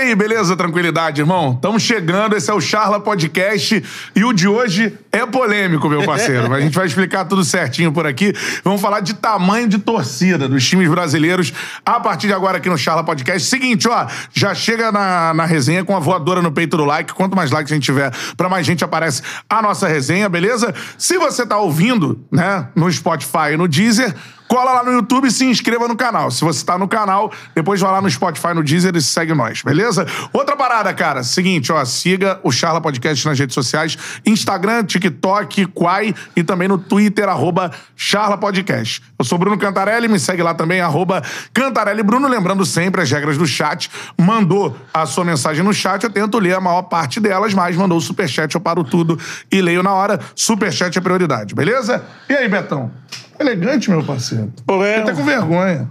aí, beleza? Tranquilidade, irmão? Estamos chegando, esse é o Charla Podcast e o de hoje é polêmico, meu parceiro. A gente vai explicar tudo certinho por aqui. Vamos falar de tamanho de torcida dos times brasileiros a partir de agora aqui no Charla Podcast. Seguinte, ó, já chega na, na resenha com a voadora no peito do like. Quanto mais likes a gente tiver, pra mais gente aparece a nossa resenha, beleza? Se você tá ouvindo, né, no Spotify e no Deezer, cola lá no YouTube e se inscreva no canal. Se você tá no canal, depois vai lá no Spotify, no Deezer e segue nós, beleza? Outra parada, cara. Seguinte, ó, siga o Charla Podcast nas redes sociais, Instagram, TikTok, Quai e também no Twitter, arroba Charla Podcast. Eu sou Bruno Cantarelli, me segue lá também, arroba Cantarelli Bruno. Lembrando sempre as regras do chat. Mandou a sua mensagem no chat, eu tento ler a maior parte delas, mas mandou o superchat, eu paro tudo e leio na hora. Superchat é prioridade, beleza? E aí, Betão? Elegante, meu parceiro. Pô, é- Até com vergonha.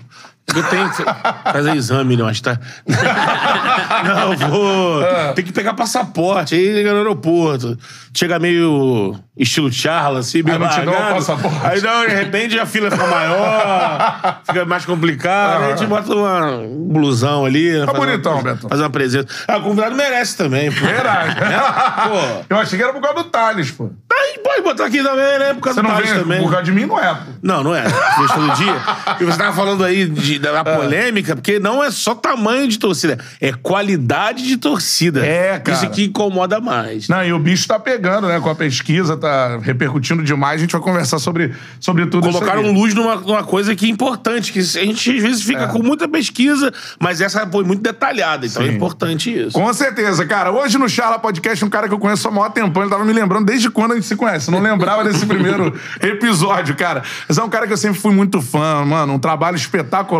Eu tenho que fazer exame, não, acho que tá. Não, vou. Tem que pegar passaporte, aí liga no aeroporto. Chega meio estilo Charla, assim, meio Aí não te dão o passaporte. Aí não, de repente a fila fica maior, fica mais complicado. Aí a gente bota uma, um blusão ali. Tá faz uma- bonitão, Beto. Faz uma presença. Ah, o convidado merece também, pô. Verdade. Pô. Eu achei que era por causa do Thales, pô. Aí pode botar aqui também, né? Por causa Você do não Thales também. por causa de mim, não é, pô. Não, não é. Fez todo dia. E você tava falando aí de- da polêmica, porque não é só tamanho de torcida, é qualidade de torcida. É, cara. Isso que incomoda mais. Não, e o bicho tá pegando, né? Com a pesquisa, tá repercutindo demais. A gente vai conversar sobre, sobre tudo Colocaram isso aí. luz numa, numa coisa que é importante, que a gente às vezes fica com muita pesquisa, mas essa foi muito detalhada, então é É. Sim. importante isso. Com certeza, cara. Hoje no Charla Podcast, um cara que eu conheço há maior tempão, ele tava me lembrando desde quando a gente se conhece. Não lembrava desse primeiro episódio, cara. Mas é um cara que eu sempre fui muito fã, mano. Um trabalho espetacular.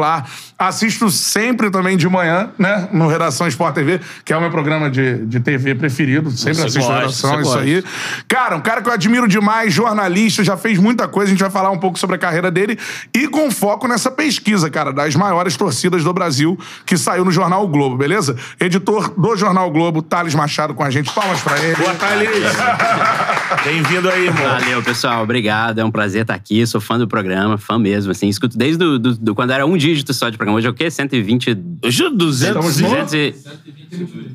Assisto sempre também de manhã, né? No Redação Sport TV, que é o meu programa de, de TV preferido. Sempre Você assisto gosta, Redação, isso gosta. aí. Cara, um cara que eu admiro demais, jornalista, já fez muita coisa. A gente vai falar um pouco sobre a carreira dele. E com foco nessa pesquisa, cara, das maiores torcidas do Brasil, que saiu no Jornal o Globo, beleza? Editor do Jornal o Globo, Thales Machado com a gente. Palmas pra ele. Boa tarde. Bem-vindo aí, irmão. Valeu, pessoal. Obrigado. É um prazer estar aqui. Sou fã do programa, fã mesmo. Assim, escuto desde do, do- do- quando era um dígito só de programa. Hoje é o quê? 120... Hoje é 200 Estamos no- 200 e...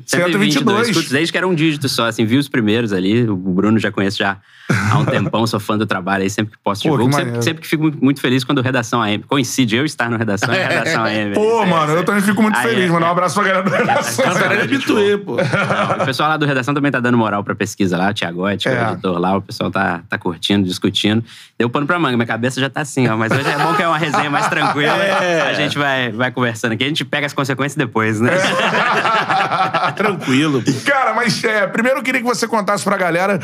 122. Escuto desde que era um dígito só, assim, vi os primeiros ali. O Bruno já conheço já há um tempão, sou fã do trabalho aí, sempre que posso Pô, que divulgo. maneiro. Sempre, sempre que fico muito, feliz quando Redação AM coincide eu estar no Redação e Redação AM. Pô, É, mano, é, eu também fico muito Aí, feliz, é, mano. Um abraço pra galera do Redação. É habituê, pô. Não, o pessoal lá do Redação também tá dando moral pra pesquisa lá, o Tiagote, É. o editor lá, o pessoal tá, tá curtindo, discutindo. Deu pano pra manga, minha cabeça já tá assim, ó. Mas hoje é bom que é uma resenha mais tranquila. É. A gente vai, vai conversando aqui, a gente pega as consequências depois, né? Tranquilo. pô. Cara, mas é, primeiro eu queria que você contasse pra galera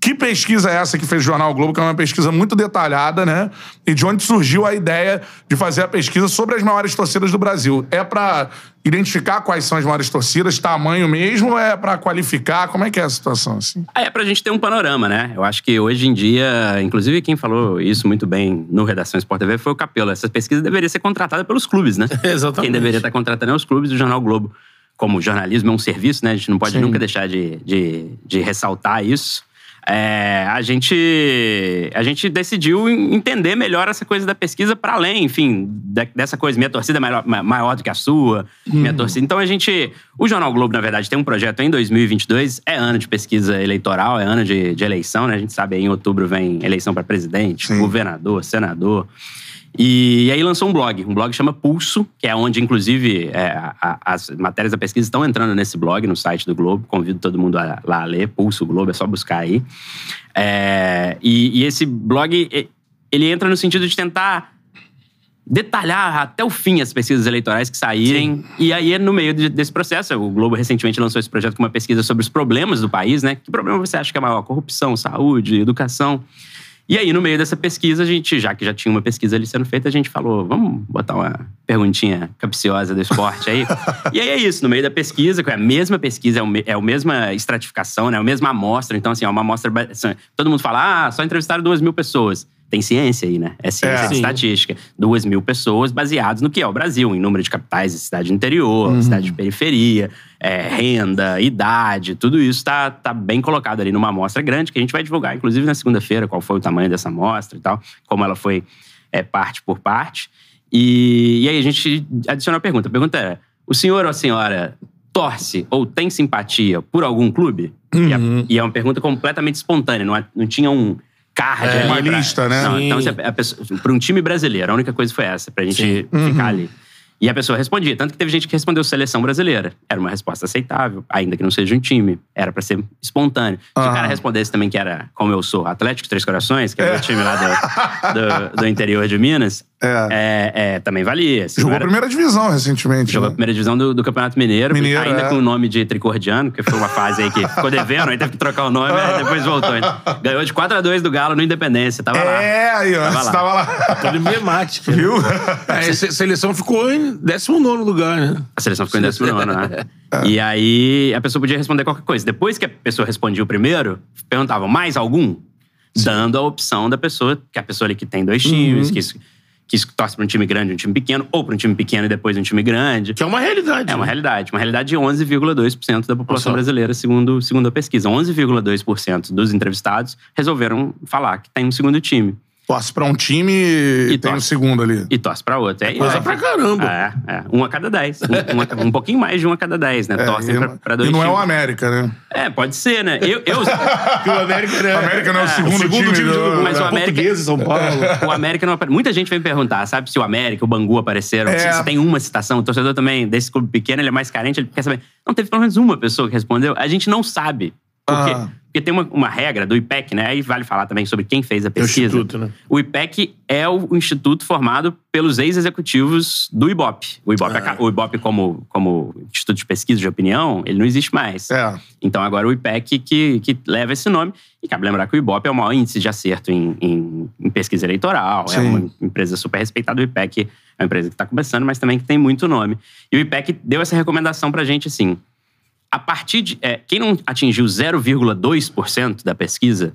que pesquisa é essa que fez o Jornal Globo, que é uma pesquisa muito detalhada, né? E de onde surgiu a ideia de fazer a pesquisa sobre as maiores torcidas do Brasil? É pra identificar quais são as maiores torcidas, tamanho mesmo, ou é pra qualificar? Como é que é a situação, assim? É pra gente ter um panorama, né? Eu acho que hoje em dia, inclusive quem falou isso muito bem no Redação Sport TV foi o Capelo. Essa pesquisa deveria ser contratada pelos clubes, né? Exatamente. Quem deveria estar contratando é os clubes do Jornal Globo. Como jornalismo é um serviço, né? A gente não pode Sim. nunca deixar de, de, de ressaltar isso. É, a, gente, a gente decidiu entender melhor essa coisa da pesquisa para além, enfim, da- dessa coisa, minha torcida é maior, ma- maior do que a sua, minha torcida. Então a gente. O Jornal Globo, na verdade, tem um projeto em 2022, é ano de pesquisa eleitoral, é ano de, de eleição, né? A gente sabe aí em outubro vem eleição para presidente, Sim. governador, senador. E, aí lançou um blog, um blog chama Pulso, que é onde, inclusive, é, a- as matérias da pesquisa estão entrando nesse blog, no site do Globo. Convido todo mundo a, lá a ler, Pulso Globo, é só buscar aí. É, e, e esse blog, e- ele entra no sentido de tentar detalhar até o fim as pesquisas eleitorais que saírem. E aí, no meio de- desse processo, o Globo recentemente lançou esse projeto com uma pesquisa sobre os problemas do país, né? Que problema você acha que é maior? Corrupção, saúde, educação. E aí, no meio dessa pesquisa, a gente, já que já tinha uma pesquisa ali sendo feita, a gente falou, vamos botar uma perguntinha capciosa do esporte aí. e aí é isso, no meio da pesquisa, que é a mesma pesquisa, é, é a mesma estratificação, né? É a mesma amostra. Então, assim, é uma amostra... assim, Todo mundo fala, ah, só entrevistaram duas mil pessoas. Tem ciência aí, né? É ciência É. de estatística. Duas mil pessoas baseados no que é o Brasil, em número de capitais de cidade de interior, Uhum. cidade de periferia, é, renda, idade, tudo isso tá, tá bem colocado ali numa amostra grande que a gente vai divulgar, inclusive na segunda-feira, qual foi o tamanho dessa amostra e tal, como ela foi é, parte por parte. E, e aí a gente adicionou a pergunta. A pergunta era: o senhor ou a senhora torce ou tem simpatia por algum clube? E, a- e é uma pergunta completamente espontânea, não, é- não tinha um card É, ali. uma pra- lista, né? Não, então, para um time brasileiro, a única coisa foi essa, pra gente ficar ali. E a pessoa respondia. Tanto que teve gente que respondeu seleção brasileira. Era uma resposta aceitável, ainda que não seja um time. Era pra ser espontâneo. Se o cara respondesse também que era, como eu sou, Atlético Três Corações, que é, o meu time lá do, do, do interior de Minas, É. é, é, também valia. Se Jogou a era- primeira divisão recentemente. Jogou a né? primeira divisão do, do Campeonato Mineiro, Mineiro, ainda é. com o nome de Tricordiano, que foi uma fase aí que ficou devendo, aí teve que trocar o nome, aí depois voltou. Ganhou de 4x2 do Galo no Independência, tava lá. É, aí, ó. Tava lá. tava lá. Toda emblemática. Viu? A se- seleção ficou em 19 lugar, né? A seleção ficou em 19 né? E aí a pessoa podia responder qualquer coisa. Depois que a pessoa respondia o primeiro, perguntavam mais algum? Dando a opção da pessoa, que é a pessoa ali que tem dois times, que, isso- que isso torce para um time grande e um time pequeno, ou para um time pequeno e depois um time grande. Que é uma realidade. É uma né? realidade. Uma realidade de 11,2% da população Nossa. brasileira, segundo, segundo a pesquisa. 11,2% dos entrevistados resolveram falar que tem um segundo time. Torce pra um time e, tem o torce. segundo ali. E torce pra outro. É, Coisa é, pra caramba. É, é. Um a cada dez. Um, um um pouquinho mais de um a cada dez, né? É, Torcem e, pra, pra dois e não é o times. América, né? É, pode ser, né? Eu, eu, o América, né? O América não é o segundo, segundo time, do- do, Mas o é, América- São Paulo. o América não apare- Muita gente vem perguntar, sabe, se o América, o Bangu apareceram. É. Se, se tem uma citação. O torcedor também, desse clube pequeno, ele é mais carente, ele quer saber. Não teve pelo menos uma pessoa que respondeu. A gente não sabe. Por quê? Ah. Porque tem uma, uma regra do IPEC, né? Aí vale falar também sobre quem fez a pesquisa. instituto, né? O IPEC é o instituto formado pelos ex-executivos do IBOP. O IBOP, aca- o IBOP como, como Instituto de Pesquisa de Opinião, ele não existe mais. É. Então agora o IPEC que, que leva esse nome. E cabe lembrar que o IBOP é o maior índice de acerto em, em- em pesquisa eleitoral. É Sim. uma empresa super respeitada. O IPEC é uma empresa que está começando, mas também que tem muito nome. E o IPEC deu essa recomendação pra gente assim. A partir de. é, quem não atingiu 0,2% da pesquisa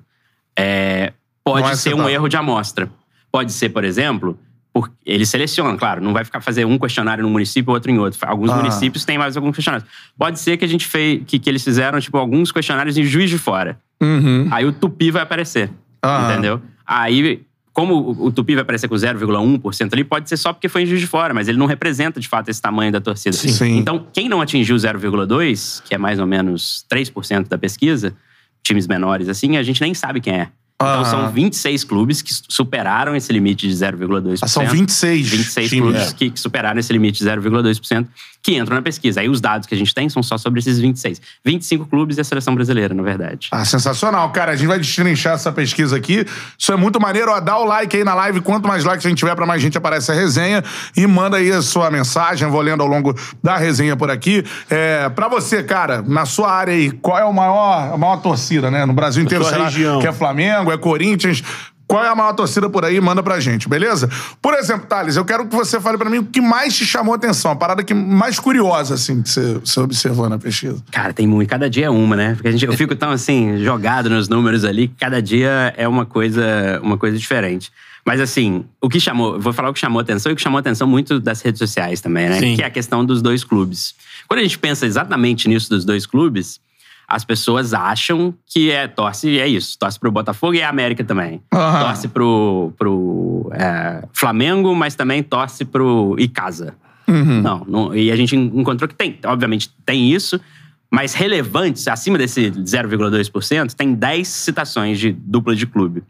é, pode é ser um erro de amostra. Pode ser, por exemplo, por, eles selecionam, claro, não vai ficar fazer um questionário num município, outro em outro. Alguns Ah. municípios têm mais alguns questionários. Pode ser que a gente fez, que, que eles fizeram, tipo, alguns questionários em Juiz de Fora. Uhum. Aí o Tupi vai aparecer. Aham. Entendeu? Aí, como o- Tupi vai aparecer com 0,1% ali, pode ser só porque foi em Juiz de Fora, mas ele não representa, de fato, esse tamanho da torcida. Sim. Sim. Então, quem não atingiu 0,2%, que é mais ou menos 3% da pesquisa, times menores assim, a gente nem sabe quem é. Então, Aham. são 26 clubes que superaram esse limite de 0,2%. Ah, são 26 26 times. clubes que, que superaram esse limite de 0,2% que entram na pesquisa. Aí os dados que a gente tem são só sobre esses 26. 25 clubes e a seleção brasileira, na verdade. Ah, sensacional. Cara, a gente vai destrinchar essa pesquisa aqui. Isso é muito maneiro. Ó, dá o like aí na live. Quanto mais likes a gente tiver, pra mais gente aparece a resenha. E manda aí a sua mensagem. Eu vou lendo ao longo da resenha por aqui. É, pra você, cara, na sua área aí, qual é o maior, a maior torcida, né? No Brasil inteiro, será região. que é Flamengo, é Corinthians... Qual é a maior torcida por aí? Manda pra gente, beleza? Por exemplo, Thales, eu quero que você fale pra mim o que mais te chamou a atenção, a parada que mais curiosa, assim, que você, você observou na pesquisa. Cara, tem muito. Cada dia é uma, né? Porque a gente, eu fico tão assim, jogado nos números ali, que cada dia é uma coisa, uma coisa diferente. Mas assim, o que chamou, vou falar o que chamou atenção e o que chamou atenção muito das redes sociais também, né? Sim. Que é a questão dos dois clubes. Quando a gente pensa exatamente nisso dos dois clubes, as pessoas acham que é torce, é isso, torce pro Botafogo e a América também. Aham. Torce pro, pro é, Flamengo, mas também torce pro Icasa. Não, não, e a gente encontrou que tem, obviamente tem isso, mas relevantes, acima desse 0,2%, tem 10 citações de dupla de clube.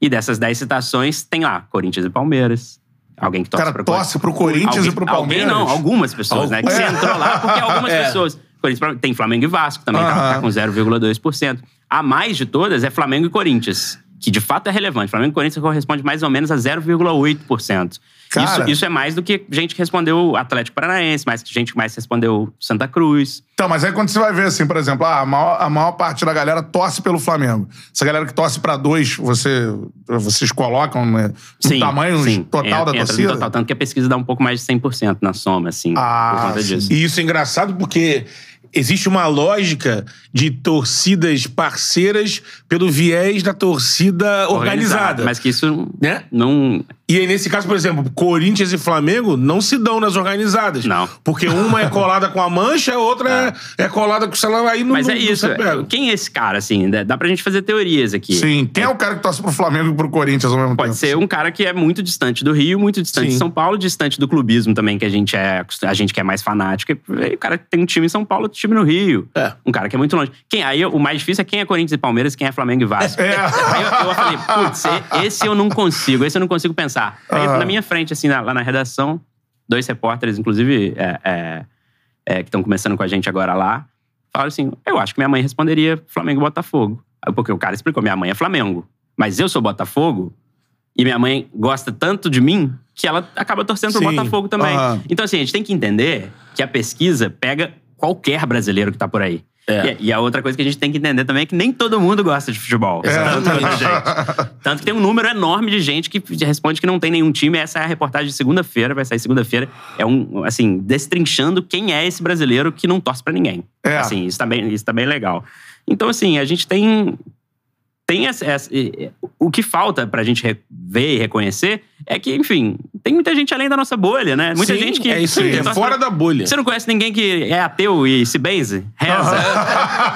E dessas 10 citações, tem lá Corinthians e Palmeiras. Alguém que torce Cara, pro torce pro Corinthians alguém, e pro Palmeiras? Alguém não, algumas pessoas, né? Que você É. entrou lá porque algumas É. pessoas. Corinthians, tem Flamengo e Vasco também, tá, Aham. tá com 0,2%. A mais de todas é Flamengo e Corinthians, que de fato é relevante. Flamengo e Corinthians corresponde mais ou menos a 0,8%. Cara. Isso, isso é mais do que gente que respondeu Atlético Paranaense, mais que gente que mais respondeu Santa Cruz. Então, mas aí quando você vai ver, assim, por exemplo, ah, a, maior, a maior parte da galera torce pelo Flamengo. Essa galera que torce pra dois, você, vocês colocam né, no tamanho sim. total Entra- da entra no torcida? Total, tanto que a pesquisa dá um pouco mais de 100% na soma, assim, Ah, por conta sim. disso. E isso é engraçado porque existe uma lógica de torcidas parceiras pelo viés da torcida organizada. Mas que isso Né? não... E aí, nesse caso, por exemplo, Corinthians e Flamengo não se dão nas organizadas. Não. Porque uma é colada com a mancha, a outra é, é colada com o celular. Aí não, Mas é não isso. Quem é esse cara, assim? Dá pra gente fazer teorias aqui. Sim. Quem é o cara que torce pro Flamengo e pro Corinthians ao mesmo Pode tempo? ser um cara que é muito distante do Rio, muito distante Sim. de São Paulo, distante do clubismo também, que a gente é, a gente que é mais fanático. E o cara que tem um time em São Paulo, outro time no Rio. É. Um cara que é muito longe. Quem, aí o mais difícil é quem é Corinthians e Palmeiras, quem é Flamengo e Vasco. É. Aí eu, eu falei, putz, esse eu não consigo, esse eu não consigo pensar. Aí Aham. na minha frente, assim, na- lá na redação, dois repórteres, inclusive, é, é, é, que estão começando com a gente agora lá, falaram assim: eu acho que minha mãe responderia Flamengo e Botafogo. Porque o cara explicou: minha mãe é Flamengo, mas eu sou Botafogo, e minha mãe gosta tanto de mim que ela acaba torcendo pro Sim. Botafogo também. Aham. Então, assim, a gente tem que entender que a pesquisa pega qualquer brasileiro que tá por aí. É. E, e a outra coisa que a gente tem que entender também é que nem todo mundo gosta de futebol. Tanto, que, gente, tanto que tem um número enorme de gente que responde que não tem nenhum time. Essa é a reportagem de segunda-feira, vai sair segunda-feira. É um, assim, destrinchando quem é esse brasileiro que não torce pra ninguém. É. Assim, isso tá bem, isso tá bem legal. Então, assim, a gente tem. Tem essa, essa- o que falta pra gente ver e reconhecer é que, enfim, tem muita gente além da nossa bolha, né? Muita Sim, gente que. É isso aí, é fora da bolha. você não conhece ninguém que é ateu e se benze? Reza?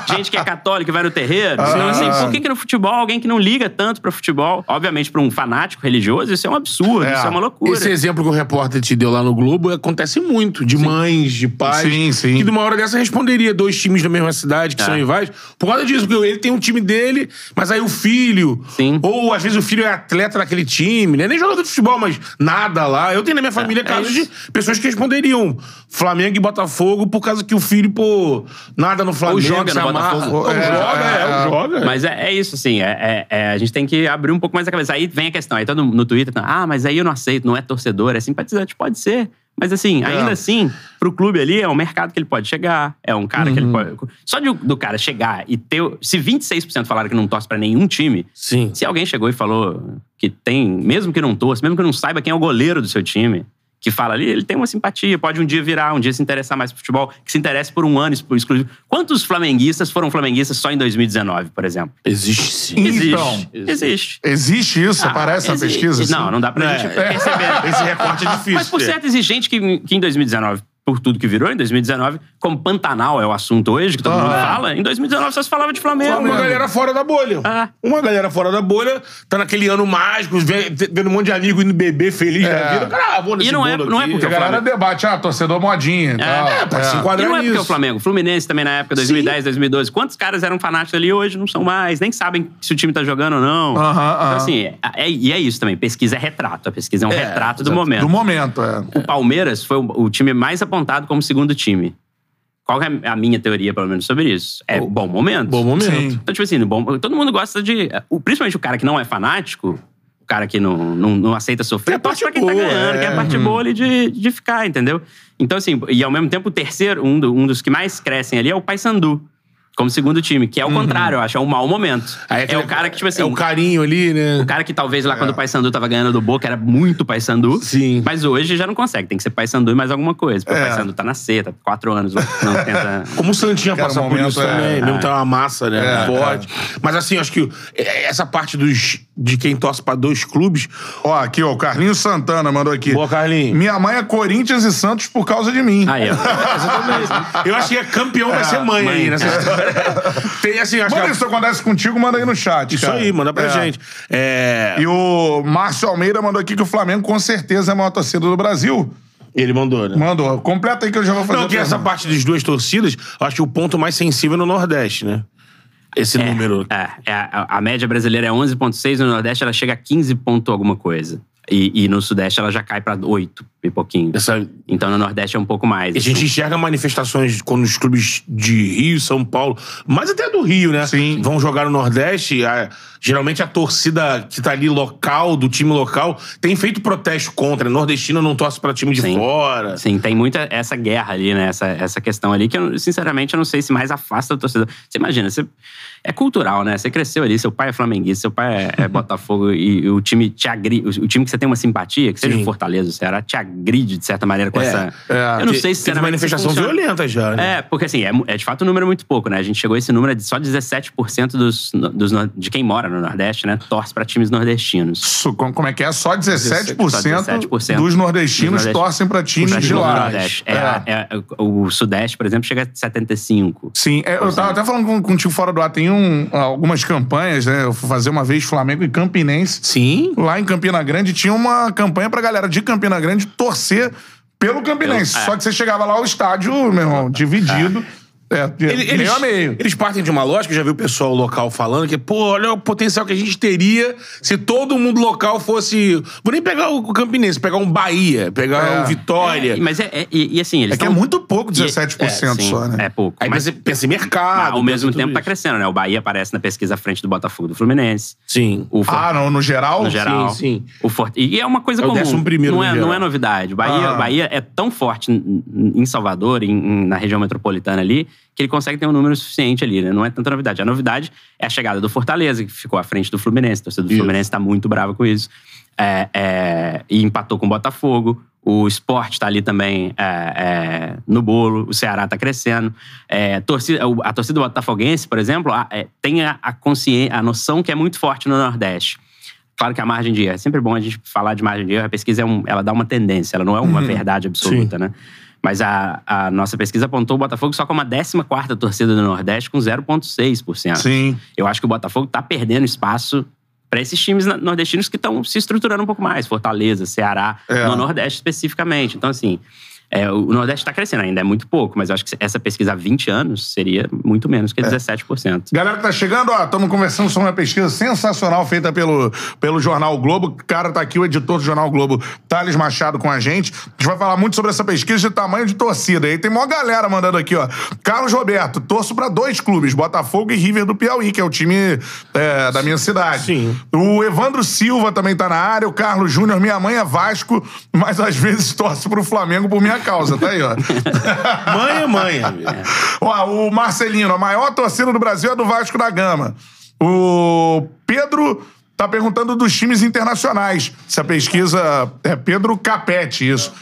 Gente que é católica e vai no terreiro? Então, assim, por que, que no futebol alguém que não liga tanto pra futebol, obviamente pra um fanático religioso, isso é um absurdo, É. isso é uma loucura. Esse exemplo que o repórter te deu lá no Globo acontece muito. De mães, de pais. Sim, sim. Que numa hora dessa responderia dois times da mesma cidade, que É. são rivais. Por causa disso, porque ele tem um time dele, mas aí o filho. Sim. Ou às vezes o filho é atleta daquele time, né? Nem jogador de futebol, mas nada lá. Eu tenho na minha família é casos de pessoas que responderiam Flamengo e Botafogo por causa que o filho, pô, nada no Flamengo. joga se no amarra. Botafogo. Ou É, joga, é, é, ou joga. Mas é, é isso, assim, é, é- é, a gente tem que abrir um pouco mais a cabeça. Aí vem a questão, aí todo no Twitter, tá, ah, mas aí eu não aceito, não é torcedor, é simpatizante, pode ser. Mas assim, ainda assim, pro clube ali é um mercado que ele pode chegar, é um cara que ele pode... Só de, do cara chegar e ter... Se 26% falaram que não torce pra nenhum time, Sim. se alguém chegou e falou que tem, mesmo que não torça, mesmo que não saiba quem é o goleiro do seu time, que fala ali, ele tem uma simpatia, pode um dia virar, um dia se interessar mais por futebol, que se interesse por um ano exclu- exclusivo. Quantos flamenguistas foram flamenguistas só em 2019, por exemplo? Existe sim. Então. Existe. Existe. Existe isso? Ah, Aparece na pesquisa? assim? Não, não dá pra É. gente perceber. Esse recorte é difícil. Mas por certo, existe gente que, que em 2019, por tudo que virou, em 2019, como Pantanal é o assunto hoje, que todo mundo fala, em 2019 só se falava de Flamengo. Uma galera fora da bolha. Ah. Uma galera fora da bolha, tá naquele ano mágico, vendo um monte de amigo indo beber feliz da vida. Cara, ah, vou nesse E não é- não é porque A galera debate, ah, torcedor modinha e tal. É, pra se E enquadrar não é porque nisso. o Flamengo. Fluminense também na época, 2010, 2012. Quantos caras eram fanáticos ali hoje não são mais? Nem sabem se o time tá jogando ou não. Aham, aham. Então, assim, é, é- e é isso também. Pesquisa é retrato. A pesquisa é um É, retrato do momento. Do momento, é. O Palmeiras foi o, o time mais apontado como segundo time. Qual é a minha teoria, pelo menos, sobre isso? É bom momento. Bom momento. Sim. Então, tipo assim, bom, todo mundo gosta de. o- Principalmente o cara que não é fanático, o cara que não, não, não aceita sofrer, Quer a torce pra parte quem tá boa, ganhando, é. quer a parte boa ali de, de ficar, entendeu? Então, assim, e ao mesmo tempo, o terceiro, um, do- um dos que mais crescem ali é o Paysandu. Como segundo time, que é o contrário, eu acho, é um mau momento. Aí é aquele- o cara que, tipo assim. É o carinho ali, né? O cara que talvez lá quando o Paysandu tava ganhando do Boca era muito Paysandu. Sim. Mas hoje já não consegue. Tem que ser Paysandu e mais alguma coisa. Porque É. o Paysandu tá na seta, quatro anos, não tenta... Como o Santinha Cara, passa o por momento isso é- também. Mesmo tem uma massa, né? É, forte. Mas assim, acho que essa parte dos, de quem torce pra dois clubes. Ó, aqui, ó, o Carlinhos Santana mandou aqui. Boa, Carlinhos. Minha mãe é Corinthians e Santos por causa de mim. Aí, ó. Exatamente. Eu acho que é campeão vai ser mãe, aí mãe. nessa história. Tem assim, acho Manda que. isso acontece contigo, manda aí no chat. Isso cara. aí, manda pra É. gente. É, E o Márcio Almeida mandou aqui que o Flamengo com certeza é a maior torcida do Brasil. Ele mandou, né? Mandou. Completa aí que eu já vou fazer. Não, que essa parte das duas torcidas, eu acho que o ponto mais sensível é no Nordeste, né? Esse número. É, é, a, a média brasileira é 11,6, no Nordeste ela chega a 15 ponto alguma coisa. E, e no Sudeste ela já cai pra 8 e pouquinho. Essa, Então no Nordeste é um pouco mais. a gente enxerga manifestações quando os clubes de Rio, São Paulo, mas até do Rio, né? Sim. Vão jogar no Nordeste. a- geralmente a torcida que tá ali local, do time local, tem feito protesto contra. Nordestina não torce pra time de Sim. fora. Sim, tem muita essa guerra ali, né? Essa, essa questão ali que, eu, sinceramente, eu não sei se mais afasta o torcedor. Você imagina, você, é cultural, né? Você cresceu ali, seu pai é flamenguista, seu pai é, é Botafogo e, o time te agri, o, time que você tem uma simpatia, que seja Sim. o Fortaleza, o Ceará, te agride, de certa maneira, com É, essa. é. eu não sei se teve manifestação violenta já, né? É, porque assim, é, é de fato um número muito pouco, né? A gente chegou a esse número de só 17% dos, dos, de quem mora no Nordeste, né? Torce pra times nordestinos. Isso, como é que é? Só 17%, Só 17% dos nordestinos dos nordestinos torcem pra times de lá. Nordeste. É, é, o Sudeste, por exemplo, chega a 75%. Sim, é, eu tava até falando com, contigo fora do ar, tem um, algumas campanhas, né? Eu fui fazer uma vez Flamengo e Campinense. Sim. Lá em Campina Grande tinha uma campanha pra galera de Campina Grande torcer pelo Campinense. Pelo- é. Só que você chegava lá, o estádio, meu irmão, dividido. É, de- Ele- meio eles, a meio. eles partem de uma lógica, eu já vi o pessoal local falando, que, pô, olha o potencial que a gente teria se todo mundo local fosse. Vou nem pegar o Campinense, pegar um Bahia, pegar É. um Vitória. É, mas é, é- e, e assim, eles É que é tão- muito pouco, e- 17% é, sim, só, né? É pouco. Aí mas você pensa em mercado. mas, ao mesmo tempo tá isso. crescendo, né? O Bahia aparece na pesquisa à frente do Botafogo do Fluminense. Sim. O For- Ah, não, no geral? no geral. sim, sim. O Forte... E é uma coisa É o comum. 11º não no é, geral. não é novidade. O Bahia, Ah. Bahia é tão forte em- em Salvador, em- em- na região metropolitana ali, que ele consegue ter um número suficiente ali, né? Não é tanta novidade. A novidade é a chegada do Fortaleza, que ficou à frente do Fluminense. O torcedor do Isso. Fluminense tá muito bravo com isso. É, é, e empatou com o Botafogo. O esporte tá ali também é, é, no bolo. O Ceará tá crescendo. É, torcida, a torcida botafoguense, por exemplo, a- é, tem a, a consciência, a noção que é muito forte no Nordeste. Claro que a margem de erro, é sempre bom a gente falar de margem de erro, a pesquisa é um- ela dá uma tendência, ela não é uma verdade absoluta, né? Mas a, a nossa pesquisa apontou o Botafogo só como a 14 torcida do Nordeste, com 0,6%. Sim. Eu acho que o Botafogo tá perdendo espaço para esses times nordestinos que estão se estruturando um pouco mais. Fortaleza, Ceará, É. no Nordeste especificamente. Então, assim, é, o Nordeste está crescendo ainda, é muito pouco, mas eu acho que essa pesquisa há 20 anos seria muito menos É. que 17%. Galera que tá chegando, ó, estamos conversando sobre uma pesquisa sensacional feita pelo, pelo Jornal o Globo. O cara tá aqui, o editor do Jornal o Globo, Thales Machado, com a gente. A gente vai falar muito sobre essa pesquisa de tamanho de torcida. E tem uma galera mandando aqui, ó. Carlos Roberto, torço pra dois clubes, Botafogo e River do Piauí, que é o time é, da minha cidade. Sim. O Evandro Silva também tá na área, o Carlos Júnior, minha mãe é Vasco, mas às vezes torce pro Flamengo por minha causa, tá aí, ó. Mãe é mãe, amigo. Ó, o Marcelino, a maior torcida do Brasil é do Vasco da Gama. O Pedro tá perguntando dos times internacionais. Se a pesquisa é Pedro Capete, isso.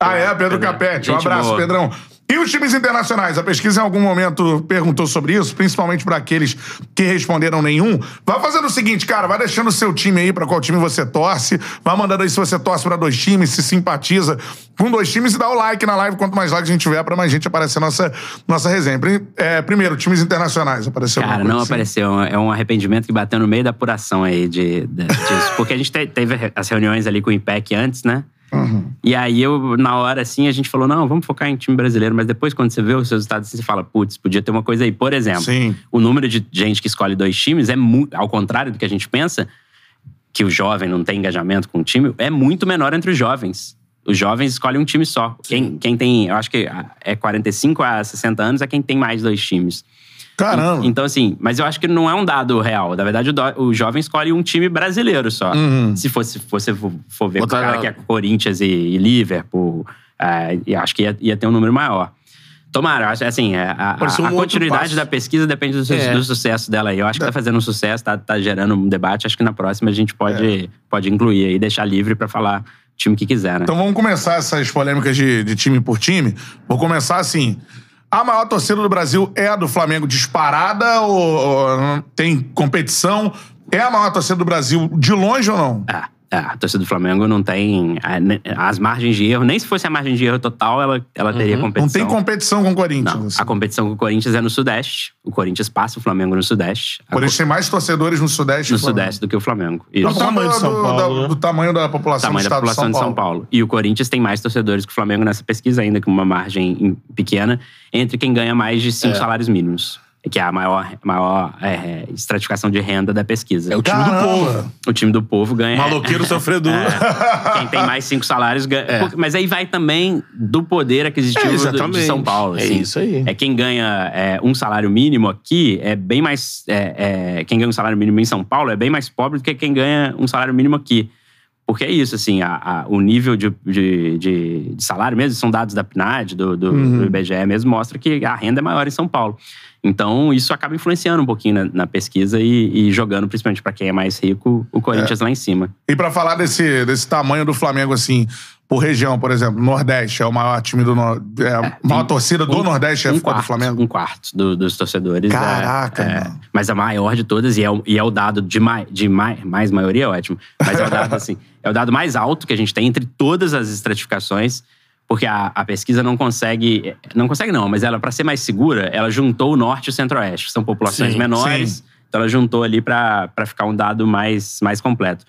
Ah, é, Pedro Capete. Um abraço. Pedrão. E os times internacionais? A pesquisa em algum momento perguntou sobre isso, principalmente para aqueles que responderam nenhum. Vai fazendo o seguinte, cara, vai deixando o seu time aí para qual time você torce, vai mandando aí se você torce para dois times, se simpatiza com dois times e dá o like na live. Quanto mais likes a gente tiver, para mais gente aparecer nossa nossa resenha. É, primeiro, times internacionais. Apareceu Cara, não assim? apareceu. É um arrependimento que bateu no meio da apuração aí de, de- disso. Porque a gente te- teve as reuniões ali com o IPEC antes, né? Uhum. E aí, eu, na hora, assim, a gente falou, não, vamos focar em time brasileiro. Mas depois, quando você vê os resultados, você fala, putz, podia ter uma coisa aí. Por exemplo, Sim. o número de gente que escolhe dois times é muito... Ao contrário do que a gente pensa, que o jovem não tem engajamento com o time, é muito menor entre os jovens. Os jovens escolhem um time só. Quem, quem tem, eu acho que é 45 a 60 anos é quem tem mais dois times. Caramba. Então, assim, mas eu acho que não é um dado real. Na verdade, o, do- o jovem escolhe um time brasileiro só. Uhum. Se fosse, você for, ver Botar- o cara que é Corinthians e, e Liverpool, é, e acho que ia, ia ter um número maior. Tomara, assim, é, a, a- um a continuidade da pesquisa depende do, su- É. do sucesso dela aí. Eu acho que tá fazendo um sucesso, tá, tá gerando um debate. Acho que na próxima a gente pode, É. pode incluir aí, deixar livre pra falar o time que quiser, né? Então vamos começar essas polêmicas de, de time por time. Vou começar assim. A maior torcida do Brasil é a do Flamengo disparada ou, ou tem competição? É a maior torcida do Brasil de longe ou não? É, é, a torcida do Flamengo não tem é, as margens de erro. Nem se fosse a margem de erro total, ela, ela teria competição. Não tem competição com o Corinthians. Não, assim. a competição com o Corinthians é no Sudeste. O Corinthians passa o Flamengo no Sudeste. O Corinthians tem mais torcedores no Sudeste. no. Sudeste do que o Flamengo. Isso. conta tamanho de São do, Paulo, da- né? do tamanho da população tamanho do da população de São Paulo. E o Corinthians tem mais torcedores que o Flamengo nessa pesquisa, ainda com uma margem em- pequena, entre quem ganha mais de cinco salários mínimos. Que é a maior, maior é, estratificação de renda da pesquisa. É o time do Caramba! povo. O time do povo ganha. Maloqueiro sofredor. É, quem tem mais cinco salários ganha. Porque- Mas aí vai também do poder aquisitivo É, do- de. São Paulo. É assim. isso aí. É quem ganha é, um salário mínimo aqui é bem mais. é, é, quem ganha um salário mínimo em São Paulo é bem mais pobre do que quem ganha um salário mínimo aqui. Porque é isso, assim, a- a- o nível de, de, de- de salário mesmo, são dados da PNAD, do, do, Uhum. do IBGE mesmo, mostra que a renda é maior em São Paulo. Então, isso acaba influenciando um pouquinho na, na pesquisa e, e jogando, principalmente para quem é mais rico, o Corinthians lá em cima. E pra falar desse, desse tamanho do Flamengo, assim, por região, por exemplo, Nordeste é o maior time do Nor- é a maior torcida do Um- Nordeste é um quarto, do Flamengo. Um quarto do- dos torcedores. é- Caraca, é, mano. Mas a maior de todas, e é, o- e é o dado de, mai, de mai, mais maioria, é ótimo. Mas é o dado, assim, é o dado mais alto que a gente tem entre todas as estratificações. Porque a, a pesquisa não consegue. Não consegue, não, mas ela, para ser mais segura, ela juntou o norte e o centro-oeste, que são populações Sim, menores. sim. Então ela juntou ali para ficar um dado mais, mais completo.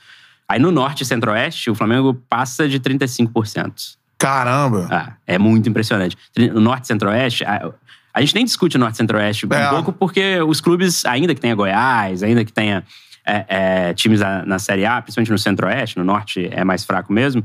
Aí no norte e centro-oeste, o Flamengo passa de 35%. Caramba. Ah, é muito impressionante. O Norte e Centro-Oeste, a, a gente nem discute o Norte e Centro-Oeste um É. pouco porque os clubes, ainda que tenha Goiás, ainda que tenha é, é, times na, na Série A, principalmente no Centro-Oeste, no Norte é mais fraco mesmo,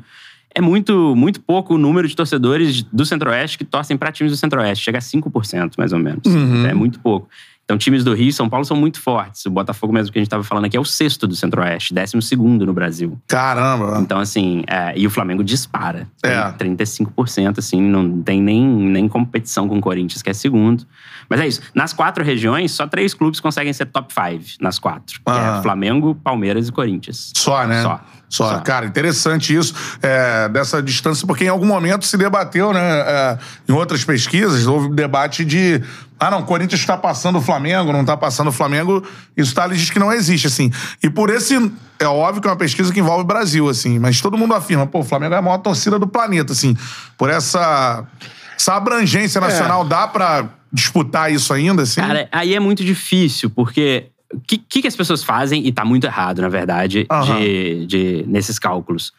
é muito, muito pouco o número de torcedores do Centro-Oeste que torcem para times do Centro-Oeste. Chega a 5%, mais ou menos. Uhum. É muito pouco. Então, times do Rio e São Paulo são muito fortes. O Botafogo, mesmo que a gente estava falando aqui, é o sexto do Centro-Oeste, décimo segundo no Brasil. Caramba. Então, assim, é, e o Flamengo dispara. É. Tem 35%, assim, não tem nem, nem competição com o Corinthians, que é segundo. Mas é isso. Nas quatro regiões, só três clubes conseguem ser top five nas quatro. É Flamengo, Palmeiras e Corinthians. Só, né? Só. Só. Só. Cara, interessante isso, é, dessa distância, porque em algum momento se debateu, né? é, em outras pesquisas, houve um debate de. Ah, não, o Corinthians está passando o Flamengo, não está passando o Flamengo. Isso Thales diz que não existe, assim. E por esse. É óbvio que é uma pesquisa que envolve o Brasil, assim, mas todo mundo afirma, pô, o Flamengo é a maior torcida do planeta, assim. Por essa. Essa abrangência nacional, dá pra disputar isso ainda, assim? Cara, aí é muito difícil, porque o que, que, as pessoas fazem, e tá muito errado, na verdade, Aham. de, de- nesses cálculos.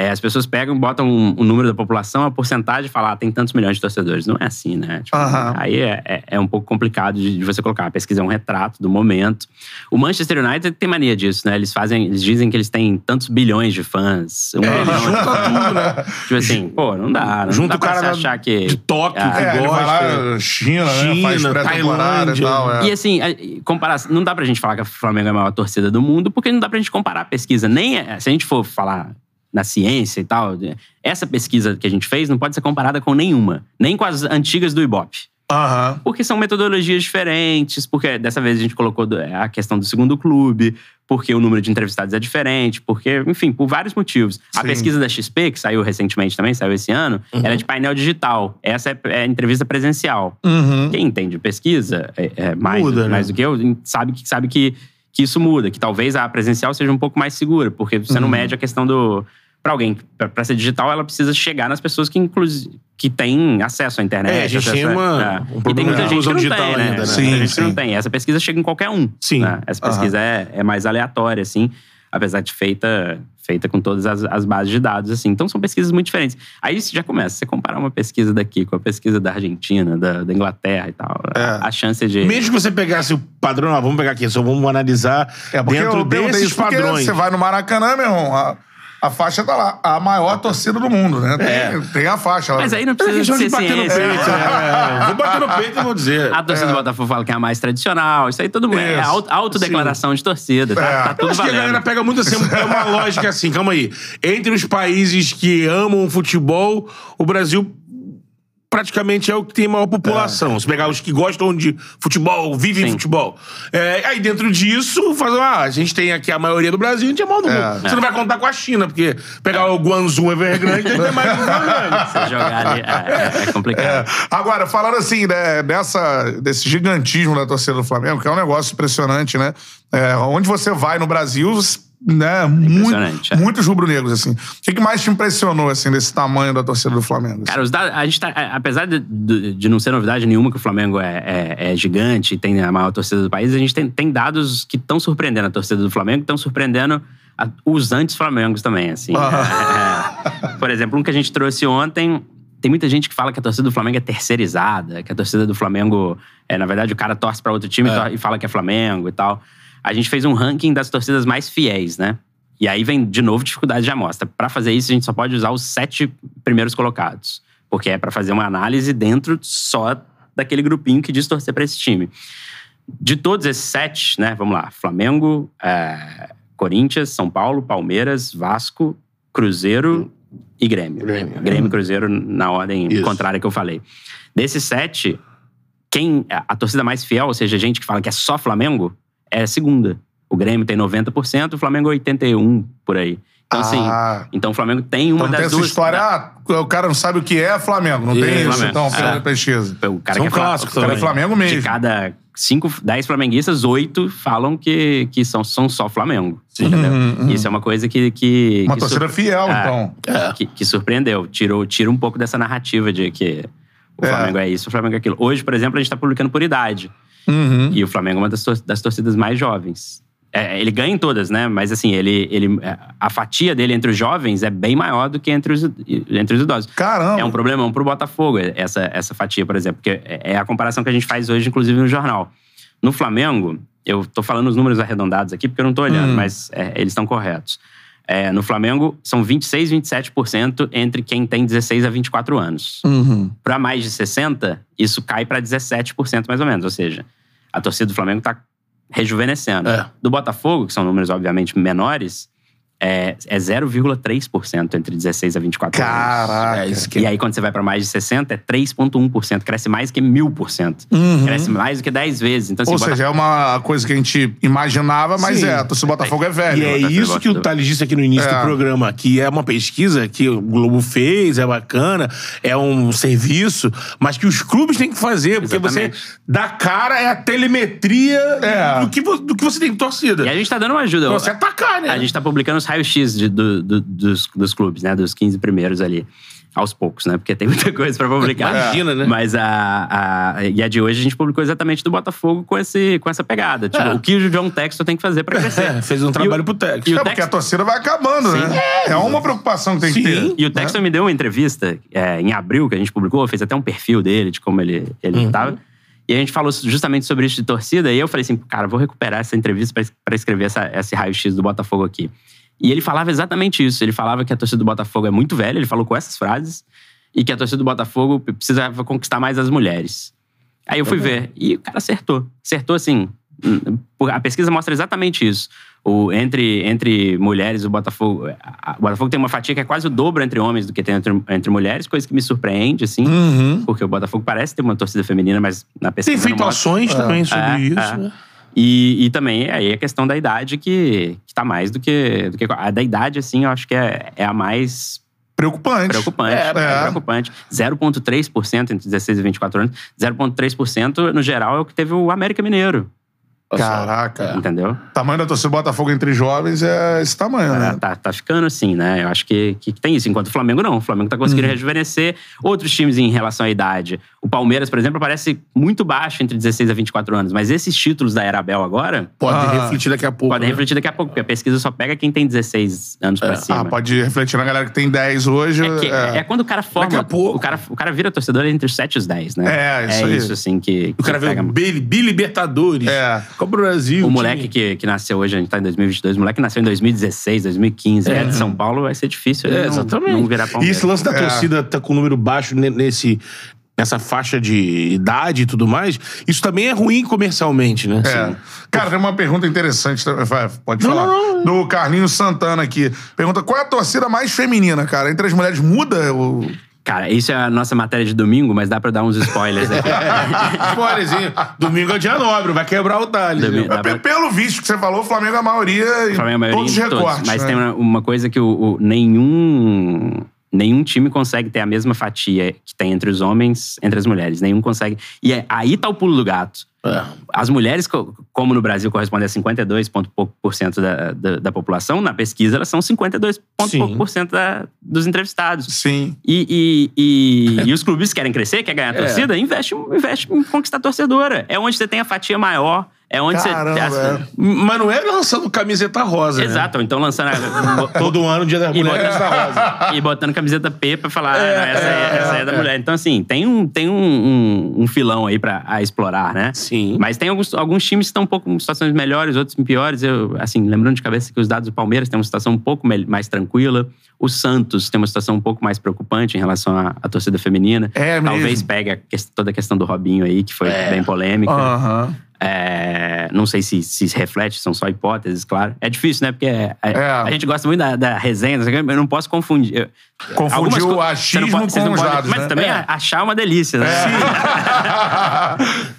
É, as pessoas pegam, botam um, um número da população, a porcentagem e falam, ah, tem tantos milhões de torcedores. Não é assim, né? Tipo, Aham. Aí é, é- é um pouco complicado de, de você colocar. A pesquisa é um retrato do momento. O Manchester United tem mania disso, né? Eles fazem, eles dizem que eles têm tantos bilhões de fãs. Um É, bilhão de junta fãs. tudo, né? Tipo assim, pô, não dá. Não Junta dá o pra cara da- achar que... de Tóquio, Ah. que É, gosta. lá, China, né? Faz China, pré-temporada e Tailândia. tal. É. E assim, comparar, não dá pra gente falar que o Flamengo é a maior torcida do mundo, porque não dá pra gente comparar a pesquisa. Nem é- se a gente for falar na ciência e tal, essa pesquisa que a gente fez não pode ser comparada com nenhuma, nem com as antigas do Ibope. Aham. Porque são metodologias diferentes, porque dessa vez a gente colocou do- a questão do segundo clube, porque o número de entrevistados é diferente, porque, enfim, por vários motivos. A Sim. pesquisa da XP, que saiu recentemente também, saiu esse ano, era de painel digital. Essa é, é entrevista presencial. Uhum. Quem entende de pesquisa, é, é mais, Muda, né? mais do que eu, sabe que, sabe que, que isso muda, que talvez a presencial seja um pouco mais segura, porque você Uhum. não mede a questão do. Pra alguém, pra, pra ser digital, ela precisa chegar nas pessoas que, inclusive, que têm acesso à internet. É, a gente acesso tem uma- é. um E tem muita de gente que não digital tem, né? ainda, né? Sim, Muita gente que sim. não tem. Essa pesquisa chega em qualquer um. Sim. né? Essa pesquisa é, é mais aleatória, assim, apesar de feita, feita com todas as, as bases de dados, assim. Então são pesquisas muito diferentes. Aí isso já começa. Você comparar uma pesquisa daqui com a pesquisa da Argentina, da, da Inglaterra e tal. É. A, a chance de. Mesmo que você pegasse o padrão, ah, vamos pegar aqui, só vamos analisar É dentro desses padrões. Você vai no Maracanã, meu irmão, a, a faixa tá lá. A maior torcida do mundo, né? Tem, tem a faixa lá. Mas aí não É precisa ser de bater no peito, né? É, Vou bater no peito e vou dizer. A torcida do Botafogo fala que é a mais tradicional. Isso aí todo mundo. É autodeclaração de torcida. Tá, É. tá Eu tudo acho que a valendo. galera pega muito assim, é uma lógica assim, calma aí. Entre os países que amam futebol, o Brasil praticamente é o que tem maior população. Se pegar os que gostam de futebol, vivem Sim. futebol. É, aí dentro disso, faz, ah, a gente tem aqui a maioria do Brasil, a gente é maior do É. mundo. Você não vai contar com a China, porque pegar o Guangzhou Evergrande, tem mais do que o Evergrande. Você jogar ali. É, é- é complicado. É. Agora, falando assim, né, dessa, desse gigantismo da torcida do Flamengo, que é um negócio impressionante, né? É, onde você vai no Brasil, né? Muito, impressionante, é. muitos rubro-negros, assim. O que, mais te impressionou, assim, desse tamanho da torcida do Flamengo? Cara, os dados, a gente tá, é, apesar de, de- não ser novidade nenhuma que o Flamengo é, é- é gigante e tem a maior torcida do país, a gente tem, tem dados que estão surpreendendo a torcida do Flamengo, estão surpreendendo a- os antes-Flamengos também, assim. É, é. por exemplo, um que a gente trouxe ontem, tem muita gente que fala que a torcida do Flamengo é terceirizada, que a torcida do Flamengo, é, na verdade, o cara torce pra outro time tor- e fala que é Flamengo e tal. A gente fez um ranking das torcidas mais fiéis, né? E aí vem, de novo, dificuldade de amostra. Para fazer isso, a gente só pode usar os sete primeiros colocados. Porque é para fazer uma análise dentro só daquele grupinho que diz torcer para esse time. De todos esses sete, né? Vamos lá. Flamengo, é, Corinthians, São Paulo, Palmeiras, Vasco Cruzeiro e Grêmio. Grêmio. Grêmio e Cruzeiro na ordem Isso. contrária que eu falei. Desses sete, quem a a torcida mais fiel, ou seja, gente que fala que é só Flamengo, é a segunda. O Grêmio tem 90%, o Flamengo 81% por aí. Então, assim, Ah. então o Flamengo tem uma Então tem das essa duas. história, ah, o cara não sabe o que é Flamengo. Não tem Isso, isso, Flamengo. então, pela É. pesquisa. O cara é Fla- clássicos O cara é também. Flamengo De mesmo. cada cinco, dez flamenguistas, oito falam que, que são, são só Flamengo. Entendeu? Isso é uma coisa que. que Uma que torcida sur- fiel, É. então. que, que surpreendeu. Tirou, tira um pouco dessa narrativa de que o É. Flamengo é isso, o Flamengo é aquilo. Hoje, por exemplo, a gente tá publicando por idade. Uhum. E o Flamengo é uma das, tor- das torcidas mais jovens. É, ele ganha em todas, né? Mas assim, ele, ele, a fatia dele entre os jovens é bem maior do que entre os, entre os idosos. Caramba. É um problemão pro Botafogo, essa, essa fatia, por exemplo. Porque é a comparação que a gente faz hoje, inclusive, no jornal. No Flamengo, eu tô falando os números arredondados aqui porque eu não tô olhando, mas é, eles estão corretos. É, no Flamengo, são 26, 27% entre quem tem 16 a 24 anos. Uhum. Para mais de 60, isso cai para 17% mais ou menos. Ou seja, a torcida do Flamengo tá rejuvenescendo. É. Do Botafogo, que são números obviamente menores, é, é 0,3% entre 16 a 24 anos. Caraca. É isso que E aí, quando você vai para mais de 60, é 3,1%. Cresce mais que 1000%. Cresce mais do que 10 vezes. Então, assim, Uhum. Ou Bota- seja, é uma coisa que a gente imaginava, mas Sim. é, torcida do Botafogo é velho. E é isso que o. Thales disse aqui no início É. do programa, que é uma pesquisa que o Globo fez, é bacana, é um serviço, mas que os clubes têm que fazer, porque Exatamente. você dá cara, é a telemetria É. do, que, do que você tem de torcida. E a gente tá dando uma ajuda. Pra você atacar, né? A gente tá publicando os raios-x do- do- dos, dos clubes, né? Dos 15 primeiros ali. Aos poucos, né? Porque tem muita coisa pra publicar. Imagina, né? Mas a, a. E a de hoje a gente publicou exatamente do Botafogo com, esse, com essa pegada. Tipo, É. o que o John Textor tem que fazer pra crescer. É, fez um trabalho pro e o É porque a torcida vai acabando, né? É uma preocupação que tem que Sim. ter. E o Texton me deu uma entrevista é, em abril, que a gente publicou, fez até um perfil dele, de como ele, ele Uhum. tava. E a gente falou justamente sobre isso de torcida, e eu falei assim, cara, vou recuperar essa entrevista pra- pra escrever essa, esse raio-x do Botafogo aqui. E ele falava exatamente isso. Ele falava que a torcida do Botafogo é muito velha, ele falou com essas frases, e que a torcida do Botafogo precisava conquistar mais as mulheres. Aí eu fui ver, e o cara acertou. Acertou assim. A pesquisa mostra exatamente isso. O, entre, entre mulheres, o Botafogo. a- O Botafogo tem uma fatia que é quase o dobro entre homens do que tem entre, entre mulheres, coisa que me surpreende, assim. Uhum. Porque o Botafogo parece ter uma torcida feminina, mas na pesquisa. Tem feito mostra. ações também sobre É, isso. é. né? E, e também aí a questão da idade que, que tá mais do que, do que. A da idade, assim, eu acho que é, é a mais Preocupante. preocupante. É, É, é. preocupante. 0,3% entre 16 e 24 anos. 0,3% no geral é o que teve o América Mineiro. Caraca. Entendeu? O tamanho da torcida do Botafogo entre jovens é esse tamanho, É, né? tá, tá ficando assim, né? Eu acho que, que tem isso. Enquanto o Flamengo não. O Flamengo tá conseguindo Uhum. rejuvenescer. Outros times em relação à idade. O Palmeiras, por exemplo, parece muito baixo entre 16 a 24 anos. Mas esses títulos da Era Abel agora Pode Ah. refletir daqui a pouco. podem né? refletir daqui a pouco. Porque a pesquisa só pega quem tem 16 anos pra cima. Ah, pode refletir na galera que tem 10 hoje. É, que- é. é quando o cara forma. Daqui a pouco. O cara, o cara vira torcedor entre os 7 e os 10, né? É, isso é aí. isso, assim, que. O cara que pega- o Bi- Bilibertadores. É. Copa do Brasil. O time- moleque que, que nasceu hoje, a gente tá em 2022, o moleque que nasceu em 2016, 2015, é, de São Paulo, vai ser difícil ele É, não, exatamente. não virar E Palmeiras. esse lance da É. torcida tá com um número baixo ne- nesse, nessa faixa de idade e tudo mais, isso também é ruim comercialmente, né? É. Assim, Cara, tem uma pergunta interessante. vai, Pode Não, falar. não, Do Carlinhos Santana aqui. Pergunta: qual é a torcida mais feminina, cara? Entre as mulheres muda? O... Cara, isso é a nossa matéria de domingo, mas dá pra dar uns spoilers aqui. Spoilerzinho. Domingo é dia nobre, vai quebrar o talho. Domingo- Pe- pra- Pelo visto que você falou, o Flamengo é a maioria O Flamengo é a maioria todos os todos. recortes. Mas né? tem uma, uma coisa que o, o- nenhum, nenhum time consegue ter a mesma fatia que tem entre os homens, entre as mulheres. Nenhum consegue. E é- aí tá o pulo do gato. É. As mulheres, co- como no Brasil corresponde a 52 ponto pouco por cento da, da, da população, na pesquisa elas são 52 ponto por cento da- dos entrevistados. Sim. E, e, e, e os clubes querem crescer, quer ganhar a É. torcida, investe, investe em conquistar a torcedora. É onde você tem a fatia maior, é onde Caramba, você. é. Mas não é lançando camiseta rosa, né? Exato, ou então lançando a, Todo ano, dia das e mulheres botando, da rosa. e botando camiseta P pra falar, ah, É, não, essa, é, essa é da é. mulher. Então, assim, tem um, tem um, um, um filão aí pra a explorar, né? Sim. Mas tem alguns, alguns times que estão um pouco em situações melhores, outros em piores. Eu, assim, lembrando de cabeça que os dados do Palmeiras têm uma situação um pouco mais tranquila. O Santos tem uma situação um pouco mais preocupante em relação à, à torcida feminina. É mesmo. Talvez pegue a toda a questão do Robinho aí, que foi É. bem polêmica. Aham. É, não sei se, se reflete, são só hipóteses, claro. É difícil, né? Porque a, É. a gente gosta muito da, da resenha, eu não posso confundir. Confundir o achismo você não pode- com os pode- dados, Mas né? também É. achar é uma delícia, né?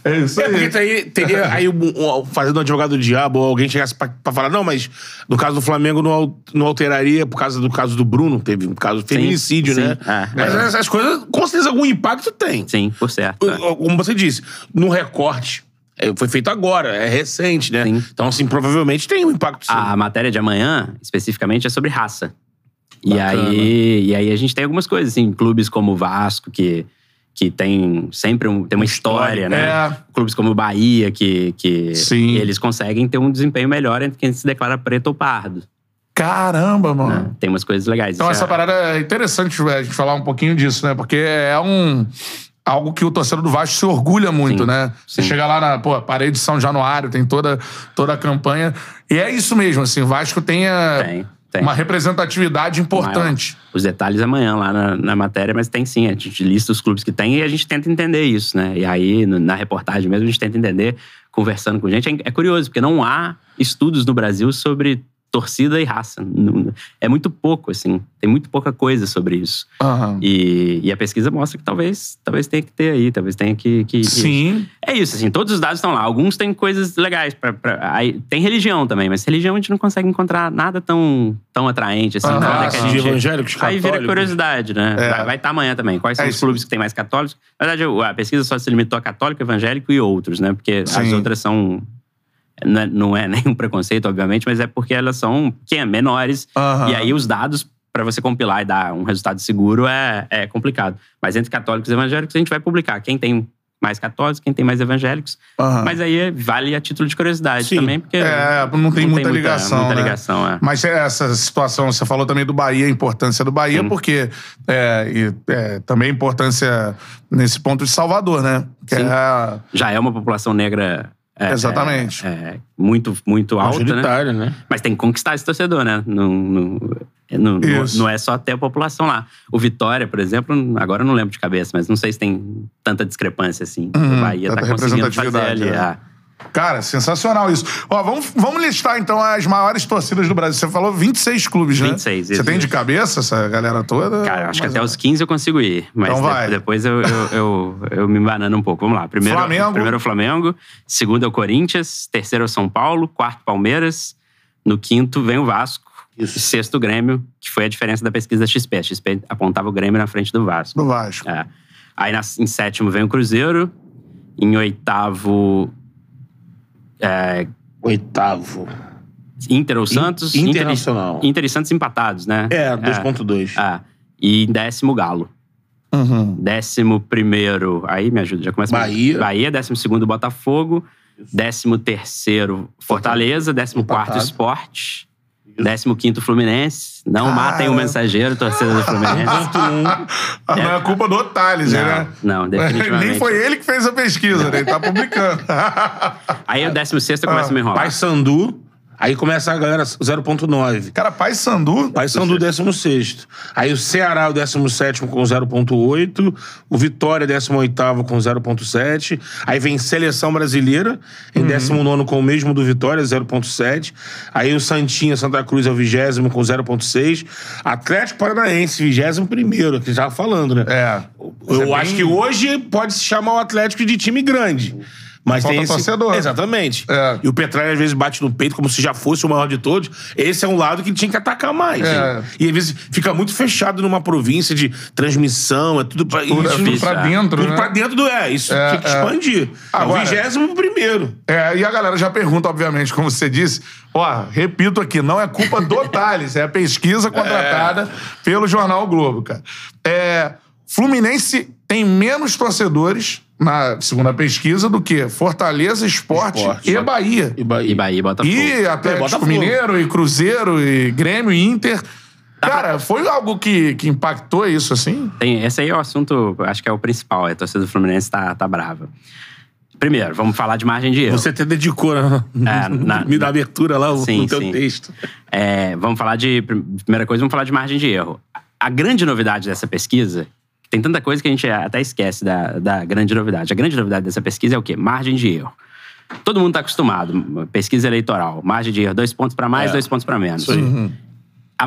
é isso É porque aí. teria, aí, um- um- fazendo um advogado do diabo, ou alguém chegasse pra, pra falar, não, mas no caso do Flamengo não, não alteraria por causa do caso do Bruno, teve um caso de feminicídio, sim. né? É. Mas essas coisas, com certeza, algum impacto tem. Sim, por certo. é. Como você disse, no recorte, é, foi feito agora, é recente, né? Sim. Então, assim, provavelmente tem um impacto sim. A matéria de amanhã, especificamente, é sobre raça. E aí, e aí a gente tem algumas coisas, assim, clubes como o Vasco, que, que tem sempre um- tem uma história, né? É. Clubes como o Bahia, que, que Sim. eles conseguem ter um desempenho melhor entre quem se declara preto ou pardo. Caramba, mano. né? Tem umas coisas legais. Então, Isso essa é- parada é interessante a gente falar um pouquinho disso, né? Porque é um. Algo que o torcedor do Vasco se orgulha muito, Sim, né? Você sim. chega lá na pô, parede de São Januário, tem toda, toda a campanha. E é isso mesmo, assim, o Vasco tem, a- Tem, tem. uma representatividade importante. Maior. Os detalhes amanhã lá na, na matéria, mas tem sim. A gente lista os clubes que tem e a gente tenta entender isso, né? E aí, na reportagem mesmo, a gente tenta entender, conversando com gente. É, é curioso, porque não há estudos no Brasil sobre torcida e raça. É muito pouco, assim. Tem muito pouca coisa sobre isso. Aham. E, e a pesquisa mostra que talvez, talvez tenha que ter aí, talvez tenha que. que Sim. É isso, assim, todos os dados estão lá. Alguns têm coisas legais. Pra, pra- aí, tem religião também, mas religião a gente não consegue encontrar nada tão, tão atraente, assim. Nada que a sim. de gente... evangélicos, Aí vira católicos. curiosidade, né? É. Vai estar amanhã também. Quais são É os isso. clubes que têm mais católicos? Na verdade, a pesquisa só se limitou a católico, evangélico e outros, né? Porque as Sim. outras são... Não é, não é nenhum preconceito, obviamente, mas é porque elas são pequenas, menores. Aham. E aí os dados, para você compilar e dar um resultado seguro, é, é complicado. Mas entre católicos e evangélicos, a gente vai publicar quem tem mais católicos, quem tem mais evangélicos. Aham. Mas aí é- vale a título de curiosidade Sim. também, porque É, não tem muita ligação, Muita né? ligação, é. Mas é essa situação, você falou também do Bahia, a importância do Bahia, Sim. porque é, e, é, também a importância nesse ponto de Salvador, né? Que é, Já é uma população negra... é, Exatamente. é, é, muito, muito alta, né? Né? Mas tem que conquistar esse torcedor, né? Não, não, não, não- é só ter a população lá. O Vitória, por exemplo, agora eu não lembro de cabeça, mas não sei se tem tanta discrepância assim. Uhum, o Bahia tá conseguindo fazer ali. é. ah. Cara, sensacional isso. Ó, vamos, vamos listar então as maiores torcidas do Brasil. Você falou 26 clubes, né? 26, Você isso. tem de cabeça essa galera toda? Cara, acho que até ó, os 15 eu consigo ir. Mas Então de- vai. depois eu, eu, eu, eu me banano um pouco. Vamos lá. Primeiro, Flamengo. primeiro é o Flamengo, segundo é o Corinthians, terceiro é o São Paulo, quarto Palmeiras, no quinto vem o Vasco, Isso. sexto o Grêmio, que foi a diferença da pesquisa da XP. A XP apontava o Grêmio na frente do Vasco. Do Vasco. É. Aí na- em sétimo vem o Cruzeiro. Em oitavo, é, Oitavo. Inter ou Santos. In- Inter e- Internacional. Inter e Santos empatados, né? É, 2.2. É. E em décimo, Galo. Uhum. Décimo primeiro, aí me ajuda, já começa. Bahia. Bahia, décimo segundo, Botafogo. Décimo terceiro, Fortaleza. Décimo quarto, Empatado. Esporte. Décimo quinto, Fluminense. Não Cara. matem o mensageiro, torcida do Fluminense. Ah, Não é culpa do Thales, Não, né? não, definitivamente. Nem foi ele que fez a pesquisa, né? Ele tá publicando. Aí o décimo sexto eu começo a me enrolar. Paysandu. Aí começa a galera 0.9. Cara, Pai Sandu. Paysandu 16. Aí o Ceará, o 17 com 0,8. O Vitória, 18 com 0,7. Aí vem Seleção Brasileira, em 19 com o mesmo do Vitória, 0,7. Aí o Santinha, Santa Cruz é o 20 com 0,6. Atlético Paranaense, 21, que já falando, né? É. Eu é bem- acho que hoje pode se chamar o Atlético de time grande. Mas Falta tem esse... torcedor. Exatamente. É. E o Petralha às vezes bate no peito como se já fosse o maior de todos. Esse é um lado que tinha que atacar mais. É. né? E às vezes fica muito fechado numa província de transmissão, é tudo pra Tudo, é isso. tudo pra dentro, tudo né? pra dentro do. É, isso É, tinha que é. expandir. Agora- é o vigésimo primeiro. É, e a galera já pergunta, obviamente, como você disse. Ó, repito aqui, não é culpa do Thales, é a pesquisa contratada pelo Jornal Globo, cara. É, Fluminense tem menos torcedores, na segunda pesquisa, do que Fortaleza, Esporte, Esporte. e Bahia. E Bahia. E Bahia e Botafogo. E Atlético Botafogo. Mineiro, e Cruzeiro, e Grêmio, e Inter. Cara, foi algo que, que impactou isso, assim? Tem, esse aí é o assunto, acho que é o principal. A torcida do Fluminense tá, tá brava. Primeiro, vamos falar de margem de erro. Você até dedicou né? É, na- me dá abertura lá Sim, no teu sim. texto. É, vamos falar de. Primeira coisa, vamos falar de margem de erro. A grande novidade dessa pesquisa. Tem tanta coisa que a gente até esquece da, da grande novidade. A grande novidade dessa pesquisa é o quê? Margem de erro. Todo mundo está acostumado. Pesquisa eleitoral, margem de erro, dois pontos para mais, É. dois pontos para menos.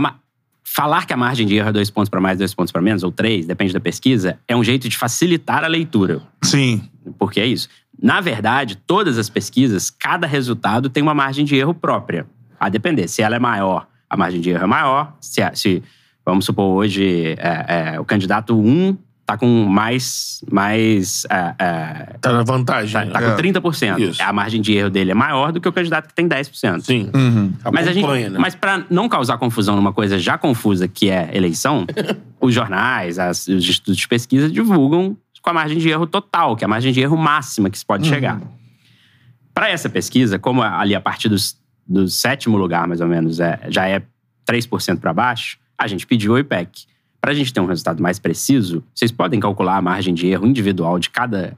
Ma- Falar que a margem de erro é dois pontos para mais, dois pontos para menos, ou três, depende da pesquisa, é um jeito de facilitar a leitura. Sim. Porque é isso. Na verdade, todas as pesquisas, cada resultado tem uma margem de erro própria. A depender. Se ela é maior, a margem de erro é maior. Se, a- se vamos supor, hoje é, é, o candidato 1 está com mais. mais é, é, Tá na vantagem. tá, né? tá É. com 30%. Isso. A margem de erro dele é maior do que o candidato que tem 10%. Sim. Uhum. Mas, a gente, né? mas para não causar confusão numa coisa já confusa que é eleição, os jornais, as- os institutos de pesquisa divulgam com a margem de erro total, que é a margem de erro máxima que se pode chegar. Para essa pesquisa, como ali a partir dos- do sétimo lugar, mais ou menos, é, já é 3% para baixo, a gente pediu o IPEC. Para a gente ter um resultado mais preciso, vocês podem calcular a margem de erro individual de cada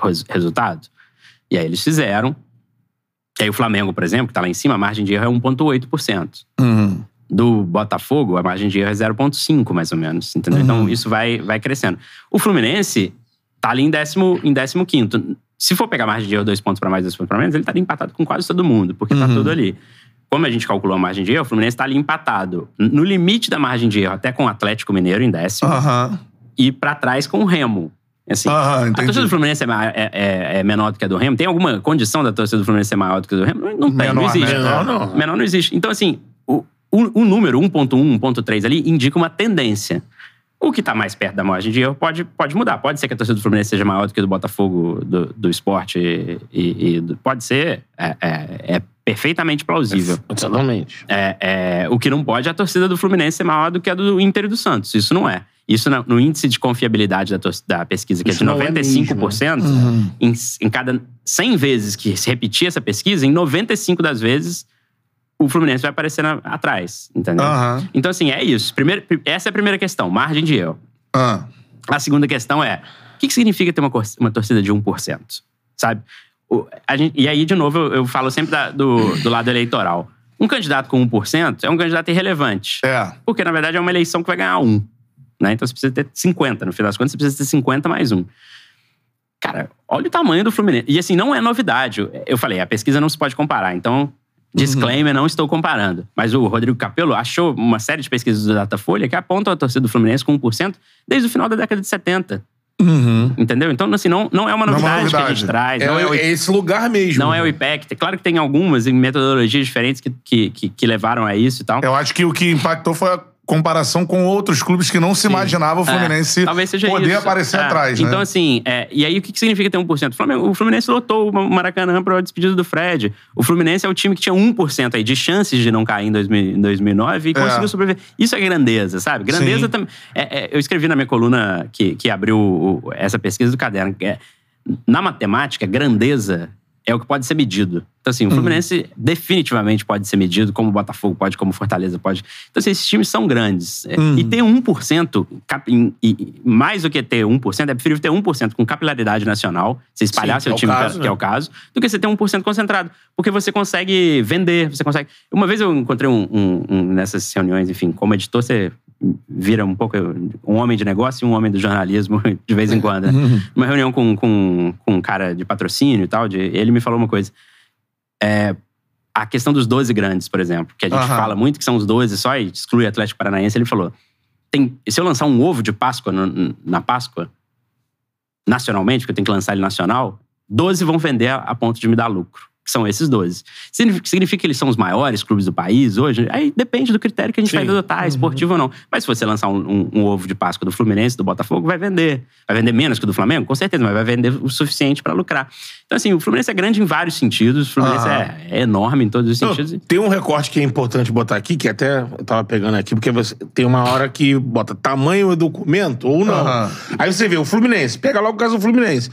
res- resultado? E aí eles fizeram. E aí o Flamengo, por exemplo, que está lá em cima, a margem de erro é 1,8%. Uhum. Do Botafogo, a margem de erro é 0,5, mais ou menos. Entendeu? Então isso vai, vai crescendo. O Fluminense tá ali em décimo, em décimo quinto. Se for pegar a margem de erro dois pontos para mais, dois pontos para menos, ele tá ali empatado com quase todo mundo, porque tá tudo ali. Como a gente calculou a margem de erro, o Fluminense tá ali empatado. No limite da margem de erro, até com o Atlético Mineiro em décimo, Aham. e para trás com o Remo. Assim, a torcida do Fluminense é, é- é- é menor do que a do Remo? Tem alguma condição da torcida do Fluminense ser maior do que a do Remo? Não, não tem, Menor, não existe. Menor não. Menor não existe. Então, assim, o, o, o número 1.1, 1.3 ali indica uma tendência. O que está mais perto da margem de erro pode, pode mudar. Pode ser que a torcida do Fluminense seja maior do que a do Botafogo, do, do esporte. E, e- pode ser. É, é- é perfeitamente plausível. Exatamente. É, é, o que não pode é a torcida do Fluminense ser maior do que a do Inter e do Santos. Isso não é. Isso na- no índice de confiabilidade da, da pesquisa, que Isso é de é 95%, em, em cada 100 vezes que se repetir essa pesquisa, em 95 das vezes, o Fluminense vai aparecer na- atrás. Entendeu? Aham. Então, assim, é isso. Primeiro, essa é a primeira questão, margem de erro. Ah. A segunda questão é: o que, que significa ter uma, uma torcida de 1%? Sabe? Gente- e aí, de novo, eu, eu falo sempre da- do, do lado eleitoral. Um candidato com 1% é um candidato irrelevante. É. Porque, na verdade, é uma eleição que vai ganhar um. Né? Então você precisa ter 50. No final das contas, você precisa ter 50 mais um. Cara, olha o tamanho do Fluminense. E assim, não é novidade. Eu falei, a pesquisa não se pode comparar. Então, disclaimer, não estou comparando. Mas o Rodrigo Capello achou uma série de pesquisas do Datafolha que apontam a torcida do Fluminense com 1% desde o final da década de 70. Uhum. Entendeu? Então, assim, não, não é uma Não é uma novidade, que a novidade. gente traz. É, não é o é esse lugar mesmo. não é o IPEC. Claro que tem algumas metodologias diferentes que, que, que, que levaram a isso e tal. Eu acho que o que impactou foi a comparação com outros clubes que não se imaginava o Fluminense É, talvez seja poder isso. aparecer É, atrás, né? Então, assim, é, e aí o que significa ter 1%? O Flamengo- O Fluminense lotou o Maracanã para a despedida do Fred. O Fluminense é o time que tinha 1% aí de chances de não cair em, 2000 em 2009 e É. conseguiu sobreviver. Isso é grandeza, sabe? Grandeza Sim. também. é- é, eu escrevi na minha coluna que, que abriu essa pesquisa do caderno. que é, na matemática, grandeza é o que pode ser medido. Então, assim, o Uhum. Fluminense definitivamente pode ser medido, como o Botafogo pode, como o Fortaleza pode. Então, assim, esses times são grandes. É, Uhum. E ter 1%, cap- em- e- e mais do que ter 1%, é preferível ter 1% com capilaridade nacional, você espalhar Sim, seu é o time, caso, que é né? o caso, do que você ter 1% concentrado. Porque você consegue vender, você consegue... Uma vez eu encontrei um, um- um- nessas reuniões, enfim, como editor, você vira um pouco um homem de negócio e um homem do jornalismo de vez em quando. né? Uma reunião com, com, com um cara de patrocínio e tal, de, ele me falou uma coisa. É, a questão dos 12 grandes, por exemplo, que a gente Aham. fala muito que são os 12 só e exclui o Atlético Paranaense, ele falou: tem, se eu lançar um ovo de Páscoa no- na Páscoa, nacionalmente, porque eu tenho que lançar ele nacional, 12 vão vender a ponto de me dar lucro. Que são esses 12. Significa, significa que eles são os maiores clubes do país hoje? Aí depende do critério que a gente Sim. vai adotar, esportivo ou não. Mas se você lançar um, um- um ovo de Páscoa do Fluminense, do Botafogo, vai vender. Vai vender menos que o do Flamengo? Com certeza, mas vai vender o suficiente para lucrar. Então, assim, o Fluminense é grande em vários sentidos, o Fluminense Aham. é, é enorme em todos os Não, sentidos. tem um recorte que é importante botar aqui, que até eu tava pegando aqui, porque você tem uma hora que bota tamanho do documento ou não. Aí você vê o Fluminense, pega logo o caso do Fluminense.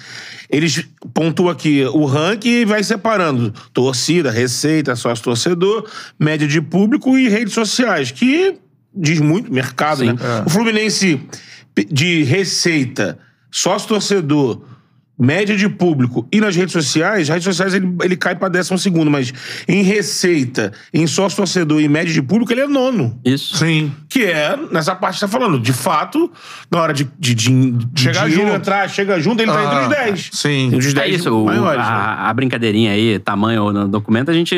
Eles pontuam aqui o ranking e vai separando torcida, receita, sócio-torcedor, média de público e redes sociais, que diz muito mercado, Sim. né? É. O Fluminense de receita, sócio-torcedor, média de público e nas redes sociais, as redes sociais ele, ele cai pra décimo segundo, mas em receita, em sócio torcedor e média de público, ele é nono. Isso. Sim. Que é nessa parte que você tá falando. De fato, na hora de, de, de, de Chegar junto. entrar, chega junto, ele tá entre Ah, os 10. sim. Entre os É 10 isso, o- maiores. né? a, a brincadeirinha aí, tamanho no documento, a gente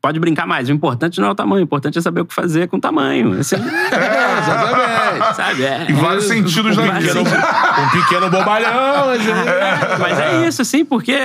pode brincar mais. O importante não é o tamanho, o importante é saber o que fazer com o tamanho. Assim, É, exatamente. Sabe? É, Em vários sentidos da vida. Um pequeno bobalhão. É, Mas é isso, sim, porque,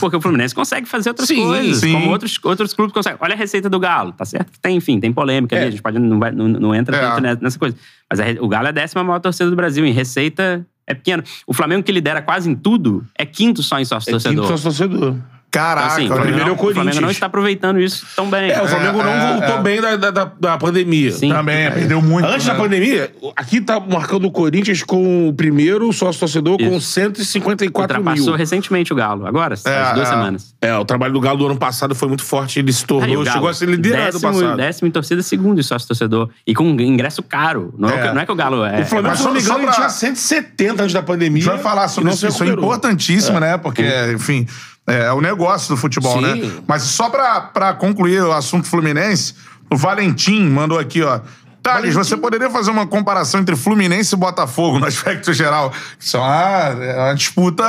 porque o Fluminense consegue fazer outras Sim, coisas, sim. como outros, outros clubes conseguem. Olha a receita do Galo, tá certo tem, enfim, tem polêmica ali, É. a gente pode, não, vai, não, não entra É. tanto ne- nessa coisa. Mas a o Galo é a décima maior torcida do Brasil, em receita é pequeno. O Flamengo, que lidera quase em tudo, é quinto só em sócio-torcedor. Quinto sócio Caraca, Assim, o primeiro é o Corinthians. o Flamengo não está aproveitando isso tão bem. É, o Flamengo não é, voltou é. bem da, da, da, pandemia. Sim. Também, perdeu muito. Antes né? da pandemia, aqui tá marcando o Corinthians com o primeiro sócio-torcedor com Isso. 154 Ultrapassou mil. recentemente o Galo, agora, É, há duas é. semanas. É, o trabalho do Galo do ano passado foi muito forte. Ele se Aí, tornou, Galo, chegou a ser liderado no décimo, passado. décimo em torcida, segundo em sócio-torcedor. E com um ingresso caro. Não é, É. que- não é que o Galo é. O Flamengo, se não me só- engano, pra- tinha 170 antes da pandemia. A gente vai falar sobre isso. Isso é importantíssimo, né? Porque, enfim, é, o negócio do futebol, Sim. né? Mas só pra, pra concluir o assunto Fluminense, o Valentim mandou aqui, ó. Thales, você poderia fazer uma comparação entre Fluminense e Botafogo no aspecto geral? Isso é uma, é uma disputa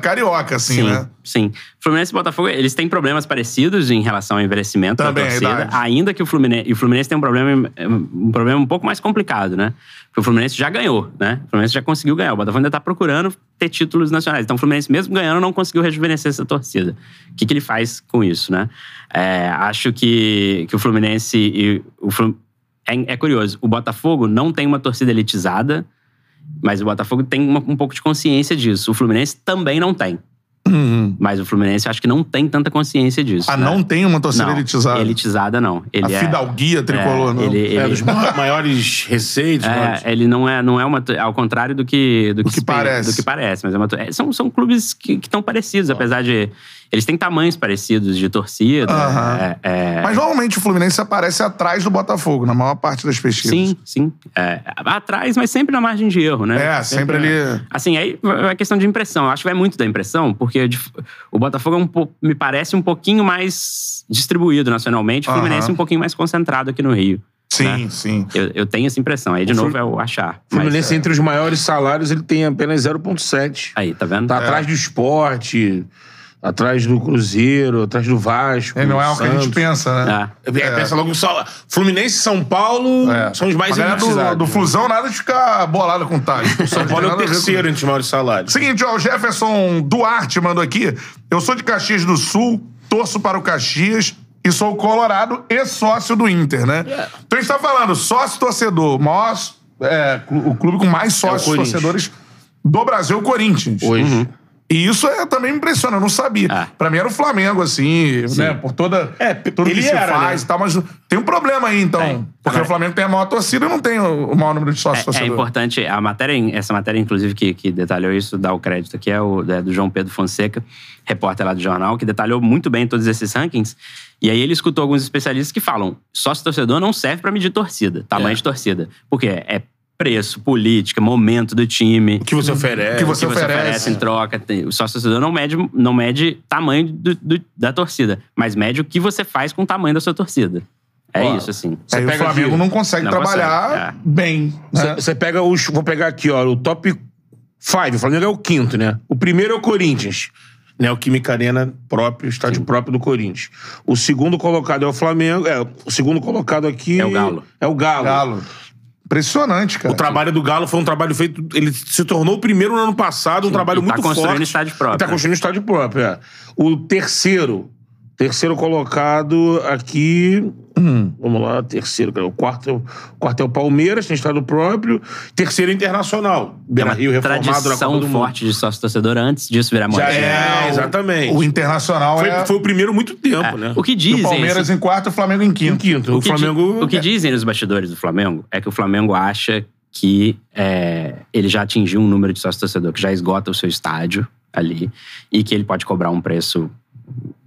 carioca, assim, Sim, né? sim. Fluminense e Botafogo, eles têm problemas parecidos em relação ao envelhecimento Também, da torcida. ainda que o Fluminense... E o Fluminense tem um problema, um problema um pouco mais complicado, né? Porque o Fluminense já ganhou, né? O Fluminense já conseguiu ganhar. O Botafogo ainda tá procurando ter títulos nacionais. Então o Fluminense, mesmo ganhando, não conseguiu rejuvenescer essa torcida. O que, que ele faz com isso, né? É, acho que, que o Fluminense e o Flu- é, é curioso. O Botafogo não tem uma torcida elitizada, mas o Botafogo tem uma- um pouco de consciência disso. O Fluminense também não tem. Mas o Fluminense acho que não tem tanta consciência disso. Ah, né? não tem uma torcida não, elitizada. Elitizada não. Ele A é, fidalguia tricolor, é, não. Ele, ele, É, dos ma- maiores receitas. maiores- é, ele não é, não é uma. Ao contrário do que. Do, que se pensa- parece. Do que parece. Mas é uma, é, são, são clubes que estão parecidos, apesar de. Eles têm tamanhos parecidos de torcida. Aham. é- é- Mas normalmente o Fluminense aparece atrás do Botafogo, na maior parte das pesquisas. Sim, sim. É, atrás, mas sempre na margem de erro, né? É, sempre ali- Assim, aí é questão de impressão. Eu acho que vai muito da impressão, porque o Botafogo é um pouco, me parece um pouquinho mais distribuído nacionalmente, o Fluminense Aham. um pouquinho mais concentrado aqui no Rio. Sim, né? sim. Eu, eu tenho essa impressão. Aí, de O novo, é o achar. O Fluminense, Mas, entre os maiores salários, ele tem apenas 0,7. Aí, tá vendo? Tá atrás do esporte, atrás do Cruzeiro, atrás do Vasco. É, não é o que a gente pensa, né? É. É, Pensa logo só. Fluminense e São Paulo É. são os mais galera do, do Flusão, nada de ficar bolado com o Thales. São Paulo é o terceiro entre os maiores salários. Seguinte, ó, o Jefferson Duarte mandou aqui. Eu sou de Caxias do Sul, torço para o Caxias e sou colorado e sócio do Inter, né? É. Então a gente tá falando, sócio-torcedor, maior, é, o clube com mais sócios torcedores do Brasil, é o Corinthians. Hoje. E isso é, também me impressiona, eu não sabia. Ah. Pra mim era o Flamengo, assim, né? Por toda. É, tudo ele que se era, faz né? e tal, mas tem um problema aí, então. Tem. Porque Agora- o Flamengo tem a maior torcida e não tem o, o maior número de sócios É, é torcedores. importante, a matéria, essa matéria, inclusive, que, que detalhou isso, dá o crédito aqui, é o é do João Pedro Fonseca, repórter lá do jornal, que detalhou muito bem todos esses rankings. E aí ele escutou alguns especialistas que falam: sócio-torcedor não serve para medir torcida, tamanho É. de torcida. Porque é preço, política, momento do time. O que você oferece. O que o você que você oferece. oferece em troca. Tem- O sócio-torcedor não mede, não mede tamanho do- do- da torcida, mas mede o que você faz com o tamanho da sua torcida. É Ó, isso, assim. Você Aí o Flamengo aqui- não consegue Não trabalhar consegue, é. bem. né? Você pega os. Vou pegar aqui, ó, o top 5. O Flamengo é o quinto, né? O primeiro é o Corinthians. Né, o Química Arena próprio, estádio próprio do Corinthians. O segundo colocado é o Flamengo. É, o segundo colocado aqui. É o Galo. É o Galo. Galo. Impressionante, cara. O trabalho do Galo foi um trabalho feito. Ele se tornou o primeiro no ano passado, um trabalho e tá muito construindo forte. estádio próprio, E tá né? construindo estádio próprio, é. O terceiro. Terceiro colocado aqui. Hum. Vamos lá, terceiro. O quarto, é o- quarto é o Palmeiras, tem estado próprio. Terceiro é Internacional. É Beira Rio reformado na tradição Copa do Mundo. forte de sócio-torcedor antes disso virar Já modinha. é, o- exatamente. O Internacional Foi, é foi o primeiro há muito tempo, né? O que dizem... o Palmeiras assim, em quarto e o Flamengo em Em quinto. quinto. O, o que di- Flamengo. o que dizem nos bastidores do Flamengo é que o Flamengo acha que é, ele já atingiu um número de sócio-torcedor que já esgota o seu estádio ali e que ele pode cobrar um preço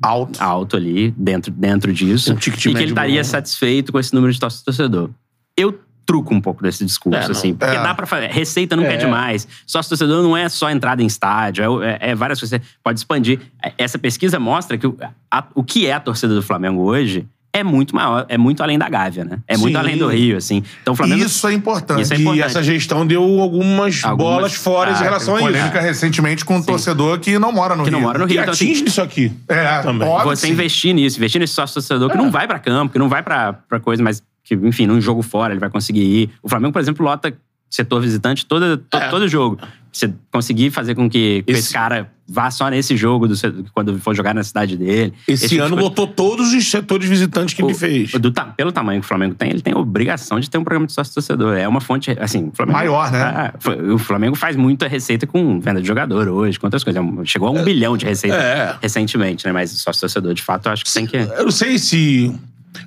Alto. alto ali dentro, dentro disso Um ticket e que ele estaria bom. satisfeito com esse número de sócio-torcedor. Eu truco um pouco desse discurso, É, assim. Porque É. dá pra fazer. Receita nunca é, É. demais. Sócio torcedor não é só entrada em estádio, é, é- é várias coisas. Você pode expandir. Essa pesquisa mostra que o, a- o que é a torcida do Flamengo hoje é muito maior, é muito além da Gávea, né? É muito Sim. além do Rio, assim. Então Flamengo. Isso é importante. Isso é E importante. essa gestão deu algumas, Algumas- bolas fora Ah, em relação a isso. Polêmica recentemente com um torcedor que não mora no Que Rio. não mora no Que Rio. Então, assim, atinge isso aqui. É, Também. você sim. investir nisso, investir nesse sócio torcedor que não vai pra campo, que não vai pra, pra coisa, mas que, enfim, num jogo fora ele vai conseguir ir. O Flamengo, por exemplo, lota setor visitante todo, to- É. todo jogo. Você conseguir fazer com que, que esse... Esse- cara vá só nesse jogo do, quando for jogar na cidade dele. Esse, tipo de ano coisa. lotou todos os setores visitantes que ele O- fez. do pelo tamanho que o Flamengo tem, ele tem a obrigação de ter um programa de sócio torcedor. É uma fonte, assim, Flamengo, Maior, né? Ah, o Flamengo faz muita receita com venda de jogador hoje, com outras coisas. É Chegou a um bilhão de receita É. recentemente, né? Mas sócio torcedor, de fato, eu acho que tem que. Eu não sei se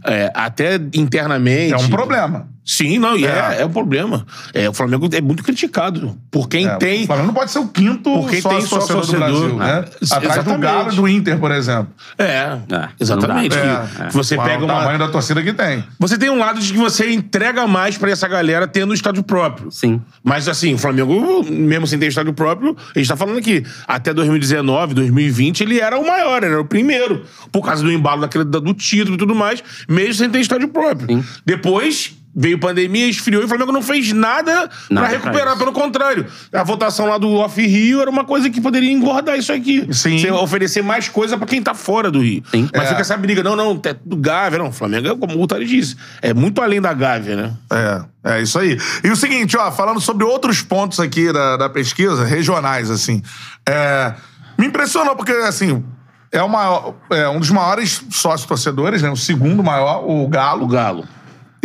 é, até internamente. É um problema. Sim, não, e é, É. é um problema. É, o Flamengo é muito criticado por quem É, tem. O Flamengo não pode ser o quinto Por quem tem sócio torcedor do Brasil, né? né? Atrás do. Galo do Inter, por exemplo. É, É, exatamente. É. Que Você pega o tamanho uma. da torcida que tem. Você tem um lado de que você entrega mais pra essa galera tendo um estádio próprio. Sim. Mas assim, o Flamengo, mesmo sem ter estádio próprio, a gente tá falando aqui, até 2019, 2020, ele era o maior, era o primeiro. Por causa do embalo daquele, do título e tudo mais, mesmo sem ter estádio próprio. Sim. Depois. Veio pandemia, esfriou e o Flamengo não fez nada, Nada pra pra recuperar. isso. Pelo contrário, a votação lá do Off Rio era uma coisa que poderia engordar isso aqui. Sim. Você oferecer mais coisa pra quem tá fora do Rio. Sim. Mas É. fica essa briga, não, não, é do Gávea, não. O Flamengo é como o Tari disse. É muito além da Gávea, né? É, é isso aí. E o seguinte, ó, falando sobre outros pontos aqui da, da pesquisa, regionais, assim. é, me impressionou, porque, assim, é, o maior- é um dos maiores sócios torcedores, né? O segundo maior, o Galo. O Galo.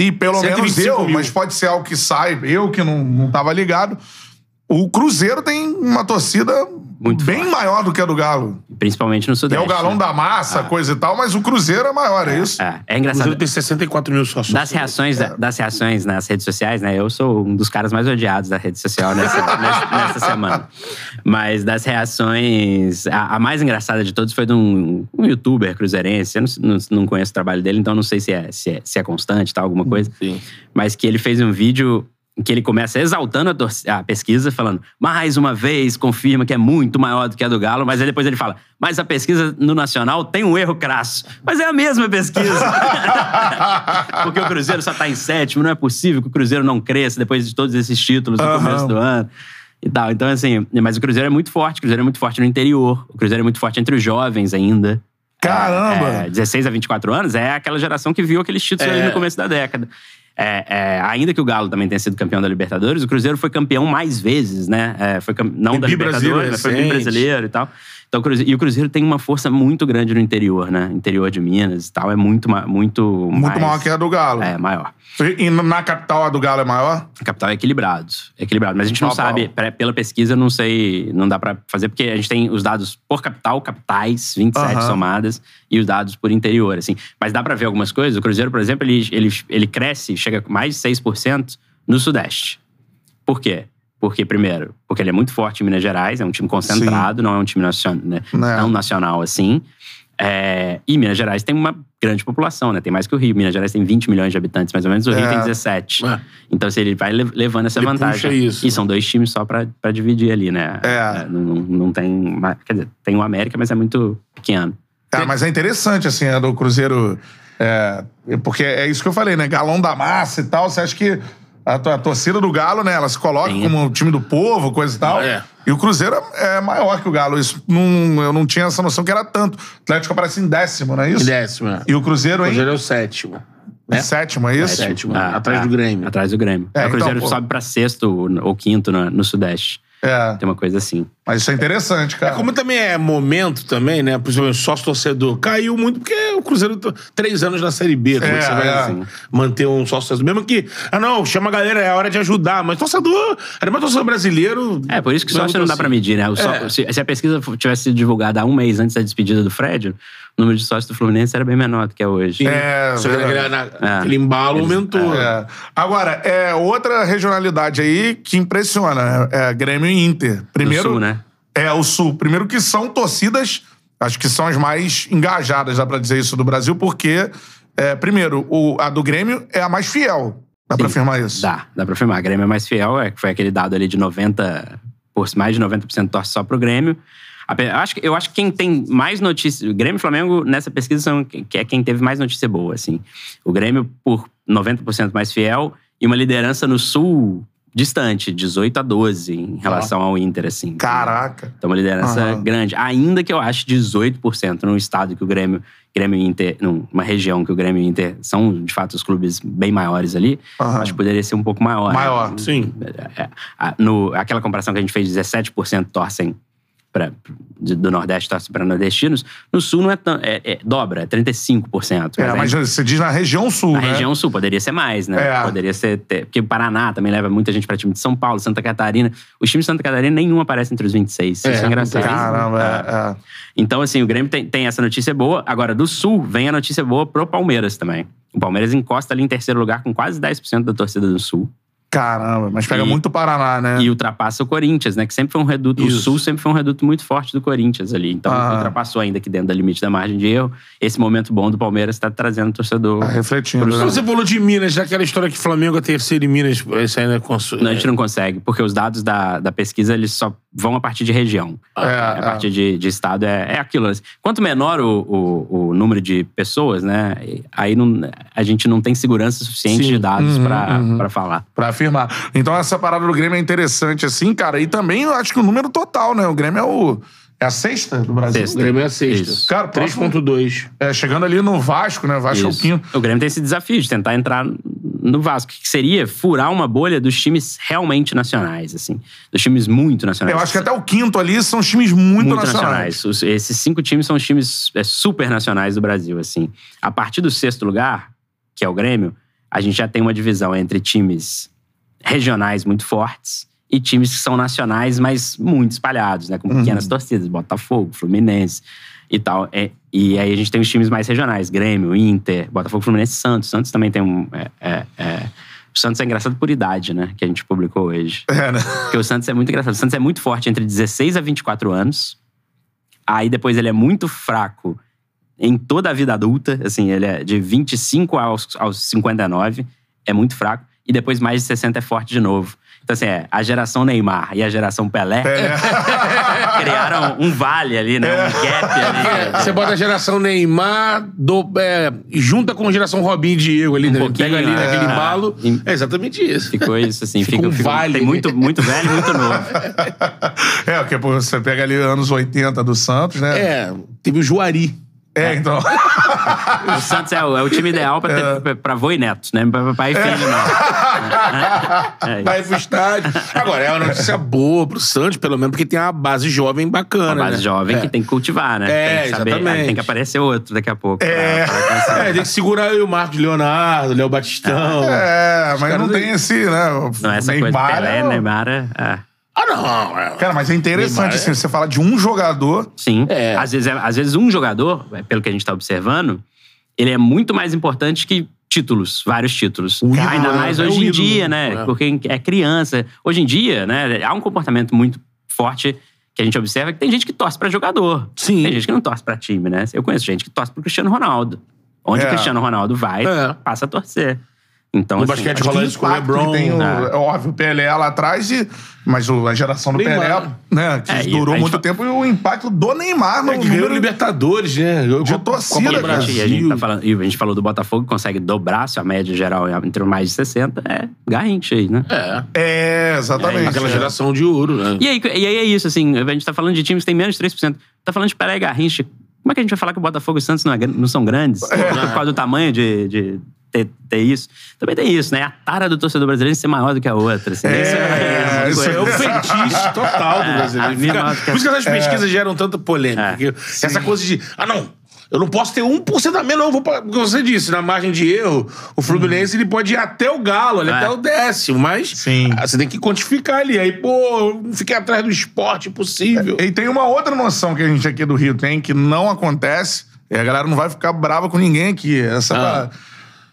E pelo menos 125 eu, mil. mas pode ser algo que sai, eu que não, não tava ligado. O Cruzeiro tem uma torcida Muito bem forte. maior do que a do Galo. Principalmente no É Sudeste. o galão né? da massa, coisa e tal, mas o Cruzeiro é maior, é isso? É, é O engraçado. Cruzeiro tem 64 mil sócios. Das reações, das reações nas redes sociais, né? Eu sou um dos caras mais odiados da rede social nessa, nessa, nessa semana. Mas das reações, a, a mais engraçada de todos foi de um, um youtuber cruzeirense. Eu não, não, não conheço o trabalho dele, então não sei se é, se é, se é constante, tal, alguma coisa. Sim. Mas que ele fez um vídeo em que ele começa exaltando a, a pesquisa, falando, mais uma vez, confirma que é muito maior do que a do Galo, mas aí depois ele fala, mas a pesquisa no Nacional tem um erro crasso. Mas é a mesma pesquisa. Porque o Cruzeiro só tá em sétimo, não é possível que o Cruzeiro não cresça depois de todos esses títulos no Aham. começo do ano. E tal. Então, assim, mas o Cruzeiro é muito forte, o Cruzeiro é muito forte no interior, o Cruzeiro é muito forte entre os jovens ainda. Caramba! É, 16 a 24 anos é aquela geração que viu aqueles títulos É. ali no começo da década. É, é, ainda que o Galo também tenha sido campeão da Libertadores, o Cruzeiro foi campeão mais vezes, né? É, foi não da Libertadores, mas foi recente. brasileiro e tal. Então, e o Cruzeiro tem uma força muito grande no interior, né? Interior de Minas e tal. É muito, muito, Muito mais, maior que a do Galo. É, maior. E na capital a do Galo é maior? A capital é equilibrado. É equilibrado. Mas a gente não Pau sabe, pela pesquisa, não sei, não dá pra fazer, porque a gente tem os dados por capital, capitais, 27 Aham. somadas, e os dados por interior, assim. Mas dá pra ver algumas coisas. O Cruzeiro, por exemplo, ele, ele, ele cresce, chega com mais de 6% no Sudeste. Por quê? Porque, primeiro, porque ele é muito forte em Minas Gerais, é um time concentrado, não é um time nacional, né? Né. não nacional assim. É, e Minas Gerais tem uma grande população, né? Tem mais que o Rio. Minas Gerais tem 20 milhões de habitantes, mais ou menos. O Rio É. tem 17. É. Então, assim, ele vai le- levando essa Ele vantagem. puxa isso. E são dois times só pra, pra dividir ali, né? É. Não, não, não tem. Quer dizer, tem o América, mas é muito pequeno. É, mas é interessante, assim, a do Cruzeiro. é, porque é isso que eu falei, né? Galão da massa e tal. Você acha que a, a torcida do Galo, né? Ela se coloca Sim. como o time do povo, coisa e tal. É. E o Cruzeiro é é maior que o Galo. Isso não, eu não tinha essa noção que era tanto. O Atlético aparece em décimo, não é isso? Décimo. é. E o Cruzeiro O em Cruzeiro é o sétimo. em sétimo, é isso? Sétimo. Ah, atrás ah, do Grêmio. Atrás do Grêmio. É, o Cruzeiro então, sobe pra sexto ou- ou quinto no, no Sudeste. É. Tem uma coisa assim. Mas isso é interessante, cara. É como também é momento também, né? Principalmente sócio torcedor. Caiu muito porque o Cruzeiro tá três anos na Série B. Como é, É, que você vai é. assim, manter um sócio torcedor? Mesmo que, ah não, chama a galera, é hora de ajudar. Mas torcedor, era mais torcedor brasileiro. É, por isso que sócio não dá assim. pra medir, né? O só- É. se, se a pesquisa tivesse sido divulgada há um mês antes da despedida do Fred, o número de sócios do Fluminense era bem menor do que é hoje. É, Só que É. aquele embalo aumentou. É. Agora, é outra regionalidade aí que impressiona. É Grêmio e Inter. Primeiro, Sul, né? É, o Sul. Primeiro que são torcidas, acho que são as mais engajadas, dá pra dizer isso, do Brasil, porque, é, primeiro, o- a do Grêmio é a mais fiel. Dá pra afirmar isso? Dá, dá pra afirmar. Grêmio é mais fiel, é, foi aquele dado ali de 90, por mais de 90% torce só pro Grêmio. Ape- Acho, eu acho que quem tem mais notícia. Grêmio e Flamengo, nessa pesquisa, são, que é quem teve mais notícia boa, assim. O Grêmio, por 90% mais fiel, e uma liderança no Sul distante, 18 a 12, em relação ao Inter, assim. Caraca. Então, uma liderança grande. Ainda que eu ache 18% num estado que o Grêmio, Grêmio Inter, numa região que o Grêmio e Inter são, de fato, os clubes bem maiores ali, acho que poderia ser um pouco maior. Maior. Sim. É, a- no, aquela comparação que a gente fez, 17% torcem pra, de- do Nordeste torcem para nordestinos. No Sul não é tão. É, é- dobra, é 35%. É, aí- mas você diz na região sul, na né? região sul, poderia ser mais, né? É. Poderia ser. ter- porque o Paraná também leva muita gente pra time de São Paulo, Santa Catarina. Os times de Santa Catarina, nenhum aparece entre os 26. É, Isso é engraçado. Caramba, É. é, é. Então, assim, o Grêmio tem, tem essa notícia boa. Agora, do Sul, vem a notícia boa pro Palmeiras também. O Palmeiras encosta ali em terceiro lugar com quase 10% da torcida do Sul. Caramba, mas pega E- muito o Paraná, né? E ultrapassa o Corinthians, né? Que sempre foi um reduto. Isso. O Sul sempre foi um reduto muito forte do Corinthians ali. Então, Ah. ultrapassou ainda aqui dentro da limite da margem de erro. Esse momento bom do Palmeiras está trazendo o torcedor. Tá refletindo, né? Você falou de Minas, aquela história que Flamengo é terceiro em Minas, isso ainda é cons... Não, a gente não consegue, porque os dados da, da pesquisa eles só vão a partir de região. É, a é. partir de, de estado é, é aquilo. Quanto menor o, o, o número de pessoas, né? Aí não, a gente não tem segurança suficiente Sim. de dados Uhum, pra uhum. falar. Pra afirmar. Então essa parada do Grêmio é interessante, assim, cara. E também eu acho que o número total, né? O Grêmio é o. É a sexta do Brasil. Sexta. O Grêmio é a sexta. Isso. Cara, próximo- 3.2. É, chegando ali no Vasco, né? Vasco é o Isso. quinto. O Grêmio tem esse desafio de tentar entrar no Vasco, que seria furar uma bolha dos times realmente nacionais, assim. Dos times muito nacionais. Eu acho que até o quinto ali são os times muito, muito nacionais. nacionais. Os- esses cinco times são os times é, super nacionais do Brasil, assim. A partir do sexto lugar, que é o Grêmio, a gente já tem uma divisão entre times regionais muito fortes e times que são nacionais, mas muito espalhados, né? Com pequenas torcidas, Botafogo, Fluminense e tal. É, e aí a gente tem os times mais regionais, Grêmio, Inter, Botafogo, Fluminense e Santos. Santos também tem um... é, é, é. O Santos é engraçado por idade, né? Que a gente publicou hoje. É, né? Porque o Santos é muito engraçado. O Santos é muito forte entre 16 a 24 anos. Aí depois ele é muito fraco em toda a vida adulta. Assim, ele é de 25 aos, aos 59. É muito fraco. E depois mais de 60 é forte de novo. Então, assim, é, a geração Neymar e a geração Pelé criaram um vale ali, né? Um gap ali. Você bota a geração Neymar, do, é, junta com a geração Robinho e Diego ali, Um né? Pega ali é. naquele embalo. Em- É exatamente isso. Ficou isso, assim. Ficou Fica, um fica- vale. Tem muito, muito velho e muito novo. É, porque você pega ali anos 80 do Santos, né? É, teve o Juari. É, então. O Santos é o, é o time ideal pra, ter, pra avô e neto, né? Pra pra pai e filho, não. É, Vai pro estádio. Agora, é uma notícia boa pro Santos, pelo menos, porque tem uma base jovem bacana. Uma base né? jovem é. que tem que cultivar, né? É, tem que saber, exatamente. Tem que aparecer outro daqui a pouco. É. pra- pra. É, tem que segurar aí o Marcos Leonardo, Léo Batistão. É, mas não tem esse, né? o Não, essa coisa Neymar Pelé, é o- Neymar, é- é. Ah, não. é. Cara, mas é interessante, Neymar é- assim, você fala de um jogador. Sim. É. Às, vezes, é- às vezes um jogador, é, pelo que a gente tá observando, ele é muito mais importante que títulos, vários títulos. ídolo, Ainda né? mais É o hoje em dia, né? né? É. Porque é criança. Hoje em dia, né? Há um comportamento muito forte que a gente observa que tem gente que torce pra jogador. Sim. Tem gente que não torce pra time, né? Eu conheço gente que torce pro Cristiano Ronaldo. Onde É. o Cristiano Ronaldo vai, É. passa a torcer. Então, No assim, basquete Mas rola tem isso com o LeBron. Tem o, né? é óbvio, o Pelé lá atrás, e, mas o- a geração do Neymar. Pelé, né? Que É, durou gente muito tempo, e o impacto do Neymar no É, que ganhou número- Libertadores, né? De Copa- torcida, Copa do E a, cara. gente, a gente tá falando, e a gente falou do Botafogo, que consegue dobrar sua média geral entre mais de 60, é garrincha aí, né? É. É, exatamente. Aquela é. geração de ouro, né? E aí, e aí é isso, assim, a gente tá falando de times que tem menos de 3%. Tá falando de Pelé e Garrincha. Como é que a gente vai falar que o Botafogo e o Santos não, é não são grandes? É. Por causa do tamanho de, de ter, ter isso. Também tem isso, né? A tara do torcedor brasileiro ser maior do que a outra. Assim, É, isso uma isso Isso coisa- é o fetiche total do É, brasileiro. Fica- Por isso que essas pesquisas geram tanta polêmica. É. Essa coisa de, ah, não, eu não posso ter 1% a menos, não, eu vou pra... Porque você disse, na margem de erro, o Fluminense ele pode ir até o Galo, É. até o décimo, mas Sim. ah, você tem que quantificar ali. Aí, pô, fiquei atrás do esporte, impossível. E tem uma outra noção que a gente aqui do Rio tem, que não acontece, e a galera não vai ficar brava com ninguém aqui. Essa Ah. parada.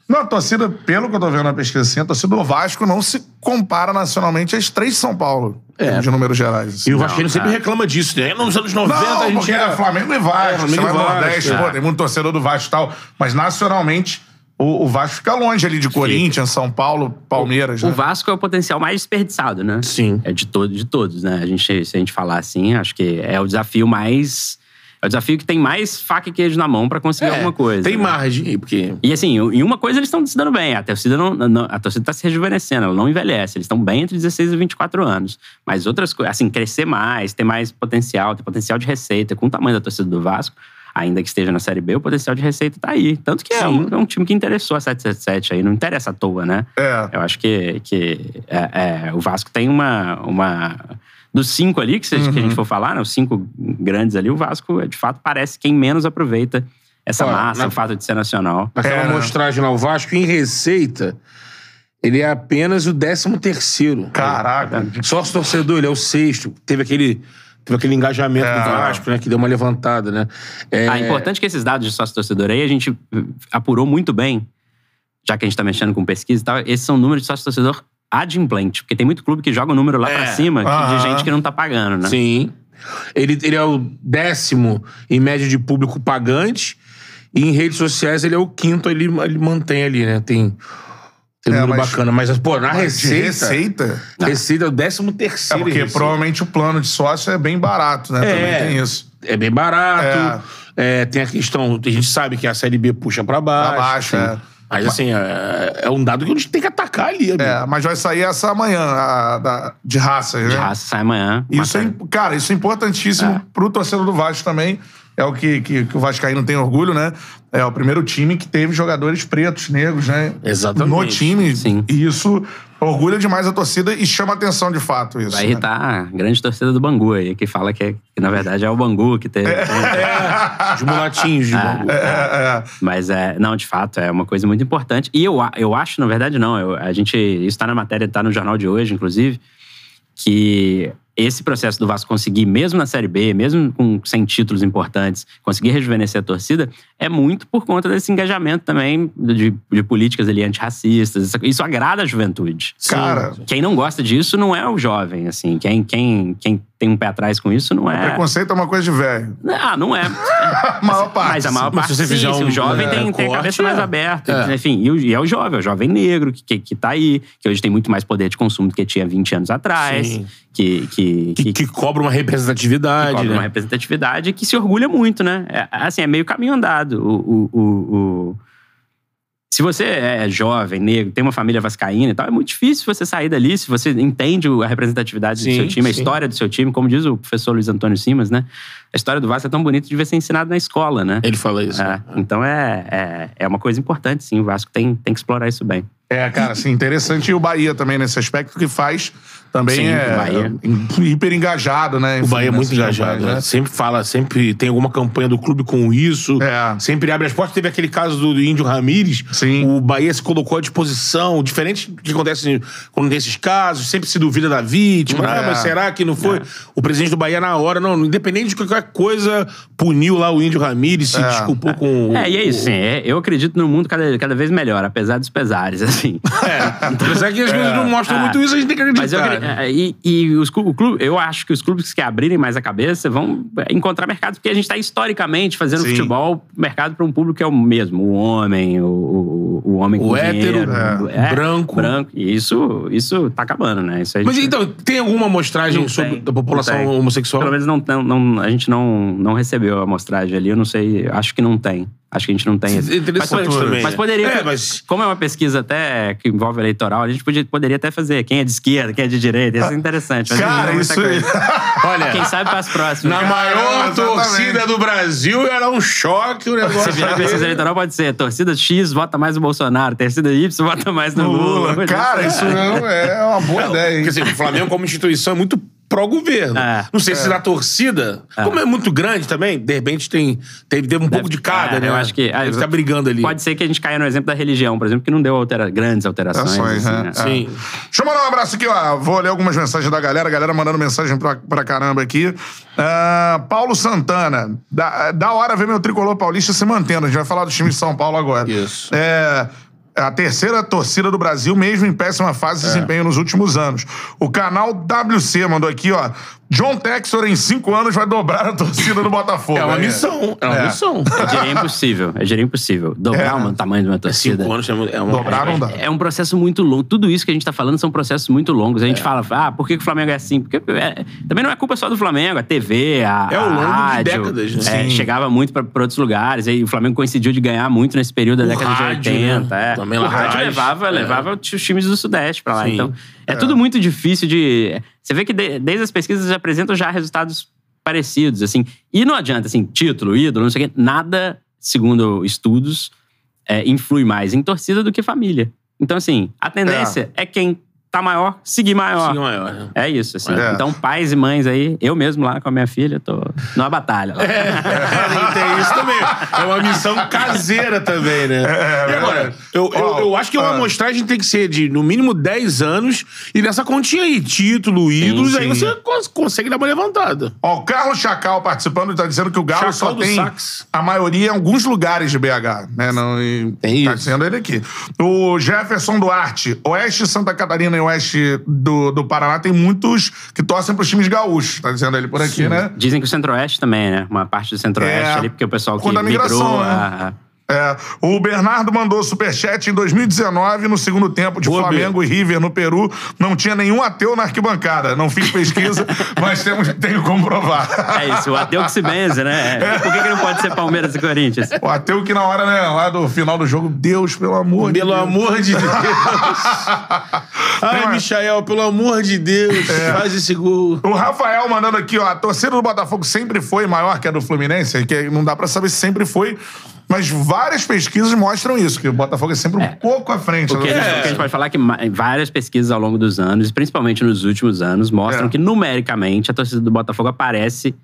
Não, a torcida, pelo que eu tô vendo na pesquisa assim, a torcida do Vasco não se compara nacionalmente às três de São Paulo, É. de números gerais. assim. E o Não, sempre é. reclama disso, né? Nos anos 90 Não, a gente era... é Flamengo e Vasco. É, Flamengo e Vasco, Nordeste, é. pô, tem muito torcedor do Vasco e tal. Mas nacionalmente, o, o Vasco fica longe ali de Corinthians, São Paulo, Palmeiras. O né? Vasco é o potencial mais desperdiçado, né? Sim. É de, todo, de todos, né? A gente, se a gente falar assim, acho que é o desafio mais. É o desafio que tem mais faca e queijo na mão pra conseguir É, alguma coisa. Tem né? margem porque. E assim, em uma coisa eles estão se dando bem. A torcida não, não- a torcida tá se rejuvenescendo, ela não envelhece. Eles estão bem entre 16 e 24 anos. Mas outras coisas, assim, crescer mais, ter mais potencial, ter potencial de receita, com o tamanho da torcida do Vasco, ainda que esteja na Série B, o potencial de receita tá aí. Tanto que é um, é um time que interessou a 777 aí, não interessa à toa, né? É. Eu acho que, que é, é, o Vasco tem uma. uma dos cinco ali, que, se, que a Uhum. gente for falar, né, os cinco grandes ali, o Vasco, de fato, parece quem menos aproveita essa Ó, massa, na- o fato de ser nacional. Naquela É. amostragem lá, o Vasco em receita, ele é apenas o décimo terceiro. Caraca. Sócio torcedor, ele é o sexto. Teve aquele, teve aquele engajamento É. do Vasco, né? Que deu uma levantada, né? É, Ah, é importante que esses dados de sócio-torcedor aí a gente apurou muito bem, já que a gente tá mexendo com pesquisa e tal, esses são números de sócio-torcedor adimplente, porque tem muito clube que joga o número lá É. pra cima de gente que não tá pagando, né? Sim. Ele, ele é o décimo em média de público pagante. E em redes sociais ele é o quinto, ele, ele mantém ali, né? Tem, tem um É, número mas- bacana. Mas, pô, na Mas receita. receita? Receita é o décimo É terceiro. porque em receita. provavelmente o plano de sócio é bem barato, né? Também É. tem isso. É bem barato. É, tem a questão. A gente sabe que a Série B puxa pra baixo. Pra baixo, sim. é. Mas assim, é, é um dado que a gente tem que atacar ali, amigo. É, mas vai sair essa amanhã, a, da- de raças, né? De raça sai amanhã. Isso é, cara, isso é importantíssimo pro torcedor do Vasco também. É o que, que, que o Vascaíno tem orgulho, né? É o primeiro time que teve jogadores pretos, negros, né? Exatamente. No time. Sim. E isso orgulha demais a torcida e chama atenção de fato isso. Vai né? irritar a grande torcida do Bangu aí, que fala que, que, na verdade é o Bangu que teve. Os mulatinhos de Bangu. É, é, Mas é, não, de fato, é uma coisa muito importante. E eu, eu acho, na verdade, não. eu- a gente. Isso tá na matéria, tá no jornal de hoje, inclusive, que esse processo do Vasco conseguir, mesmo na Série B, mesmo com, sem títulos importantes, conseguir rejuvenescer a torcida, é muito por conta desse engajamento também de, de políticas ali antirracistas. Isso, isso agrada a juventude. Cara, Quem não gosta disso não é o jovem, assim. Quem, quem, quem tem um pé atrás com isso não é. preconceito é uma coisa de velho. Ah, não é. A maior parte. Mas a maior Mas parte, se você fizer um, o jovem é, tem, tem a corte, cabeça mais é. aberta. É. Enfim, e, o- e é o jovem, é o jovem negro que, que, que tá aí, que hoje tem muito mais poder de consumo do que tinha 20 anos atrás. Sim. Que, que, Que, que cobra uma representatividade, cobra né? uma representatividade e que se orgulha muito, né? É, assim, é meio caminho andado. O, o, o, o- Se você é jovem, negro, tem uma família vascaína e tal, é muito difícil você sair dali se você entende a representatividade Sim, do seu time, a sim. história do seu time, como diz o professor Luiz Antônio Simas, né? A história do Vasco é tão bonita de ver ser ensinada na escola, né? Ele fala isso. É, então é, é, é uma coisa importante, sim. O Vasco tem, tem que explorar isso bem. É, cara, assim, interessante. E o Bahia também nesse aspecto que faz também Sim, é o Bahia. hiper engajado, né? O Enfim, Bahia é muito nessas engajado. campanhas, né? Sempre fala, sempre tem alguma campanha do clube com isso. É. Sempre abre as portas. Teve aquele caso do Índio Ramírez. Sim. O Bahia se colocou à disposição. Diferente do que acontece quando tem esses casos, sempre se duvida da vítima. É. Ah, mas será que não foi? O presidente do Bahia, na hora, não, independente de qualquer coisa, puniu lá o Índio Ramírez, se É. desculpou com. o- É, e é isso, sim. É, eu acredito no mundo cada, cada vez melhor, apesar dos pesares, assim. É. Apesar que as coisas não mostram Ah, muito isso, a gente tem que acreditar. Mas eu, né? É, e, e os o clube, eu acho que os clubes que abrirem mais a cabeça vão é, encontrar mercado, porque a gente está historicamente fazendo Sim. futebol mercado para um público que é o mesmo, o homem, o, o, o homem O com hétero, dinheiro, é, branco. branco. E isso, isso tá acabando, né? Isso Mas gente- então, tem alguma amostragem Não sobre tem, da população homossexual? Pelo menos não, não- a gente não, não recebeu a amostragem ali. Eu não sei, acho que não tem. Acho que a gente não tem. esse- Interessante mas, também. Mas poderia. É, mas- Como é uma pesquisa até que envolve eleitoral, a gente podia, poderia até fazer quem é de esquerda, quem é de direita. Isso é interessante. mas Cara, é isso aí. Olha, Quem sabe para as próximas. na maior torcida do Brasil era um choque o negócio. Se virar pesquisa eleitoral, pode ser torcida X vota mais no Bolsonaro, torcida Y vota mais no Lula. Lula. Cara, isso não é uma boa ideia, hein? Porque assim, o Flamengo, como instituição, é muito pró-governo. É. Não sei se na torcida, como é muito grande também, de repente tem, tem, tem um pouco de cada, É, né? Eu acho que. Deve estar brigando ali. Pode ser que a gente caia no exemplo da religião, por exemplo, que não deu altera- grandes alterações. Alterações, assim, né? né? É. Sim. Deixa eu mandar um abraço aqui, ó. Vou ler algumas mensagens da galera. A galera mandando mensagem pra, pra caramba aqui. Ah, Paulo Santana. Da, da hora ver meu tricolor paulista se mantendo. A gente vai falar do time de São Paulo agora. Isso. É. A terceira torcida do Brasil, mesmo em péssima fase de desempenho nos últimos anos. O canal WC mandou aqui, ó. John Texor, em cinco anos, vai dobrar a torcida do Botafogo. É uma missão. É uma É. missão. Eu diria impossível. Eu diria impossível. Dobrar É. o tamanho de uma torcida. Cinco anos é uma. Dobrar não dá. É um processo muito longo. Tudo isso que a gente tá falando são processos muito longos. A É. gente fala, ah, por que, o Flamengo é assim? Porque é- também não é culpa só do Flamengo, a TV, a, É a longo de rádio, décadas, né? é, chegava muito pra, pra outros lugares. E o Flamengo coincidiu de ganhar muito nesse período da O década rádio, de 80. né? é. Também o lá rádio levava, É. levava os times do Sudeste pra lá. Sim. Então, é, tudo muito difícil de... Você vê que de- desde as pesquisas apresentam já resultados parecidos, assim. E não adianta, assim, título, ídolo, não sei o quê. Nada, segundo estudos, é, influi mais em torcida do que família. Então, assim, a tendência é, quem tá maior, seguir maior. Sim, maior. né? É isso, assim. É. Então, pais e mães aí, eu mesmo lá com a minha filha, tô numa batalha. lá. É, tem isso também. É uma missão caseira também, né? e agora, eu, eu, eu acho que uma ah. amostragem tem que ser de no mínimo 10 anos e nessa continha aí, título, ídolos, aí sim. você cons- consegue dar uma levantada. Ó, o Carlos Chacal participando está dizendo que o Galo Chacal só tem sax. a maioria em alguns lugares de BH, né? Não, e Tem tá isso. dizendo ele aqui. O Jefferson Duarte, Oeste Santa Catarina e Oeste do, do Paraná tem muitos que torcem para os times gaúchos, tá dizendo ele por aqui, né? Dizem que o Centro-Oeste também, né? Uma parte do Centro-Oeste É, ali, porque o pessoal que migrou... né? a- a- É, o Bernardo mandou superchat em 2019, no segundo tempo de Boa, Flamengo e River no Peru. Não tinha nenhum ateu na arquibancada. Não fiz pesquisa, mas temos, tenho como provar. É isso, o ateu que se benze, né? Por que, que não pode ser Palmeiras e Corinthians? O ateu que na hora, né, lá do final do jogo, Deus, pelo amor de Pelo Deus. amor de Deus. Ai, uma- Michael, pelo amor de Deus, faz esse gol. O Rafael mandando aqui, ó, a torcida do Botafogo sempre foi maior que a do Fluminense, que não dá pra saber se sempre foi, mas várias pesquisas mostram isso, que o Botafogo é sempre um pouco à frente. O que, a né? gente, o que a gente pode falar é que várias pesquisas ao longo dos anos, principalmente nos últimos anos, mostram É. que numericamente a torcida do Botafogo aparece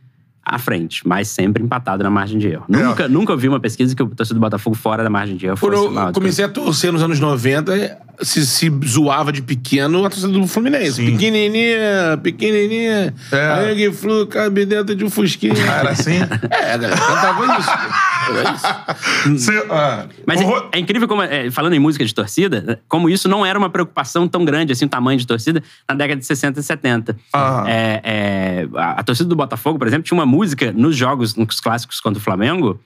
à frente, mas sempre empatado na margem de erro. É. Nunca, nunca ouvi uma pesquisa que o torcida do Botafogo fora da margem de erro Quando fosse eu comecei a torcer nos anos 90, se, se zoava de pequeno a torcida do Fluminense. Sim. Pequenininha, pequenininha. É. Aí que flu, cabe dentro de um fusquinha. Ah, Era assim? É, a galera cantava isso. Era isso. Cê- ah, Mas o é, é incrível como, é, falando em música de torcida, como isso não era uma preocupação tão grande, assim, o tamanho de torcida, na década de 60 e 70. Ah. É, é, a, a torcida do Botafogo, por exemplo, tinha uma música nos jogos, nos clássicos contra o Flamengo,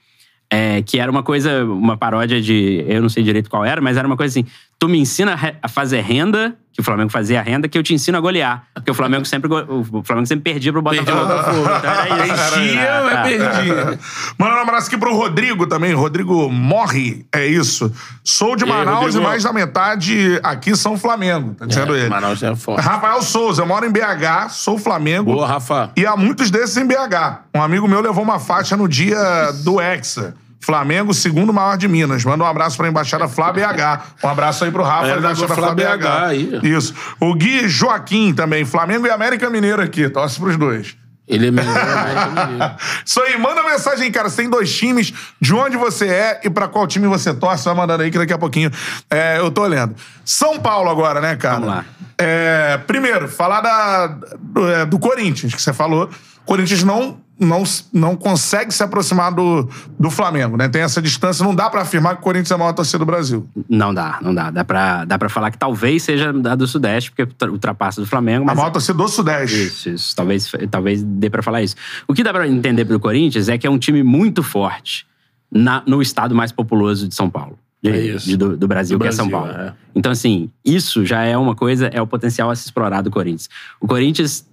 é, que era uma coisa, uma paródia de. Eu não sei direito qual era, mas era uma coisa assim: tu me ensina a fazer renda, que o Flamengo fazia renda, que eu te ensino a golear. Porque o Flamengo sempre, o Flamengo sempre perdia pro Botafogo. Então era isso. Enchia, mas Ah, perdia. Manda um abraço aqui pro Rodrigo também. Rodrigo morre, é isso. Sou de E aí, Manaus e mais da metade aqui são Flamengo, tá dizendo ele. Manaus é forte. Rafael Souza, eu moro em BH, sou Flamengo. Boa, Rafa. E há muitos desses em BH. Um amigo meu levou uma faixa no dia do Hexa. Flamengo, segundo maior de Minas. Manda um abraço pra Embaixada Flá BH. Um abraço aí pro Rafa Galera da da Embaixada Flá Flá BH BH. aí. Isso. O Gui Joaquim também. Flamengo e América Mineiro aqui. Torce pros dois. Ele é melhor, né? Isso aí, manda mensagem, cara. Você tem dois times, de onde você é e pra qual time você torce. Vai mandando aí que daqui a pouquinho é, eu tô olhando. São Paulo agora, né, cara? Vamos lá. É, primeiro, falar da, do, é, do Corinthians, que você falou. Corinthians não, não, não consegue se aproximar do, do Flamengo, né? Tem essa distância, não dá pra afirmar que o Corinthians é a maior torcida do Brasil. Não dá, não dá. Dá pra, dá pra falar que talvez seja da do Sudeste, porque ultra- ultrapassa do Flamengo, A mas. maior torcida do Sudeste. Isso, isso. Talvez, talvez dê pra falar isso. O que dá pra entender pelo Corinthians é que é um time muito forte na- no estado mais populoso de São Paulo. De- É isso. de- do, do Brasil, Do que é São Brasil, Paulo. é. Então, assim, isso já é uma coisa, é o potencial a se explorar do Corinthians. O Corinthians,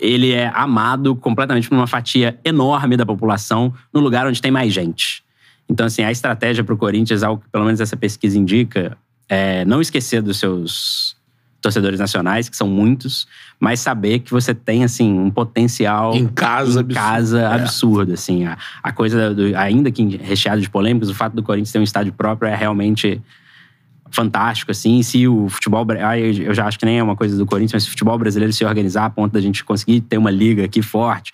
ele é amado completamente por uma fatia enorme da população no lugar onde tem mais gente. Então, assim, a estratégia para o Corinthians, algo que pelo menos essa pesquisa indica, é não esquecer dos seus torcedores nacionais, que são muitos, mas saber que você tem, assim, um potencial Em casa, em absurdo. casa É. absurdo, assim. A, a coisa, do, ainda que recheado de polêmicas, o fato do Corinthians ter um estádio próprio é realmente fantástico, assim. Se o futebol... eu já acho que nem é uma coisa do Corinthians, mas se o futebol brasileiro se organizar a ponto da gente conseguir ter uma liga aqui forte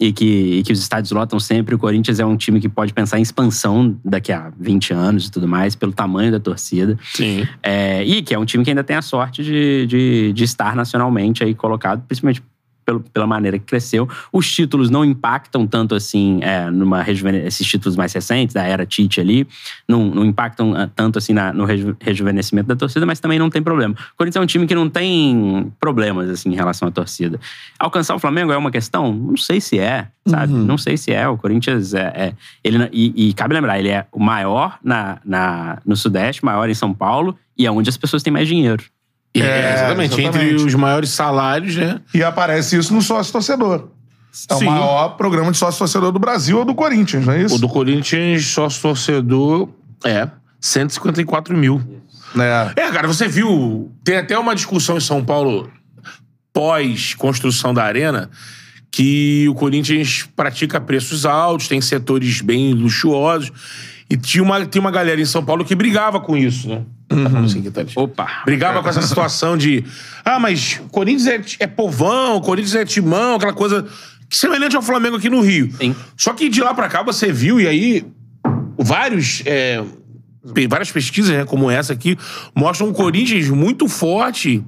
e que, e que os estádios lotam sempre, o Corinthians é um time que pode pensar em expansão daqui a 20 anos e tudo mais, pelo tamanho da torcida. Sim. É, e que é um time que ainda tem a sorte de, de, de estar nacionalmente aí colocado, principalmente pelo- pela maneira que cresceu. Os títulos não impactam tanto assim, é, numa rejuvene- esses títulos mais recentes, da era Tite ali, não, não impactam ah, tanto assim na- no reju- rejuvenescimento da torcida, mas também não tem problema. O Corinthians é um time que não tem problemas assim em relação à torcida. Alcançar o Flamengo é uma questão? Não sei se é, sabe? Uhum. Não sei se é. O Corinthians é. é- ele, e, e cabe lembrar, ele é o maior na, na- no Sudeste, maior em São Paulo, e é onde as pessoas têm mais dinheiro. É, É, exatamente. Entre exatamente. os maiores salários, né? E aparece isso no sócio torcedor. É o Sim. maior programa de sócio torcedor do Brasil ou do Corinthians, não é isso? O do Corinthians, sócio torcedor, é 154 mil. É. É, cara, você viu. Tem até uma discussão em São Paulo pós-construção da arena que o Corinthians pratica preços altos, tem setores bem luxuosos. E tinha uma, tinha uma galera em São Paulo que brigava com isso, né? Tá falando assim, tá ali. Opa! Brigava com essa situação de. Ah, mas Corinthians é, é povão, Corinthians é timão, aquela coisa semelhante ao Flamengo aqui no Rio. Sim. Só que de lá pra cá você viu, e aí vários. é, várias pesquisas, né, como essa aqui, mostram um Corinthians muito forte.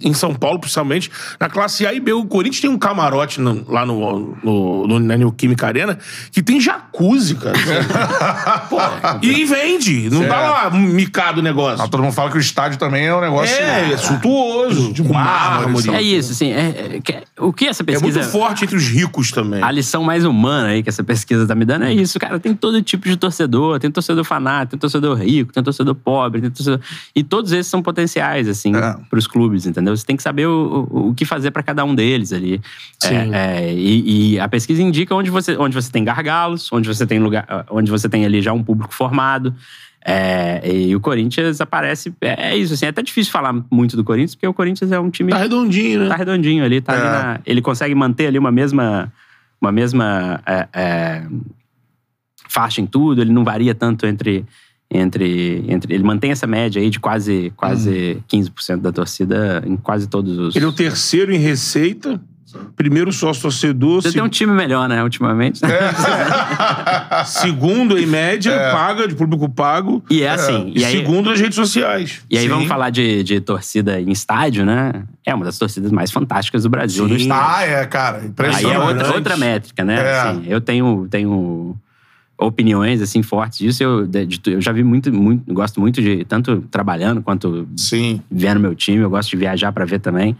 Em São Paulo, principalmente, na classe A e B. O Corinthians tem um camarote no- lá no, no, no- na Neoquímica Arena que tem jacuzzi, cara. Pô, e vende. Não tá lá micado o negócio. Ah, todo mundo fala que o estádio também é um negócio. É, é suntuoso. De mármore? É isso, assim. é- é- que- o que essa É pesquisa. muito forte entre os ricos também. A lição mais humana aí que essa pesquisa tá me dando é isso, cara. Tem todo tipo de torcedor. Tem torcedor fanático, tem torcedor rico, tem torcedor pobre, tem torcedor... E todos esses são potenciais, assim, É. pros clubes, entendeu? Você tem que saber o, o, o que fazer pra cada um deles ali. Sim. É, é, e, e a pesquisa indica onde você, onde você tem gargalos, onde você tem lugar, onde você tem ali já um público formado. É, e o Corinthians aparece. É, é isso, assim. É até difícil falar muito do Corinthians, porque o Corinthians é um time Tá redondinho, né? tá redondinho ali, tá ali É. na- ele consegue manter ali uma mesma uma mesma é, é, faixa em tudo, ele não varia tanto entre entre entre ele mantém essa média aí de quase quase 15% da torcida em quase todos os Ele é o terceiro em receita, primeiro sócio torcedor, Você tem um time melhor, né, ultimamente. segundo em média, paga, de público pago. E é assim, E, e aí, segundo nas redes sociais. e aí Sim. vamos falar de, de torcida em estádio, né? É uma das torcidas mais fantásticas do Brasil no Sim. estádio. Ah, é, cara. Aí Impressionante. é outra, outra métrica, né? É. Assim, eu tenho, tenho opiniões assim fortes disso. Eu, de- eu já vi muito, muito, gosto muito de tanto trabalhando quanto Sim. vendo meu time. Eu gosto de viajar pra ver também.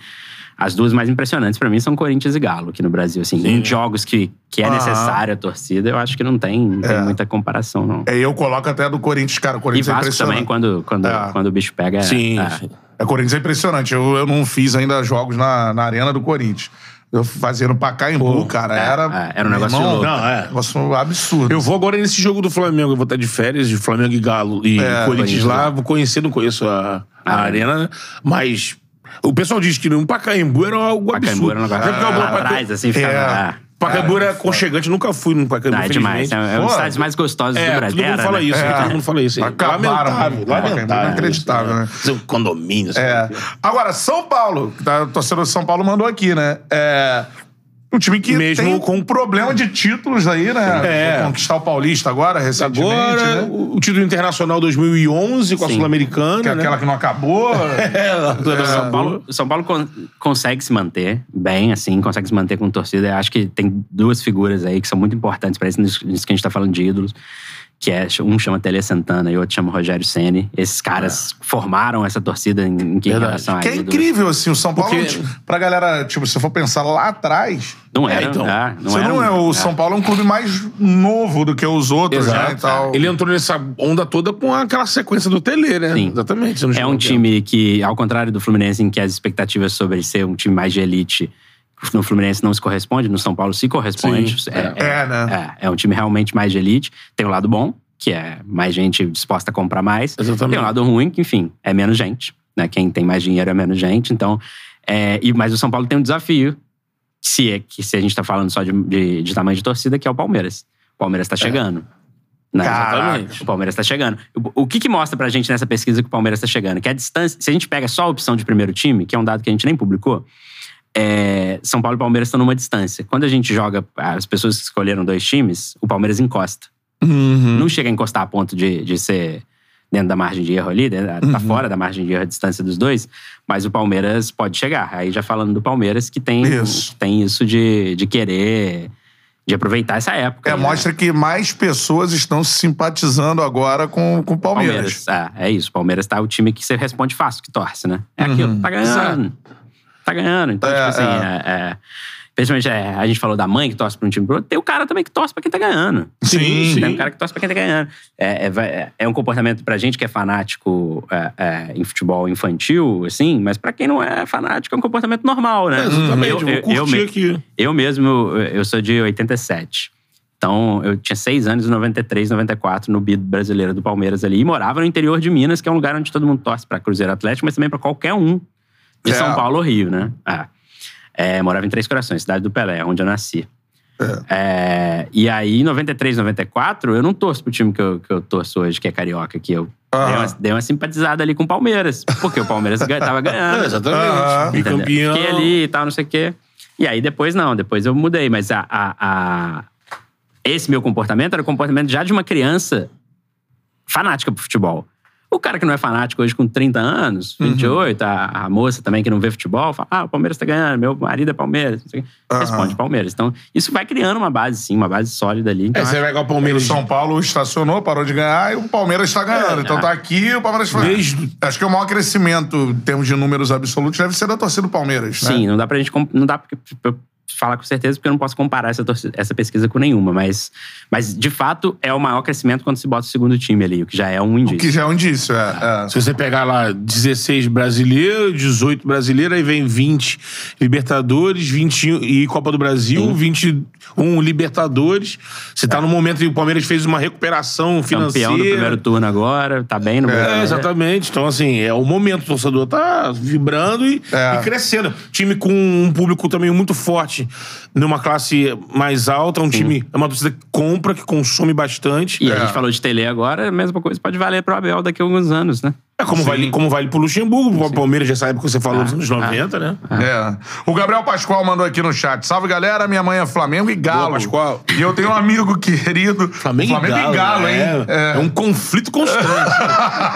As duas mais impressionantes pra mim são Corinthians e Galo aqui no Brasil. Assim, em jogos que, que é Aham. necessária a torcida, eu acho que não tem, não tem É. muita comparação, não. É, eu coloco até do Corinthians, cara. O E Corinthians é Vasco impressionante. também, quando, quando, É. quando o bicho pega. Sim, é. sim. É, Corinthians é impressionante. Eu, eu não fiz ainda jogos na, na arena do Corinthians. Eu fazia no Pacaembu, cara. é, era. é, era um negócio Irmão, louco. Não, é. Negócio absurdo. Eu vou agora nesse jogo do Flamengo. Eu vou estar de férias, de Flamengo e Galo e É, Corinthians lá. Vou conhecer, não conheço a, a Ah, é. arena, né? mas o pessoal diz que no Pacaembu era algo Pacaembu absurdo. era um negócio lá Paca- atrás, assim, ficava. É. ah, Pacaembu É, era aconchegante, nunca fui no Pacaembu, Não, é demais. É, é um dos estádios mais gostosos É, do Brasil. todo mundo fala né? isso, É. todo mundo fala isso. Acabaram, lamentável, né? lamentável. Inacreditável, né? Né? Condomínio? É. Agora, São Paulo, que tá, o torcedor de São Paulo mandou aqui, né? É. Um time que Mesmo tem com- um problema de títulos aí, né? É. Conquistar o Paulista agora, recentemente, Agora, né? o título internacional 2011 com a Sim. Sul-Americana, Que é né? aquela que não acabou. É, do São Paulo. São Paulo con- consegue se manter bem, assim, consegue se manter com torcida. Eu acho que tem duas figuras aí que são muito importantes para isso, nisso nisso que a gente tá falando de ídolos. Que é, um chama Tele Santana e outro chama Rogério Ceni. Esses caras formaram essa torcida em, em que- Verdade. relação a Que é incrível, assim, o São Paulo, Porque- tipo, pra galera, tipo, se for pensar lá atrás, Não É, era, então, ah, não você era não um- é, o é. São Paulo é um clube mais novo do que os outros, né, e tal. Ele entrou nessa onda toda com aquela sequência do Tele, né? Sim. Exatamente. É um ver. time que, ao contrário do Fluminense, em que as expectativas sobre ser um time mais de elite no Fluminense não se corresponde, no São Paulo se corresponde. Sim, é, é, né? É, é um time realmente mais de elite. Tem o lado bom, que é mais gente disposta a comprar mais. Exatamente. Tem o lado ruim, que, enfim, é menos gente. Né? Quem tem mais dinheiro é menos gente. Então, é, e, mas o São Paulo tem um desafio, se, é, que, se a gente está falando só de, de- de tamanho de torcida, que é o Palmeiras. O Palmeiras está chegando. Né? Caraca. O Palmeiras está chegando. O, o que, que mostra pra gente nessa pesquisa que o Palmeiras está chegando? Que a distância, se a gente pega só a opção de primeiro time, que é um dado que a gente nem publicou, é, São Paulo e Palmeiras estão numa distância. Quando a gente joga as pessoas que escolheram dois times, o Palmeiras encosta. Uhum. Não chega a encostar a ponto de, de ser dentro da margem de erro ali, dentro- Uhum. tá fora da margem de erro a distância dos dois, mas o Palmeiras pode chegar. Aí já falando do Palmeiras, que tem Isso. tem isso de, de querer, de aproveitar essa época. É, aí, né? mostra que mais pessoas estão se simpatizando agora com, com o Palmeiras. Palmeiras. É, é isso. O Palmeiras tá o time que você responde fácil, que torce, né? É aquilo, tá ganhando. Tá ganhando. Então. É, tipo assim, é. é- Principalmente, é, a gente falou da mãe que torce pra um time pro outro. Tem o cara também que torce pra quem tá ganhando. Sim, Tem um cara que torce pra quem tá ganhando. É, é, é- é um comportamento pra gente que é fanático é, é, em futebol infantil, assim, mas pra quem não é fanático é um comportamento normal, né? É, exatamente, eu, eu, curtir me- aqui. eu mesmo, eu eu sou de 87. Então, eu tinha seis anos em 93, 94, no BID brasileiro do Palmeiras ali. E morava no interior de Minas, que é um lugar onde todo mundo torce pra Cruzeiro Atlético, mas também pra qualquer um de É. São Paulo Rio, né? É. É, morava em Três Corações, cidade do Pelé, onde eu nasci. É, e aí, em 93, 94, eu não torço pro time que eu, que eu torço hoje, que é carioca, que eu dei, uma, dei uma simpatizada ali com o Palmeiras. Porque o Palmeiras tava ganhando. É, exatamente. Entendeu? Bicampeão. Fiquei ali e tal, não sei o quê. E aí depois não, depois eu mudei. Mas a, a- a- esse meu comportamento era o comportamento já de uma criança fanática pro futebol. O cara que não é fanático hoje com 30 anos, Uhum. 28, a, a moça também que não vê futebol, fala: ah, o Palmeiras tá ganhando, meu marido é Palmeiras. não sei o quê. Aham. Responde Palmeiras. Então, isso vai criando uma base, sim, uma base sólida ali. Então, É, você vai pegar o O Palmeiras. São Paulo estacionou, parou de ganhar e o Palmeiras está ganhando. É, então tá aqui o Palmeiras foi. Desde- Acho que o maior crescimento em termos de números absolutos deve ser da torcida do Palmeiras, né? Sim, não dá pra gente. Não dá pra eu falar com certeza, porque eu não posso comparar essa, torcida- essa pesquisa com nenhuma. Mas, mas, de fato, é o maior crescimento quando se bota o segundo time ali, o que já é um O indício. que já é um indício, é. é. Se você pegar lá 16 brasileiros, 18 brasileiros, aí vem 20 Libertadores, 21 e Copa do Brasil, 21 Libertadores. Você tá no momento que o Palmeiras fez uma recuperação financeira. Campeão do primeiro turno agora, tá bem no É, exatamente. Então, assim, é o momento. O torcedor tá vibrando e, É. e crescendo. Time com um público também muito forte, numa classe mais alta. Um time, é uma torcida que compra, que consome bastante. E a É. gente falou de Tele agora, a mesma coisa pode valer pro Abel daqui a alguns anos, né? É como vale, como vale pro Luxemburgo, pro Palmeiras, já sabe que você falou dos anos 90, né? É. O Gabriel Pascoal mandou aqui no chat. Salve, galera. Minha mãe é Flamengo e Galo. Boa, Pascoal. E eu tenho um amigo querido. Flamengo, Flamengo e Galo, hein? É, é um conflito constante.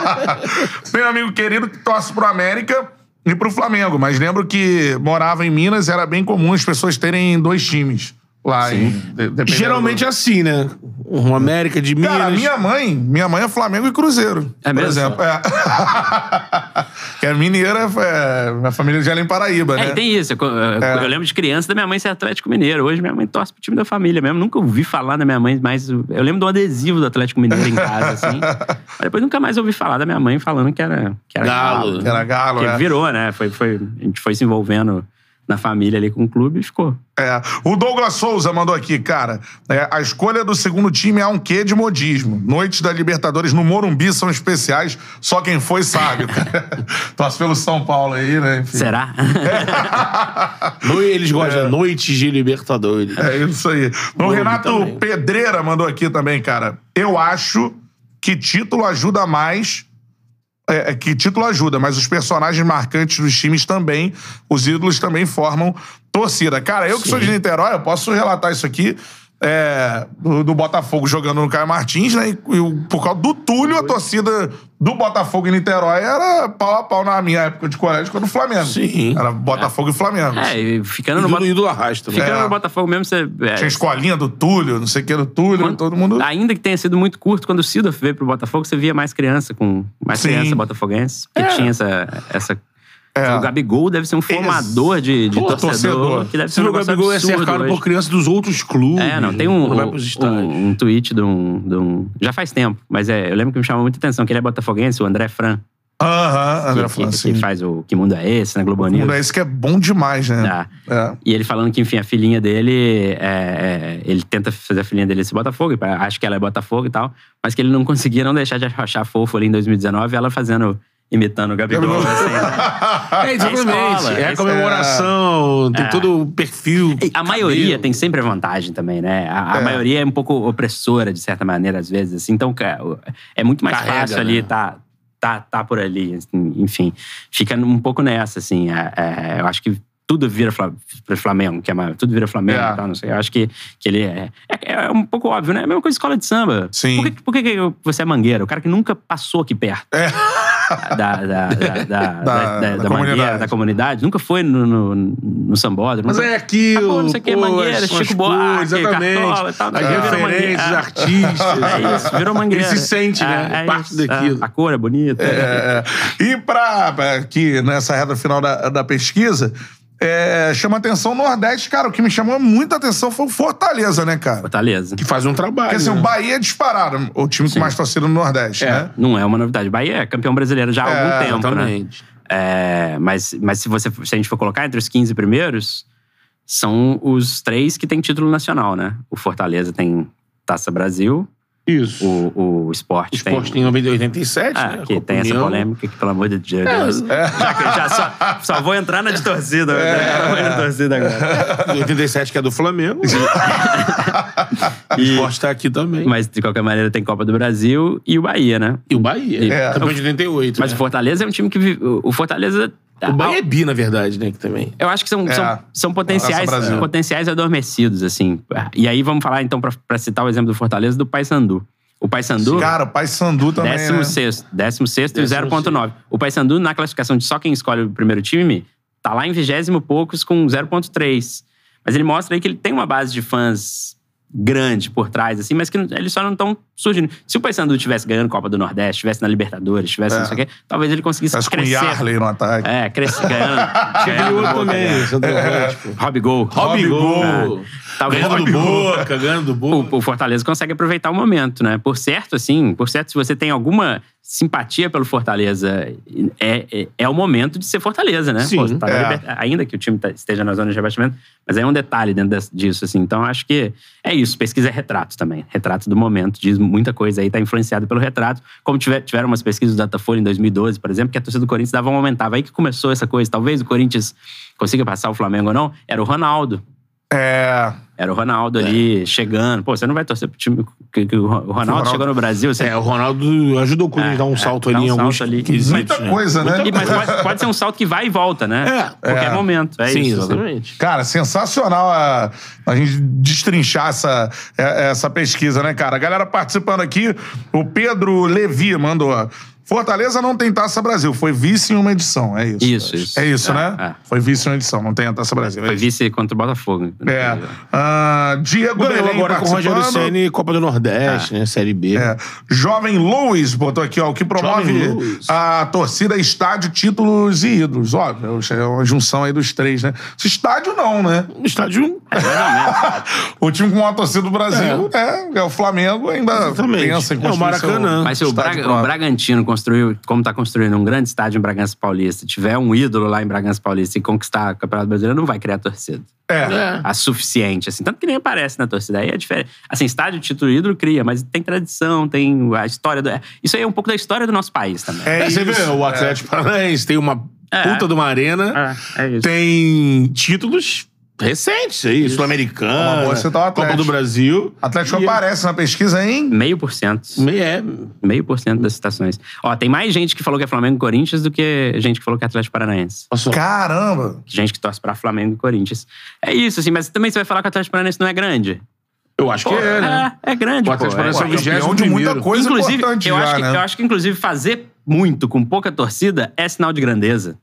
Tenho um amigo querido que torce pro América e pro Flamengo. Mas lembro que morava em Minas era bem comum as pessoas terem dois times lá. Em, de- Geralmente é assim, né? Um América de Minas. Cara, minha mãe, minha mãe é Flamengo e Cruzeiro. É por mesmo? exemplo. É. que é mineira, é, minha família de Além Paraíba, É, né? e tem isso. Eu, eu- É. eu lembro de criança da minha mãe ser Atlético Mineiro. Hoje minha mãe torce pro time da família mesmo. Nunca ouvi falar da minha mãe, mas eu lembro do adesivo do Atlético Mineiro em casa, assim. Mas depois nunca mais ouvi falar da minha mãe falando que era, que era Galo. Galo. Era Galo, Porque é. virou, né? Foi, foi, a gente foi se envolvendo na família ali com o clube e ficou. É. O Douglas Souza mandou aqui, cara. é, a escolha do segundo time é um quê de modismo. Noites da Libertadores no Morumbi são especiais, só quem foi sabe. Torce pelo São Paulo aí, né? Enfim. Será? No- Eles gostam de noites de Libertadores. É isso aí. O Morumbi Renato também. Pedreira mandou aqui também, cara. Eu acho que título ajuda mais. É, é que título ajuda, mas os personagens marcantes dos times também, os ídolos também formam torcida. Cara, eu que sou de Niterói, eu posso relatar isso aqui. É, do, do Botafogo jogando no Caio Martins, né? E, e o- por causa do Túlio, a torcida do Botafogo em Niterói era pau a pau na minha época de colégio, quando o Flamengo. Sim. Era Botafogo e Flamengo. É, e ficando no, Ídolo, Bota- ídolo arrasta. ficando É. no Botafogo mesmo, você. é, Tinha escolinha do Túlio, não sei o que do Túlio, Quando- todo mundo. Ainda que tenha sido muito curto, quando o Sidorf veio pro Botafogo, você via mais criança com mais Sim. criança botafoguense. Porque É. tinha essa. essa É. O Gabigol deve ser um formador de, de Pô, torcedor, torcedor. Que deve ser Se um o Gabigol é cercado hoje. por crianças dos outros clubes. É, não, tem um, Não um, um, tweet de um, de um- Já faz tempo, mas é, eu lembro que me chamou muita atenção que ele é botafoguense, o André Fran. Aham, André que, falando que, que faz o Que Mundo é Esse, na Globo O News. mundo é esse que é bom demais, né? É. E ele falando que, enfim, a filhinha dele, é, é, ele tenta fazer a filhinha dele ser Botafogo, acho que ela é Botafogo e tal, mas que ele não conseguia não deixar de achar fofo ali em 2019, ela fazendo, imitando o Gabigol. Assim, né? É, exatamente. É escola, É, é a comemoração, tem É. todo o perfil. E A maioria cabelo. tem sempre a vantagem também, né? A, a É. maioria é um pouco opressora, de certa maneira, às vezes. Assim. Então, cara, é muito mais Carrega, fácil ali né? tá, tá, tá por ali. assim, enfim, fica um pouco nessa, assim. é- é, eu acho que tudo vira Fla- Flamengo, que é mais, tudo vira Flamengo É. e tal, não sei. Eu acho que, que ele é, é. é um pouco óbvio, né? É a mesma coisa escola de samba. Sim. Por que, por que que você é mangueira? O cara que nunca passou aqui perto É. da, da, da, da, da, da, da da comunidade. mangueira, da comunidade, nunca foi no, no, no sambódromo. Mas é aquilo. Ah, não sei o que, Mangueira, Chico Buarque. Cartola e tal, é. Referências, artistas. É isso, virou mangueira. Ele se sente, né? É, é Parte daquilo. A, cor é bonita. É, é. E pra, aqui, nessa reta final da, da pesquisa, é, chama atenção o Nordeste, cara. O que me chamou muita atenção foi o Fortaleza, né, cara? Fortaleza. Que faz um trabalho. Porque assim, né? o Bahia é disparado, o time com mais torcida no Nordeste, É. né? Não é uma novidade. Bahia é campeão brasileiro já há É, algum tempo, né? Exatamente. É, mas, mas se, você, se a gente for colocar entre os 15 primeiros, são os três que têm título nacional, né? O Fortaleza tem Taça Brasil, Isso. O o, o Sport, esporte tem... tem 90 87, Ah, né? que Copa tem essa polêmica que, pelo amor de Deus. Já, que- já só, só vou entrar na de torcida. né? Vou na torcida agora. 87, que é do Flamengo. o esporte tá aqui também. Mas, de qualquer maneira, tem Copa do Brasil e o Bahia, né? E o Bahia. É. Campeão de 88. Mas né? o Fortaleza é um time que... vive- O o Fortaleza... O Bahia é bi, na verdade, né? Que também. Eu acho que são, É. são, são potenciais, potenciais adormecidos, assim. E aí vamos falar, então, pra, pra citar o exemplo do Fortaleza, do Paysandu. O Paysandu, Cara, o Pai Sandu também, décimo né? sexto, décimo sexto e Décimo 0.9. O Paysandu, na classificação de só quem escolhe o primeiro time, tá lá em vigésimo poucos com 0.3. Mas ele mostra aí que ele tem uma base de fãs grande por trás, assim, mas que não- eles só não estão surgindo. Se o Paysandu tivesse ganhando Copa do Nordeste, estivesse na Libertadores, tivesse É. não sei o quê, talvez ele conseguisse com o crescer. Yarley no ataque. É, crescer, ganhando. Ganhando outro também, Talvez Ganhando do o- Boca, ganhando do Boca. o, o Fortaleza consegue aproveitar o momento, né? Por certo, assim, por certo, se você tem alguma simpatia pelo Fortaleza, é, é, é o momento de ser Fortaleza, né? Sim, Pô, tá é. liber- Ainda que o time tá- esteja na zona de rebaixamento, mas é um detalhe dentro disso, assim. Então, acho que é isso. Pesquisa é retrato também. Retrato do momento. Diz muita coisa aí, tá influenciado pelo retrato. Como tiver- tiveram umas pesquisas do Datafolha em 2012, por exemplo, que a torcida do Corinthians dava uma aumentada. Aí que começou essa coisa. Talvez o Corinthians consiga passar o Flamengo ou não. Era o Ronaldo. É. Era o Ronaldo ali chegando. Pô, você não vai torcer pro time que, que o Ronaldo, Ronaldo- chegou no Brasil. Você... É, o Ronaldo ajudou o Corinthians a dar um É, salto dá ali um em alguns salto ali. quesitos, Muita né? coisa, né? E- mas pode, pode ser um salto que vai e volta, né? É. Qualquer É. momento. É Sim, isso. exatamente. Cara, sensacional a, a gente destrinchar essa, é- essa pesquisa, né, cara? A galera participando aqui, o Pedro Levi mandou. Fortaleza não tem Taça Brasil, foi vice em uma edição, é isso. Isso, isso. É isso, É, né? é. Foi vice em uma edição, não tem a Taça Brasil. é Foi isso. vice contra o Botafogo. É. Ah, Diego Belém agora com o Rogério. Ceni Copa do Nordeste, né? Série B. É. Jovem Luiz botou aqui, ó, o que promove a torcida estádio, títulos e ídolos. Óbvio, é uma junção aí dos três, né? Esse estádio não, né? Estádio. É, realmente. O time com maior torcida do Brasil é, é, o Flamengo, ainda Exatamente. pensa em É o Maracanã. seu Mas se o, Braga- o. Bragantino construiu, como tá construindo um grande estádio em Bragança Paulista, tiver um ídolo lá em Bragança Paulista e conquistar o Campeonato Brasileiro, não vai criar torcida. É. a suficiente, assim. Tanto que nem aparece na torcida. Aí é diferente. Assim, estádio, título, ídolo cria, mas tem tradição, tem a história. Do... Isso aí é um pouco da história do nosso país também. É É, você vê, o Atlético Paranaense tem uma É. puta de uma arena, É, é isso. tem títulos recentes aí, Sul-Americana, Uma boa citar o Copa do Brasil. Atlético E- aparece na pesquisa, hein? Meio por cento. É, Meio por cento das citações. Ó, tem mais gente que falou que é Flamengo e Corinthians do que gente que falou que é Atlético Paranaense. passou. Caramba! Gente que torce pra Flamengo e Corinthians. É isso, assim, mas também você vai falar que o Atlético Paranaense não é grande? Eu acho que é, né? É, é grande, O pô. Atlético Paranaense é o É- Campeão de muita 21º. coisa inclusive, importante eu, já, acho que, né? eu acho que, inclusive, fazer muito com pouca torcida é sinal de grandeza.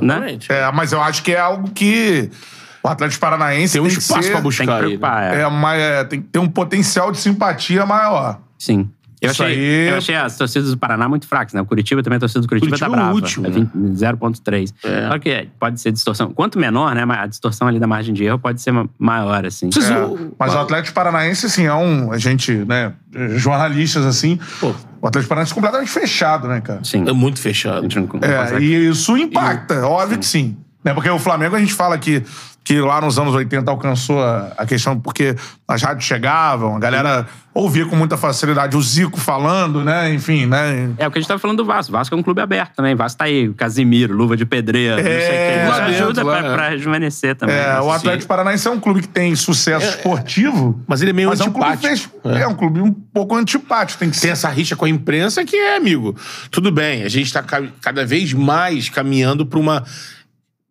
Né? É, mas eu acho que é algo que o Atlético Paranaense Tem um que espaço ser- pra Tem buscar que aí. né? preocupar. é. É, mas é, tem que ter um potencial de simpatia maior. Sim. Eu Isso achei, aí- eu achei as torcidas do Paraná muito fracas, né? O Curitiba também, a torcida do Curitiba, Curitiba tá é o brava. último, é né? 20 0.3. É. Claro que é, pode ser distorção. Quanto menor, né? A distorção ali da margem de erro pode ser ma- maior, assim. É, mas o Atlético Paranaense, assim, é um. A gente, né, jornalistas, assim. Pô. O Atlético Paranaense é completamente fechado, né, cara? Sim. É muito fechado. gente não, não É, consegue. e isso impacta, óbvio que sim. Né? Porque o Flamengo, a gente fala que, que lá nos anos 80 alcançou a, a questão porque as rádios chegavam, a galera ouvia com muita facilidade o Zico falando, né? Enfim, né? É o que a gente tava falando do Vasco. O Vasco é um clube aberto também. O Vasco tá aí, Casimiro, luva de pedreiro, não sei o É, quê. Isso ajuda lá, pra, é. pra rejuvenescer também. É, né? o Atlético Paranaense é um clube que tem sucesso esportivo, Mas ele é meio mas é um clube antipático. fech- é. um clube um pouco antipático, tem que Tem ser. essa rixa com a imprensa que é, amigo. Tudo bem, a gente tá ca- cada vez mais caminhando pra uma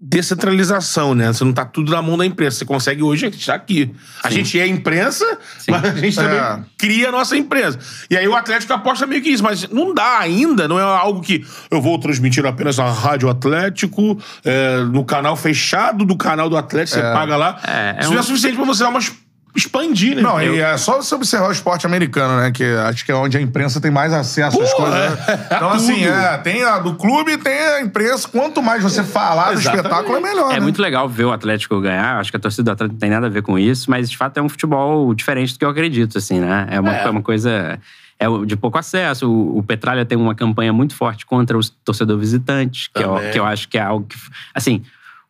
descentralização, né? Você não tá tudo na mão da imprensa. Você consegue hoje estar aqui. A gente é imprensa, mas a gente também É. cria a nossa imprensa. E aí o Atlético aposta meio que isso, mas não dá ainda, não é algo que eu vou transmitir apenas na Rádio Atlético, é, no canal fechado do canal do Atlético, você paga lá. É, é isso um- não é suficiente pra você dar uma es- expandir, né? Não, Eu- e é só você observar o esporte americano, né? Que acho que é onde a imprensa tem mais acesso às coisas. né? é. Então, assim, é, tem a do clube e tem a imprensa. Quanto mais você falar do Exatamente. espetáculo, é melhor. É né? muito legal ver o Atlético ganhar. Acho que a torcida do Atlético não tem nada a ver com isso, mas de fato é um futebol diferente do que eu acredito, assim, né? É uma, É. é uma coisa. É de pouco acesso. O, o Petralha tem uma campanha muito forte contra o torcedor visitante, que, eu, que eu acho que é algo que. Assim,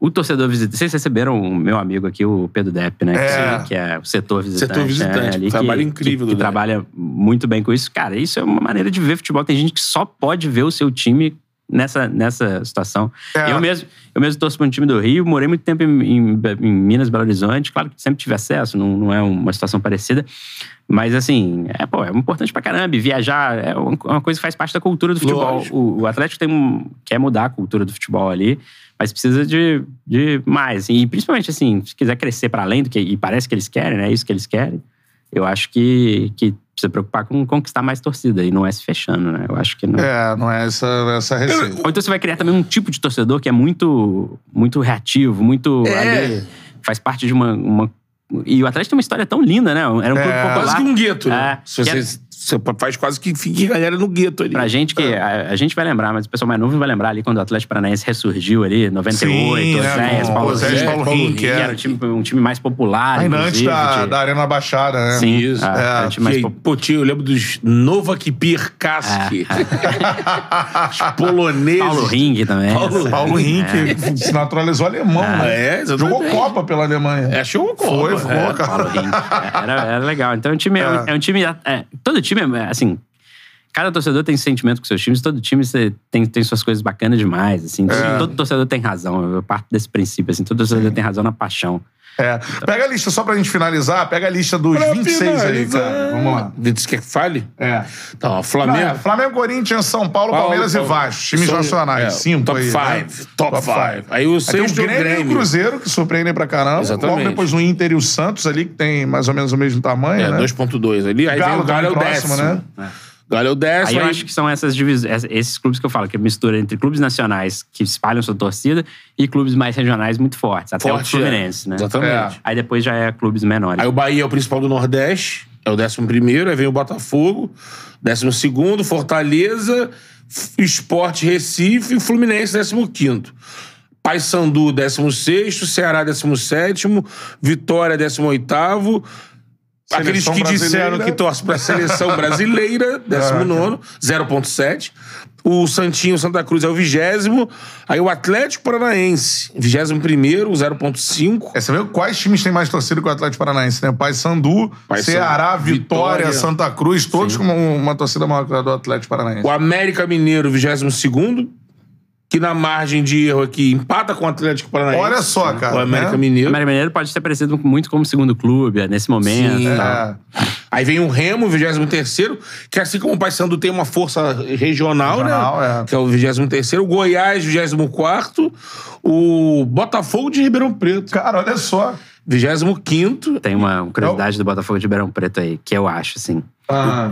o torcedor visitante. Vocês receberam o meu amigo aqui, o Pedro Depp, né? É. Que, que é o setor visitante. Setor visitante, né, ali, trabalho que, incrível que, que trabalha muito bem com isso. Cara, isso é uma maneira de ver futebol. Tem gente que só pode ver o seu time nessa, nessa situação. É. Eu mesmo, eu mesmo torço para um time do Rio, morei muito tempo em, em- em Minas, Belo Horizonte. Claro que sempre tive acesso, não, não é uma situação parecida. Mas, assim, é, pô, é importante pra caramba. Viajar é uma coisa que faz parte da cultura do futebol. O, o Atlético tem um, quer mudar a cultura do futebol ali, mas precisa de, de mais. E principalmente, assim, se quiser crescer para além do que. E parece que eles querem, né? É isso que eles querem. Eu acho que, que precisa preocupar com conquistar mais torcida e não é se fechando, né? Eu acho que não. É, não é essa, essa receita. Ou então você vai criar também um tipo de torcedor que é muito, muito reativo, muito. É. ali, faz parte de uma, uma. E o Atlético tem uma história tão linda, né? Era um clube É. popular. Quase que um gueto, né? É, Se é- você, faz quase que fique galera no gueto ali. Pra gente que. A, a gente vai lembrar, mas o pessoal mais novo não vai lembrar ali quando o Atlético Paranaense ressurgiu ali, 98, Sim, né, Oséias, com Paulo Oséias, Paulo que é. era um time, um time mais popular. Ainda antes da, de- da Arena Baixada, né? Sim, Isso. é, era um time mais Que, popular. pô, tio, eu lembro dos Novak Pirkaski. Os poloneses. Paulo Ring também. Paulo- Paulo Rink se naturalizou alemão, né? É. Jogou Copa pela Alemanha. É, show Foi, foi, é. cara. Paulo Rink. Era, era legal. Então, o time é, um- É. é um time. é, todo time é, assim. Cada torcedor tem sentimento com seus times, todo time tem, tem suas coisas bacanas demais. Assim, É. Todo torcedor tem razão. Eu parto desse princípio. Assim, todo torcedor tem razão na paixão. É. Pega a lista, só pra gente finalizar, pega a lista dos Pra 26 aí, finalizar. cara. Vamos lá. Quer que fale? É. Então, ó, Não, Flamengo. é Flamengo, Corinthians, São Paulo, Paulo, Palmeiras Paulo. e Vasco. Times São- nacionais. é, Cinco top aí. né? five, top five. Aí o Aí tem sexto o é o Grêmio e o Grêmio. Cruzeiro, que surpreendem pra caramba. Exatamente. Logo depois o Inter e o Santos ali, que tem mais ou menos o mesmo tamanho, É, né? 2.2 ali. Aí vem Galo o Galo é o próximo, décimo. né? Galo é o décimo. Aí eu acho que são essas divisões, esses clubes que eu falo, que é mistura entre clubes nacionais que espalham sua torcida e clubes mais regionais muito fortes. Até Forte, o Fluminense, é. né? Exatamente. Aí depois já é clubes menores. Aí o Bahia é o principal do Nordeste, é o décimo primeiro, aí vem o Botafogo, décimo segundo, Fortaleza, Esporte Recife e Fluminense, décimo quinto. Paysandu, décimo sexto, Ceará, décimo sétimo, Vitória, décimo oitavo. Aqueles que disseram que torcem para a seleção brasileira, décimo nono, 0.7. O Santinho Santa Cruz é o vigésimo. Aí o Atlético Paranaense, vigésimo primeiro, 0.5. É, você vê quais times têm mais torcida que o Atlético Paranaense, né? Paysandu, Ceará, Vitória, Vitória. Santa Cruz, todos com uma torcida maior que a do Atlético Paranaense. O América Mineiro, 22 que na margem de erro aqui empata com o Atlético Paranaense. Olha só, cara, O América né? O Mineiro. América Mineiro pode ter parecido muito como segundo clube é, nesse momento. Sim. É. Aí vem o Remo, 23 que assim como o Paysandu tem uma força regional, Regional, né? é. Que é o 23 o Goiás, 24 o Botafogo de Ribeirão Preto, Cara, olha só. 25 Tem uma curiosidade do Botafogo de Ribeirão Preto aí, que eu acho, assim. Ah,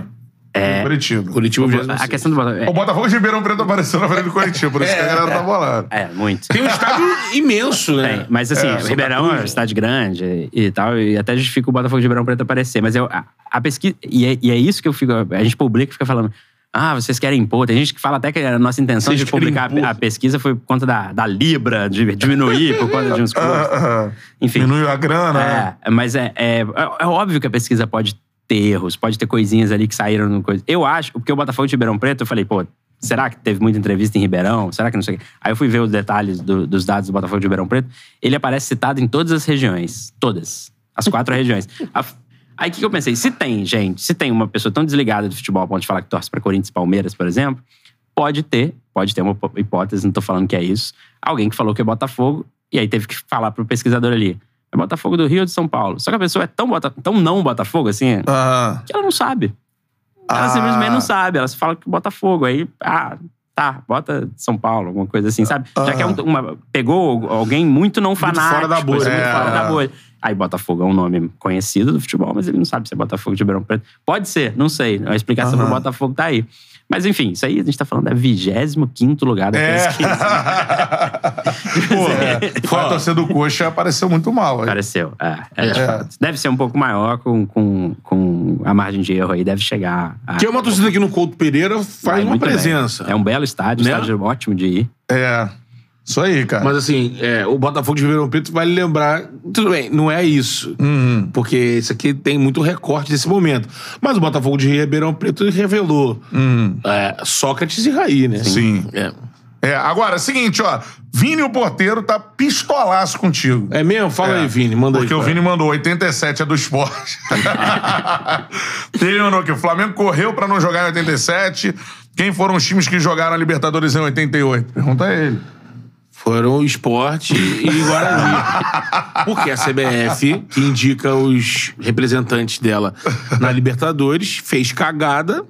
é. Curitiba. Curitiba, 26 A questão do Botafogo. O Botafogo de Ribeirão Preto apareceu na frente do Curitiba, por isso que a galera tá bolada. É, é, muito. Tem um estádio imenso, né? Tem, mas assim, É, Ribeirão é uma cidade grande e tal, e até justifica o Botafogo de Ribeirão Preto aparecer. Mas eu, a, a pesquisa. E é, e é isso que eu fico. A gente publica e fica falando. Ah, vocês querem impor. Tem gente que fala até que a nossa intenção Vocês de publicar a, a pesquisa foi por conta da, da Libra, de diminuir por conta de uns clubes. Ah, ah, Enfim. Diminui a grana, né? É, mas é, é, é óbvio que a pesquisa pode erros, pode ter coisinhas ali que saíram no coisa. Eu acho, porque o Botafogo de Ribeirão Preto, eu falei, pô, será que teve muita entrevista em Ribeirão? Será que não sei o quê? Aí eu fui ver os detalhes do- dos dados do Botafogo de Ribeirão Preto. Ele aparece citado em todas as regiões. Todas. As quatro regiões. A- Aí o que que eu pensei? Se tem, gente, se tem uma pessoa tão desligada do futebol a ponto de falar que torce pra Corinthians e Palmeiras, por exemplo, pode ter, pode ter uma hipótese, não tô falando que é isso. Alguém que falou que é Botafogo, e aí teve que falar pro pesquisador ali. É Botafogo do Rio ou de São Paulo. Só que a pessoa é tão, bota, tão não Botafogo, assim, Ah, que ela não sabe. Ela Ah. simplesmente não sabe. Ela fala que Botafogo. Aí, ah, Tá, bota São Paulo, alguma coisa assim, sabe? Já que é um- uma, pegou alguém muito não fanático. fora da bolha. assim, muito É. fora da bolha. Aí Botafogo é um nome conhecido do futebol, mas ele não sabe se é Botafogo de Ribeirão Preto. Pode ser, não sei. A explicação pro Botafogo tá aí. Mas enfim, isso aí a gente tá falando é 25 lugar da É. pesquisa. Pô, a torcida do Coxa apareceu muito mal. aí. Pareceu. É, é, fato. Deve ser um pouco maior com, com, com a margem de erro aí, deve chegar. A... Que é uma torcida aqui no Couto Pereira Vai faz uma muito bem. presença. É um belo estádio, Né? estádio ótimo de ir. É. Isso aí, cara. Mas assim, é, o Botafogo de Ribeirão Preto vai lembrar. Tudo bem, não é isso. Uhum. Porque isso aqui tem muito recorte desse momento. Mas o Botafogo de Ribeirão Preto revelou é, Sócrates e Raí, né? Uhum. Sim. É. É, agora, seguinte, ó. Vini, o porteiro, tá pistolaço contigo. É mesmo? Fala É, aí, Vini. Manda Porque aí. o. Vini mandou 87 é do esporte. Ele mandou que o Flamengo correu pra não jogar em 87. Quem foram os times que jogaram a Libertadores em 88? Pergunta a ele. Foram o Esporte e Guarani. Porque a CBF, que indica os representantes dela na Libertadores, fez cagada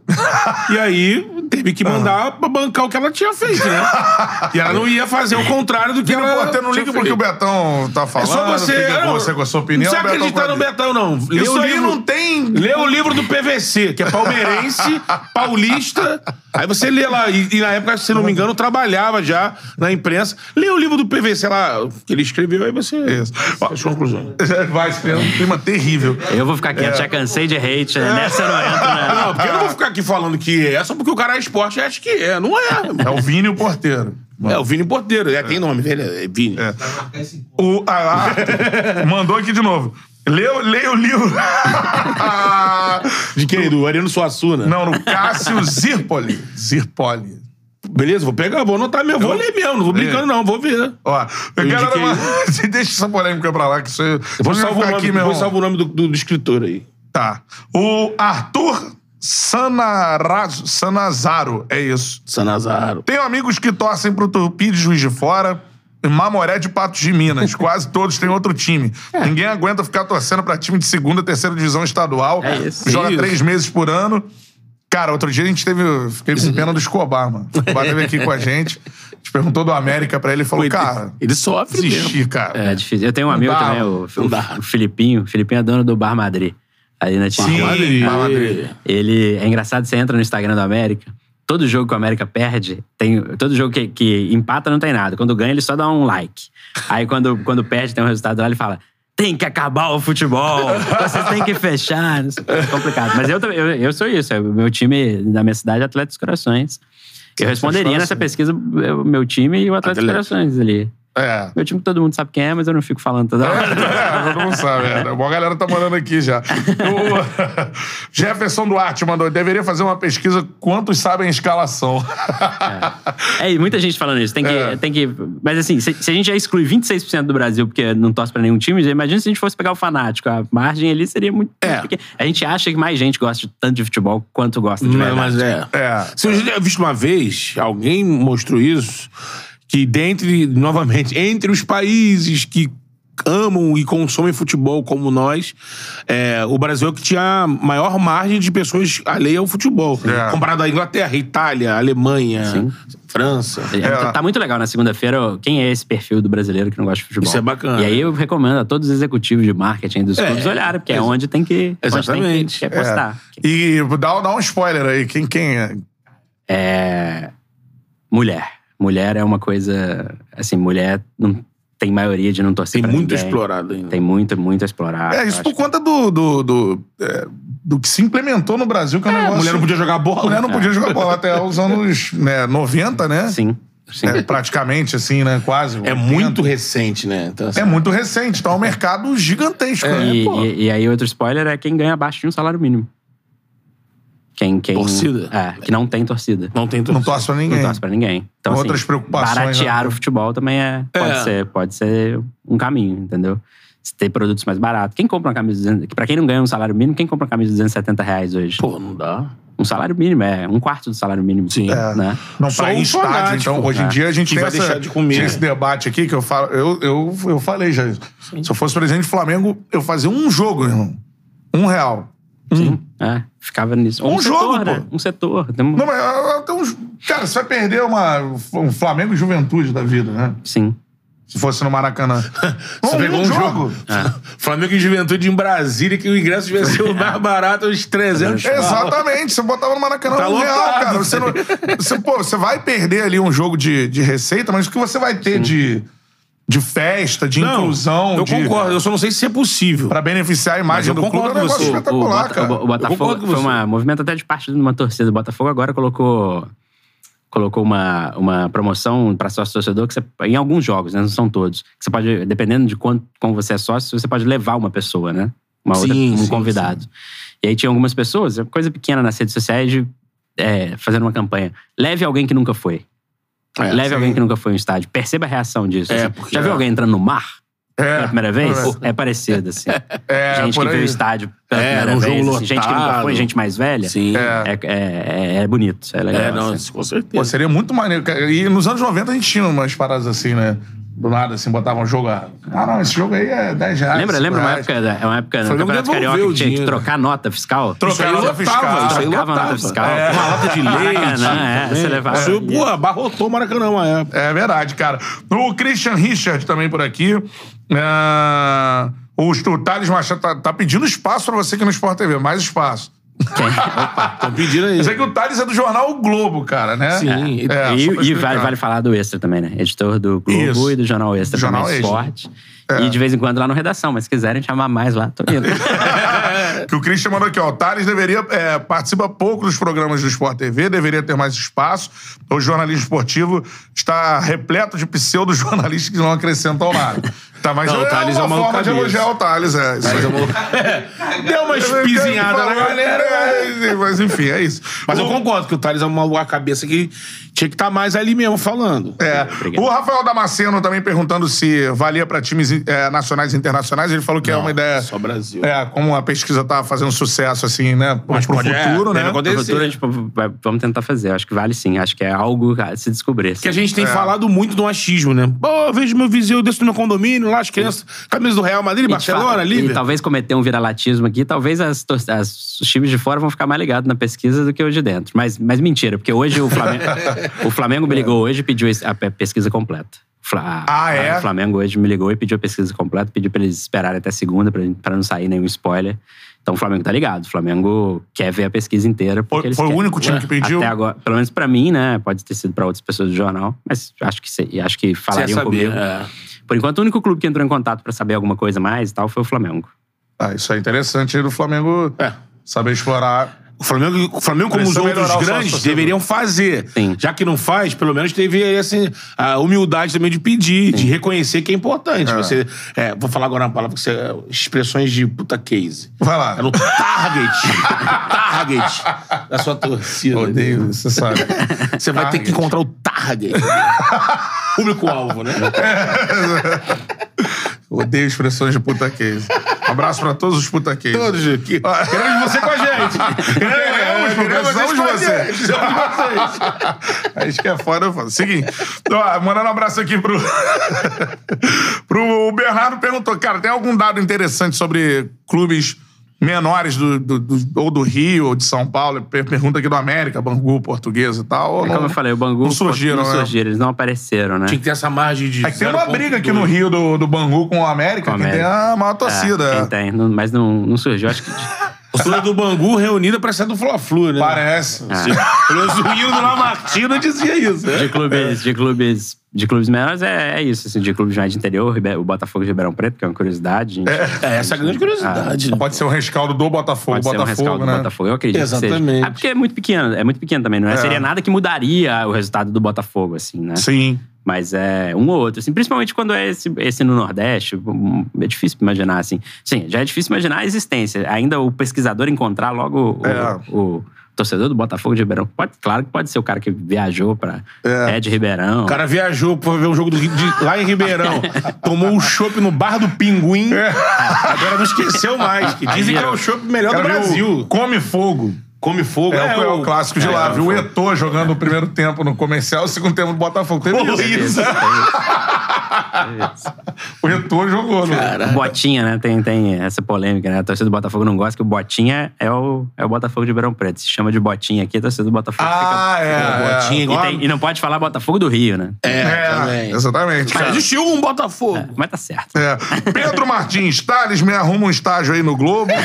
e aí teve que mandar pra bancar o que ela tinha feito, né? E ela não ia fazer o contrário do que Vini, ela. porteiro, não liga porque o. Betão tá É falando. só você. Fica com não, você com a sua opinião. Não precisa acreditar no Betão, não. Lê Isso o aí livro, não tem... Lê o livro do PVC, que é palmeirense, paulista. Aí você lê lá. E, e na época, se não me engano, trabalhava já na imprensa. Lê o livro do PVC lá, que ele escreveu, aí você. Isso. Faz sua conclusão. Vai criando um clima terrível. Eu vou ficar quieto, já cansei de hate. Nessa eu não entro, né? Não, porque eu não vou ficar aqui falando que é só porque o cara é esporte acha que é. Não é. É o Vini o porteiro. É o Vini Porteiro. É, tem nome, velho. É Vini. O ah, Arthur mandou aqui de novo. Leia, leia o livro. De quem? Do Ariano Suassuna. Não, no Cássio Zirpoli. Zirpoli. Beleza, vou pegar, vou anotar mesmo. Vou ler mesmo, não vou brincando, não, vou ver. Ó, eu Eu quero indiquei- uma... Você deixa essa polêmica pra lá, que isso aí... Depois Você vai salva o ficar nome, aqui, meu depois irmão. salva o nome do, do- do escritor aí. Tá. O Arthur Sanarazo, Sanazaro, é isso. Sanazaro. Tenho amigos que torcem pro Tupi de Juiz de Fora e Mamoré de Patos de Minas. Quase todos têm outro time. Ninguém aguenta ficar torcendo pra time de segunda, terceira divisão estadual. É isso. Joga Isso. três meses por ano. Cara, outro dia a gente teve. Fiquei com pena do Escobar, mano. O Escobar esteve aqui com a gente. A gente perguntou do América pra ele e falou, cara, Ele sofre mesmo. desisti, cara. É difícil. Eu tenho um amigo dá, também, o, o, o Filipinho. O Filipinho é dono do Bar Madrid. Ali na Sim, Tigre. Madrid. Bar Madrid. Ele é engraçado, você entra no Instagram do América. Todo jogo que o América perde, tem, todo jogo que, que empata não tem nada. Quando ganha, ele só dá um like. Aí quando, quando perde, tem um resultado lá, ele fala: tem que acabar o futebol, vocês têm que fechar. É complicado. Mas eu, eu, eu sou isso. O meu time da minha cidade é Atlético dos Corações. Eu responderia nessa pesquisa o meu time e o Atlético dos Atlético. Corações ali. É. Meu time todo mundo sabe quem é, mas eu não fico falando toda hora. É, todo mundo sabe. É. A galera tá mandando aqui já. O Jefferson Duarte mandou: deveria fazer uma pesquisa quantos sabem escalação. É, e muita gente falando isso. Tem que. É. Tem que mas assim, se, se a gente já exclui 26% do Brasil porque não torce pra nenhum time, já imagina se a gente fosse pegar o fanático. A margem ali seria muito. É. pequena. A gente acha que mais gente gosta de- tanto de futebol quanto gosta de Mas, verdade. mas é. É. Se eu visto uma vez, alguém mostrou isso, que dentre, novamente, entre os países que amam e consomem futebol como nós, é, o Brasil é o que tinha a maior margem de pessoas alheias ao futebol. É. Comparado à Inglaterra, Itália, Alemanha, Sim. França. É, tá- Tá muito legal na segunda-feira. Quem é esse perfil do brasileiro que não gosta de futebol? Isso é bacana. E aí eu recomendo a todos os executivos de marketing dos É, clubes olharem, porque é onde tem que, Exatamente. tem que, que apostar. E dá, dá um spoiler aí. Quem, quem é? É. Mulher. Mulher é uma coisa. Assim, mulher não tem maioria de não torcer Tem pra muito ninguém. explorado ainda. Tem muito, muito a explorar. É, isso por conta do, do, do, é, do que se implementou no Brasil, que é um A negócio. mulher não podia jogar bola. Mulher não podia jogar bola até os anos né, 90, né? que- Sim, sim. É, praticamente, assim, né? Quase. É 80. muito recente, né? Então, assim, É muito recente, então é um mercado gigantesco. né? E, e- e aí, outro spoiler é quem ganha abaixo de um salário mínimo. Quem, quem, Torcida? É, que não tem torcida. Não tem Não torcida. torce pra ninguém. Não torce pra ninguém. Então, Outras assim, preocupações, Baratear né? o futebol também é, pode, É. Ser, pode ser um caminho, entendeu? Se ter produtos mais baratos. Quem compra uma camisa de 200, Pra quem não ganha um salário mínimo, quem compra uma camisa de 270 reais hoje? Pô, não dá. Um salário mínimo, é um quarto do salário mínimo. Sim. É. Né? Não Só pra ir em um estádio. fanático, Então, hoje em né? dia, a gente vai essa, deixar de comer. tinha esse debate aqui que eu falo. Eu, eu, eu falei já isso. Se eu fosse presidente do Flamengo, eu fazia um jogo, irmão. Um real. Um. É, ficava nisso. Um um, jogo, setor, né? pô. Um setor. Tem um- Não, mas ah, tem uns- cara, você vai perder uma, um Flamengo e Juventude da vida, né? Sim. Se fosse no Maracanã. Você Não, pegou um jogo. É. Flamengo e Juventude em Brasília, que o ingresso devia ser o mais barato, uns 300 pau. Exatamente, você botava no Maracanã Tá um real, lotado. cara. Você, não, você, pô, você vai perder ali um jogo de, de receita, mas o que você vai ter de, de festa, de Não, inclusão, eu de, concordo. Eu só não sei se é possível. pra beneficiar a imagem do clube, é um negócio você. O, espetacular, Bota- cara. o Botafogo foi um movimento até de parte de uma torcida. O Botafogo agora colocou colocou uma, uma promoção para sócio torcedor que você, em alguns jogos, né, não são todos. Que você pode, dependendo de quanto como você é sócio, você pode levar uma pessoa, né? Uma outra, Sim, um sim, convidado. E aí tinha algumas pessoas, é coisa pequena nas redes sociais, de, é, fazendo uma campanha. Leve alguém que nunca foi. É, Leve sim. alguém que nunca foi em um estádio. Perceba a reação disso. É, assim. porque Já viu é- alguém entrando no mar? É, Pela primeira vez? é. É, parecido, assim. É, gente por que veio o estádio pela É, primeira num vez. jogo assim, gente que nunca foi, gente mais velha. Sim. É. É, é, é bonito, é legal. É, não, assim. com certeza. Pô, seria muito maneiro. E nos anos 90 a gente tinha umas paradas assim, né? Do nada, assim, botavam um jogo. Ah, não, esse jogo aí é 10 reais. Lembra, 5 lembra uma época, da- é uma época no Campeonato Carioca que tinha que trocar nota fiscal? Trocar nota fiscal. isso aí Trocava nota fiscal. É, uma lata de leite. Maracanã, é, você levava- Isso, Pô, abarrotou o Maracanã uma época. É verdade, cara. O Christian Richard também por aqui. É, O, o Thales Machado tá, tá pedindo espaço pra você aqui no Sport TV. Mais espaço. Opa. Estão pedindo aí. Eu sei que o Thales é do jornal O Globo, cara, né? Sim. É, só e e vale, vale falar do Extra também, né? Editor do Globo Isso. e do Jornal Extra Jornal também. Esporte. E de vez em quando lá no Redação, mas se quiserem chamar mais lá, tô indo. Que o Christian mandou aqui, ó. O Thales deveria. É, participa pouco dos programas do Sport TV, deveria ter mais espaço. O jornalismo esportivo está repleto de pseudo-jornalistas que não acrescentam nada. Tá, mas Não, o é Thales uma é uma forma de cabeça. elogiar o Thales, é. Isso aí. Deu uma espizinhada na galera. É, Mas enfim, é isso. Mas eu O- concordo que o Thales é uma, cabeça que tinha que estar mais ali mesmo falando. É. Obrigado. O Rafael Damasceno também perguntando se valia para times é, nacionais e internacionais. Ele falou que é Não, uma ideia. só Brasil. É, como a pesquisa tá fazendo sucesso, assim, né? Pro, Mas pro pode- é, futuro, deve né? No futuro a gente vai- vamos tentar fazer. Acho que vale sim. Acho que é algo a se descobrir. Que a gente tem É. falado muito do achismo, né? Pô, eu vejo meu vizinho, eu desço no meu condomínio, lá as crianças, camisa do Real Madrid, E, Barcelona, Liverpool. E talvez cometer um viralatismo aqui, talvez as, as- os times de fora vão ficar mais ligados na pesquisa do que os de dentro. Mas, mas mentira, porque hoje o Flamengo, o Flamengo me ligou hoje e pediu a pe- pesquisa completa. Fla- Ah, é? O Flamengo hoje me ligou e pediu a pesquisa completa, pediu pra eles esperarem até segunda pra, pra não sair nenhum spoiler. Então o Flamengo tá ligado. O Flamengo quer ver a pesquisa inteira. porque Foi, eles foi o único time que pediu. Até agora, pelo menos pra mim, né? Pode ter sido pra outras pessoas do jornal, mas acho que, acho que falariam comigo. é. Por enquanto, o único clube que entrou em contato pra saber alguma coisa mais e tal foi o Flamengo. Ah, isso é interessante aí do Flamengo É. saber explorar. O Flamengo, o Flamengo como os outros grandes, deveriam fazer. Sim. Já que não faz, pelo menos teve aí, assim, a humildade também de pedir, de reconhecer que é importante. Você, é, vou falar agora uma palavra que você, expressões de puta case. Vai lá. É no target. target da sua torcida. Odeio, você sabe. Você vai ter Target. que encontrar o target. Público-alvo, né? Odeio expressões de puta case. Um abraço pra todos os puta case. Todos aqui. Queremos você com a gente. Queremos, Queremos de vocês de vocês. A gente que é foda, eu falo. Seguinte, ó, mandando um abraço aqui pro. pro o Bernardo perguntou, cara, tem algum dado interessante sobre clubes menores do, do- do- ou do Rio ou de São Paulo? Per- Pergunta aqui do América, Bangu, Portuguesa e tal. É não- como eu falei, o Bangu Não surgiram, não né? surgiram, eles não apareceram, né? Tinha que ter essa margem de. É que tem uma 0,2. briga aqui no Rio do, do Bangu com o América, Com que tem América. a maior torcida. É, é. tem, tem. Mas não, não surgiu. Acho que. Torcida do Bangu reunida pra ser do Fla-Flu, né? Parece. Ah. Pelo menos o do Lamartino dizia isso. né? De clubes, de clubes, de clubes menores é, é isso, assim, de clubes mais de interior, o Botafogo de Ribeirão Preto, que é uma curiosidade. gente- É, essa é a grande curiosidade. né? Pode ser um rescaldo do Botafogo, Pode ser um Botafogo, rescaldo né? do Botafogo, eu acredito que Exatamente. seja. Ah, porque é muito pequeno, é muito pequeno também, não é? Seria nada que mudaria o resultado do Botafogo, assim, né? Sim. Mas é um ou outro, assim, principalmente quando é esse, esse no Nordeste, um, é difícil imaginar, assim. Sim, já é difícil imaginar a existência. Ainda o pesquisador encontrar logo o, É. o torcedor do Botafogo de Ribeirão. Pode, claro que pode ser o cara que viajou pra É. é. de Ribeirão. O cara viajou pra ver um jogo do de- lá em Ribeirão. tomou um chopp no bar do Pinguim. Agora não esqueceu mais. Que dizem que é o chopp melhor do Brasil. Come Fogo. Come fogo. É, o, é o clássico de é, lá, é, viu? O. Eto'o jogando o primeiro tempo no comercial, o segundo tempo no Botafogo. Teve Pô, isso. isso. O Retor jogou, né? O Botinha, né? Tem, tem essa polêmica, né? A torcida do Botafogo não gosta que o Botinha é o, é o Botafogo de Verão Preto. Se chama de Botinha aqui, a torcida do Botafogo Ah, fica... é. Botinha, é. E, tem- e não pode falar Botafogo do Rio, né? É, É, exatamente. Mas cara. existiu um Botafogo. Mas tá certo. É. Pedro Martins, Thales, me arruma um estágio aí no Globo.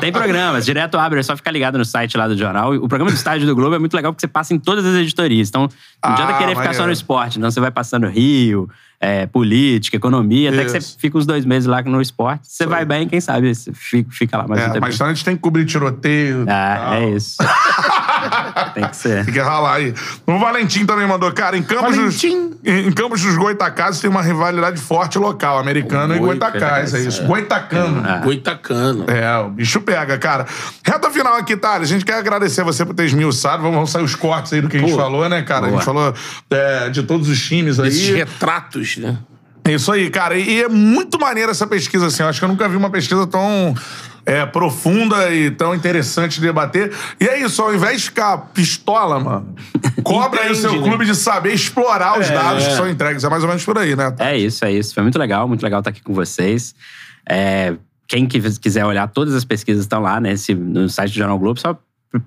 Tem programas, direto abre, é só ficar ligado no site lá do jornal. O programa do Estádio do Globo é muito legal porque você passa em todas as editorias. Então, não adianta Ah, querer ficar só no esporte. Então, você vai passando Rio, é, política, economia, até que você fica uns dois meses lá no esporte. Você vai bem, quem sabe você fica, fica lá mais um É, tempo. mas a gente tem que cobrir tiroteio. e Ah, tal. é isso. Tem que ser. Tem que ralar aí. O Valentim também mandou, cara, em Campos, dos, Valentim. em Campos dos Goitacazes tem uma rivalidade forte local, americano e Goita- Goitacazes, é isso. Goitacano. Ah. Goitacano. É, o bicho pega, cara. Reta final aqui, Thales. A gente quer agradecer você por ter esmiuçado. Vamos, vamos sair os cortes aí do que a gente Pô, falou, né, cara? A gente boa. falou é, de todos os times aí. Esses retratos, né? É Isso aí, cara. E, é muito maneira essa pesquisa, assim. Eu acho que eu nunca vi uma pesquisa tão é, profunda e tão interessante de debater. E é isso, ao invés de ficar pistola, mano, cobra aí o seu né? clube de saber explorar os É. dados que são entregues. É mais ou menos por aí, né? É isso, é isso. Foi muito legal, muito legal estar aqui com vocês. É, quem qui- quiser olhar, todas as pesquisas estão lá nesse, no site do Jornal Globo, só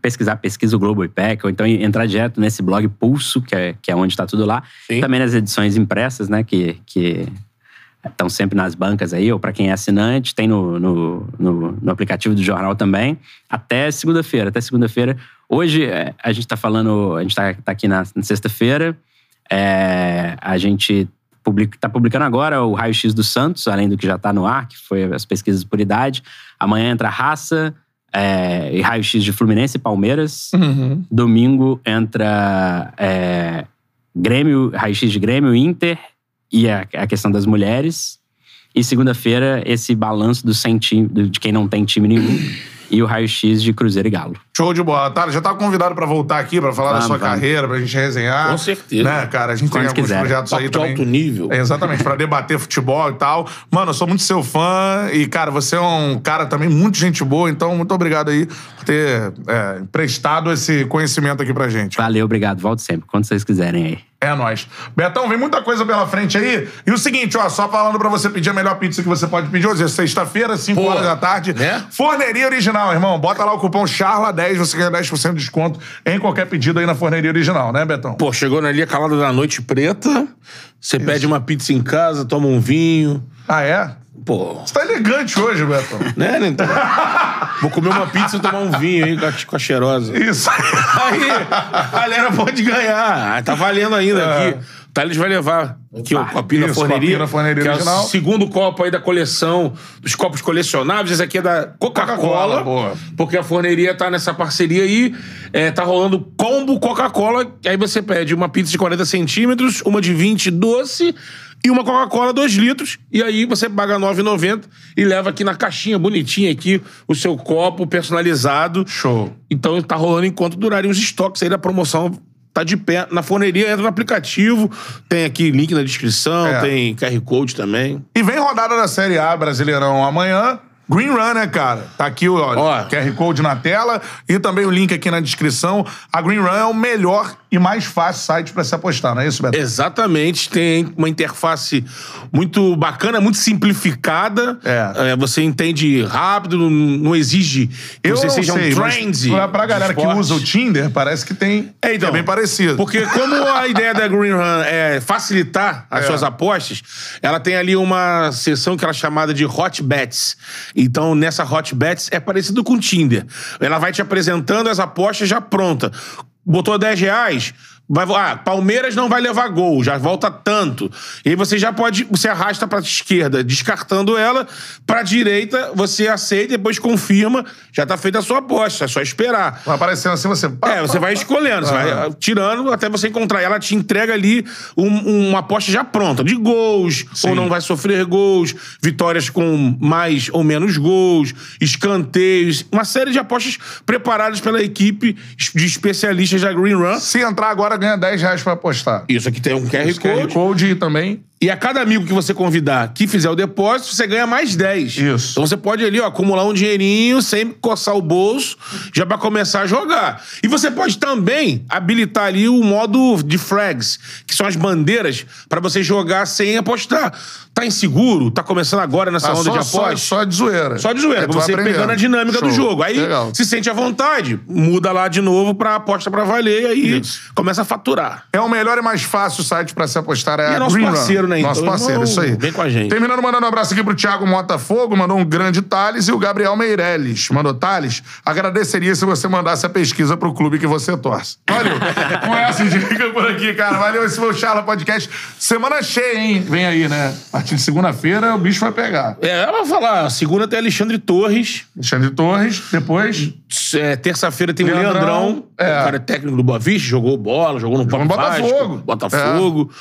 pesquisar Pesquisa o Globo IPEC, ou então entrar direto nesse blog Pulso, que é, que é onde está tudo lá. Sim. Também nas edições impressas, né, que, que estão sempre nas bancas aí, ou para quem é assinante, tem no, no, no- no aplicativo do jornal também, até segunda-feira. Até segunda-feira. Hoje, é, a gente está falando, a gente está aqui na, na sexta-feira, é, a gente está publicando agora o Raio-X do Santos, além do que já está no ar, que foi as pesquisas por idade. Amanhã entra Raça é, e Raio-X de Fluminense e Palmeiras. Uhum. Domingo entra é, Grêmio, Raio-X de Grêmio, Inter e a, a questão das mulheres. E segunda-feira, esse balanço do sem time, de quem não tem time nenhum. e o raio-x de Cruzeiro e Galo. Show de bola. Tá, já tava convidado pra voltar aqui, pra falar da Vamos, sua vamos. carreira, pra gente resenhar. Com certeza. Né, cara? A gente Quando tem alguns quiser. projetos aí Papo de também. alto nível. É, exatamente, pra debater futebol e tal. Mano, eu sou muito seu fã e, cara, você é um cara também muito gente boa, então muito obrigado aí por ter é, emprestado esse conhecimento aqui pra gente. Valeu, obrigado. Volto sempre, quando vocês quiserem aí. É nóis. Betão, vem muita coisa pela frente aí. E o seguinte, ó, só falando pra você pedir a melhor pizza que você pode pedir hoje, é sexta-feira, 5 Pô, horas da tarde. né? Forneria Original, irmão. Bota lá o cupom CHARLA10, você ganha 10% de desconto em qualquer pedido aí na Forneria Original, né, Betão? Pô, chegou na linha calada da noite preta, você pede uma pizza em casa, toma um vinho. Ah, é? Pô, Você tá elegante hoje, Betão. né, né? Então, Vou comer uma pizza e tomar um vinho aí com a, com a cheirosa. Isso. Aí, a galera pode ganhar. Tá valendo ainda aqui. Thales vai levar aqui o copinho da Isso, forneria. copinho da forneria que é original. o segundo copo aí da coleção dos copos colecionáveis. Esse aqui é da Coca-Cola, Coca-Cola. boa. porque a forneria tá nessa parceria aí. É, tá rolando combo Coca-Cola. Aí você pede uma pizza de 40 centímetros, uma de 20 doce e uma Coca-Cola 2 litros. E aí você paga R$ 9,90 e leva aqui na caixinha bonitinha aqui o seu copo personalizado. Show. Então tá rolando enquanto durarem os estoques aí da promoção. Tá de pé na forneria, entra no aplicativo. Tem aqui link na descrição, É. tem QR Code também. E vem rodada da Série A Brasileirão amanhã. Green Run, né, cara? Tá aqui o ó. QR Code na tela e também o link aqui na descrição. A Green Run é o melhor e mais fácil site pra se apostar, não é isso, Beto? Exatamente, tem uma interface muito bacana, muito simplificada. É. É, você entende rápido, não, exige que Eu você não seja sei, um mas trendy. pra, galera que usa o Tinder, parece que tem. É, então, que é bem parecido. Porque como a ideia da Green Run é facilitar as É. suas apostas, ela tem ali uma seção que ela é chamada de Hot Bets. Então, nessa Hot Bets é parecido com o Tinder. Ela vai te apresentando as apostas já pronta. Botou 10 reais... Vai, ah, Palmeiras não vai levar gol, já volta tanto. E aí você já pode, você arrasta pra esquerda, descartando ela, pra direita, você aceita, depois confirma, já tá feita a sua aposta, é só esperar. Vai aparecendo assim, você. pá, É, você pá, vai pá. escolhendo, você vai Aham. ah, tirando até você encontrar. Ela te entrega ali um- uma aposta já pronta, de gols, ou não vai sofrer gols, vitórias com mais ou menos gols, escanteios, uma série de apostas preparadas pela equipe de especialistas da Green Run. Se entrar agora, ganha 10 reais pra apostar. Isso aqui tem um QR QR Code. Code também. E a cada amigo que você convidar que fizer o depósito, você ganha mais 10. Isso. Então você pode ali, ó, acumular um dinheirinho, sempre coçar o bolso, já pra começar a jogar. E você pode também habilitar ali o modo de flags, que são as bandeiras pra você jogar sem apostar. Tá inseguro? Tá começando agora nessa Ah, onda só, de só, aposta? só de zoeira. Só de zoeira, vai você pegando a dinâmica do Show. jogo. Aí Legal. se sente à vontade, muda lá de novo pra aposta pra valer e aí Isso. começa a faturar. É o melhor e mais fácil site pra se apostar. É, E é a nosso Green parceiro, né, Nosso então, parceiro, irmão, isso aí. vem com a gente. Terminando mandando um abraço aqui pro Thiago Motafogo, mandou um grande Thales e o Gabriel Meirelles. Mandou Thales, agradeceria se você mandasse a pesquisa pro clube que você torce. Valeu. Com essa dica por aqui, cara. Valeu, esse foi o Charla Podcast. Semana cheia, hein? Vem aí, né? A partir de segunda-feira o bicho vai pegar. É, ela vai falar, segunda tem Alexandre Torres, Alexandre Torres, depois... é, terça-feira tem o Leandrão, Leandrão, é. o cara é técnico do Boa Vista, jogou bola, jogou no Jogou Botafogo. Botafogo.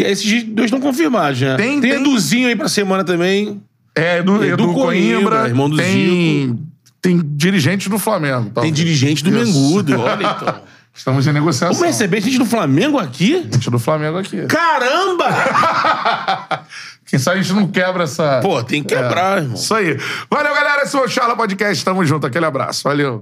E aí esses dois estão confirmados, né? Tem- tem tem- Eduzinho aí pra semana também. É, Edu, Edu Edu Coimbra, Coimbra, irmão do tem, tem dirigente do Flamengo. Tem talvez. dirigente do Isso. Mengudo, olha então. Estamos em negociação. Vamos receber gente do Flamengo aqui? Gente do Flamengo aqui. Caramba! Quem sabe a gente não quebra essa. Pô, tem que quebrar, irmão. Isso aí. Valeu, galera. Esse foi o Charla Podcast. Tamo junto. Aquele abraço. Valeu.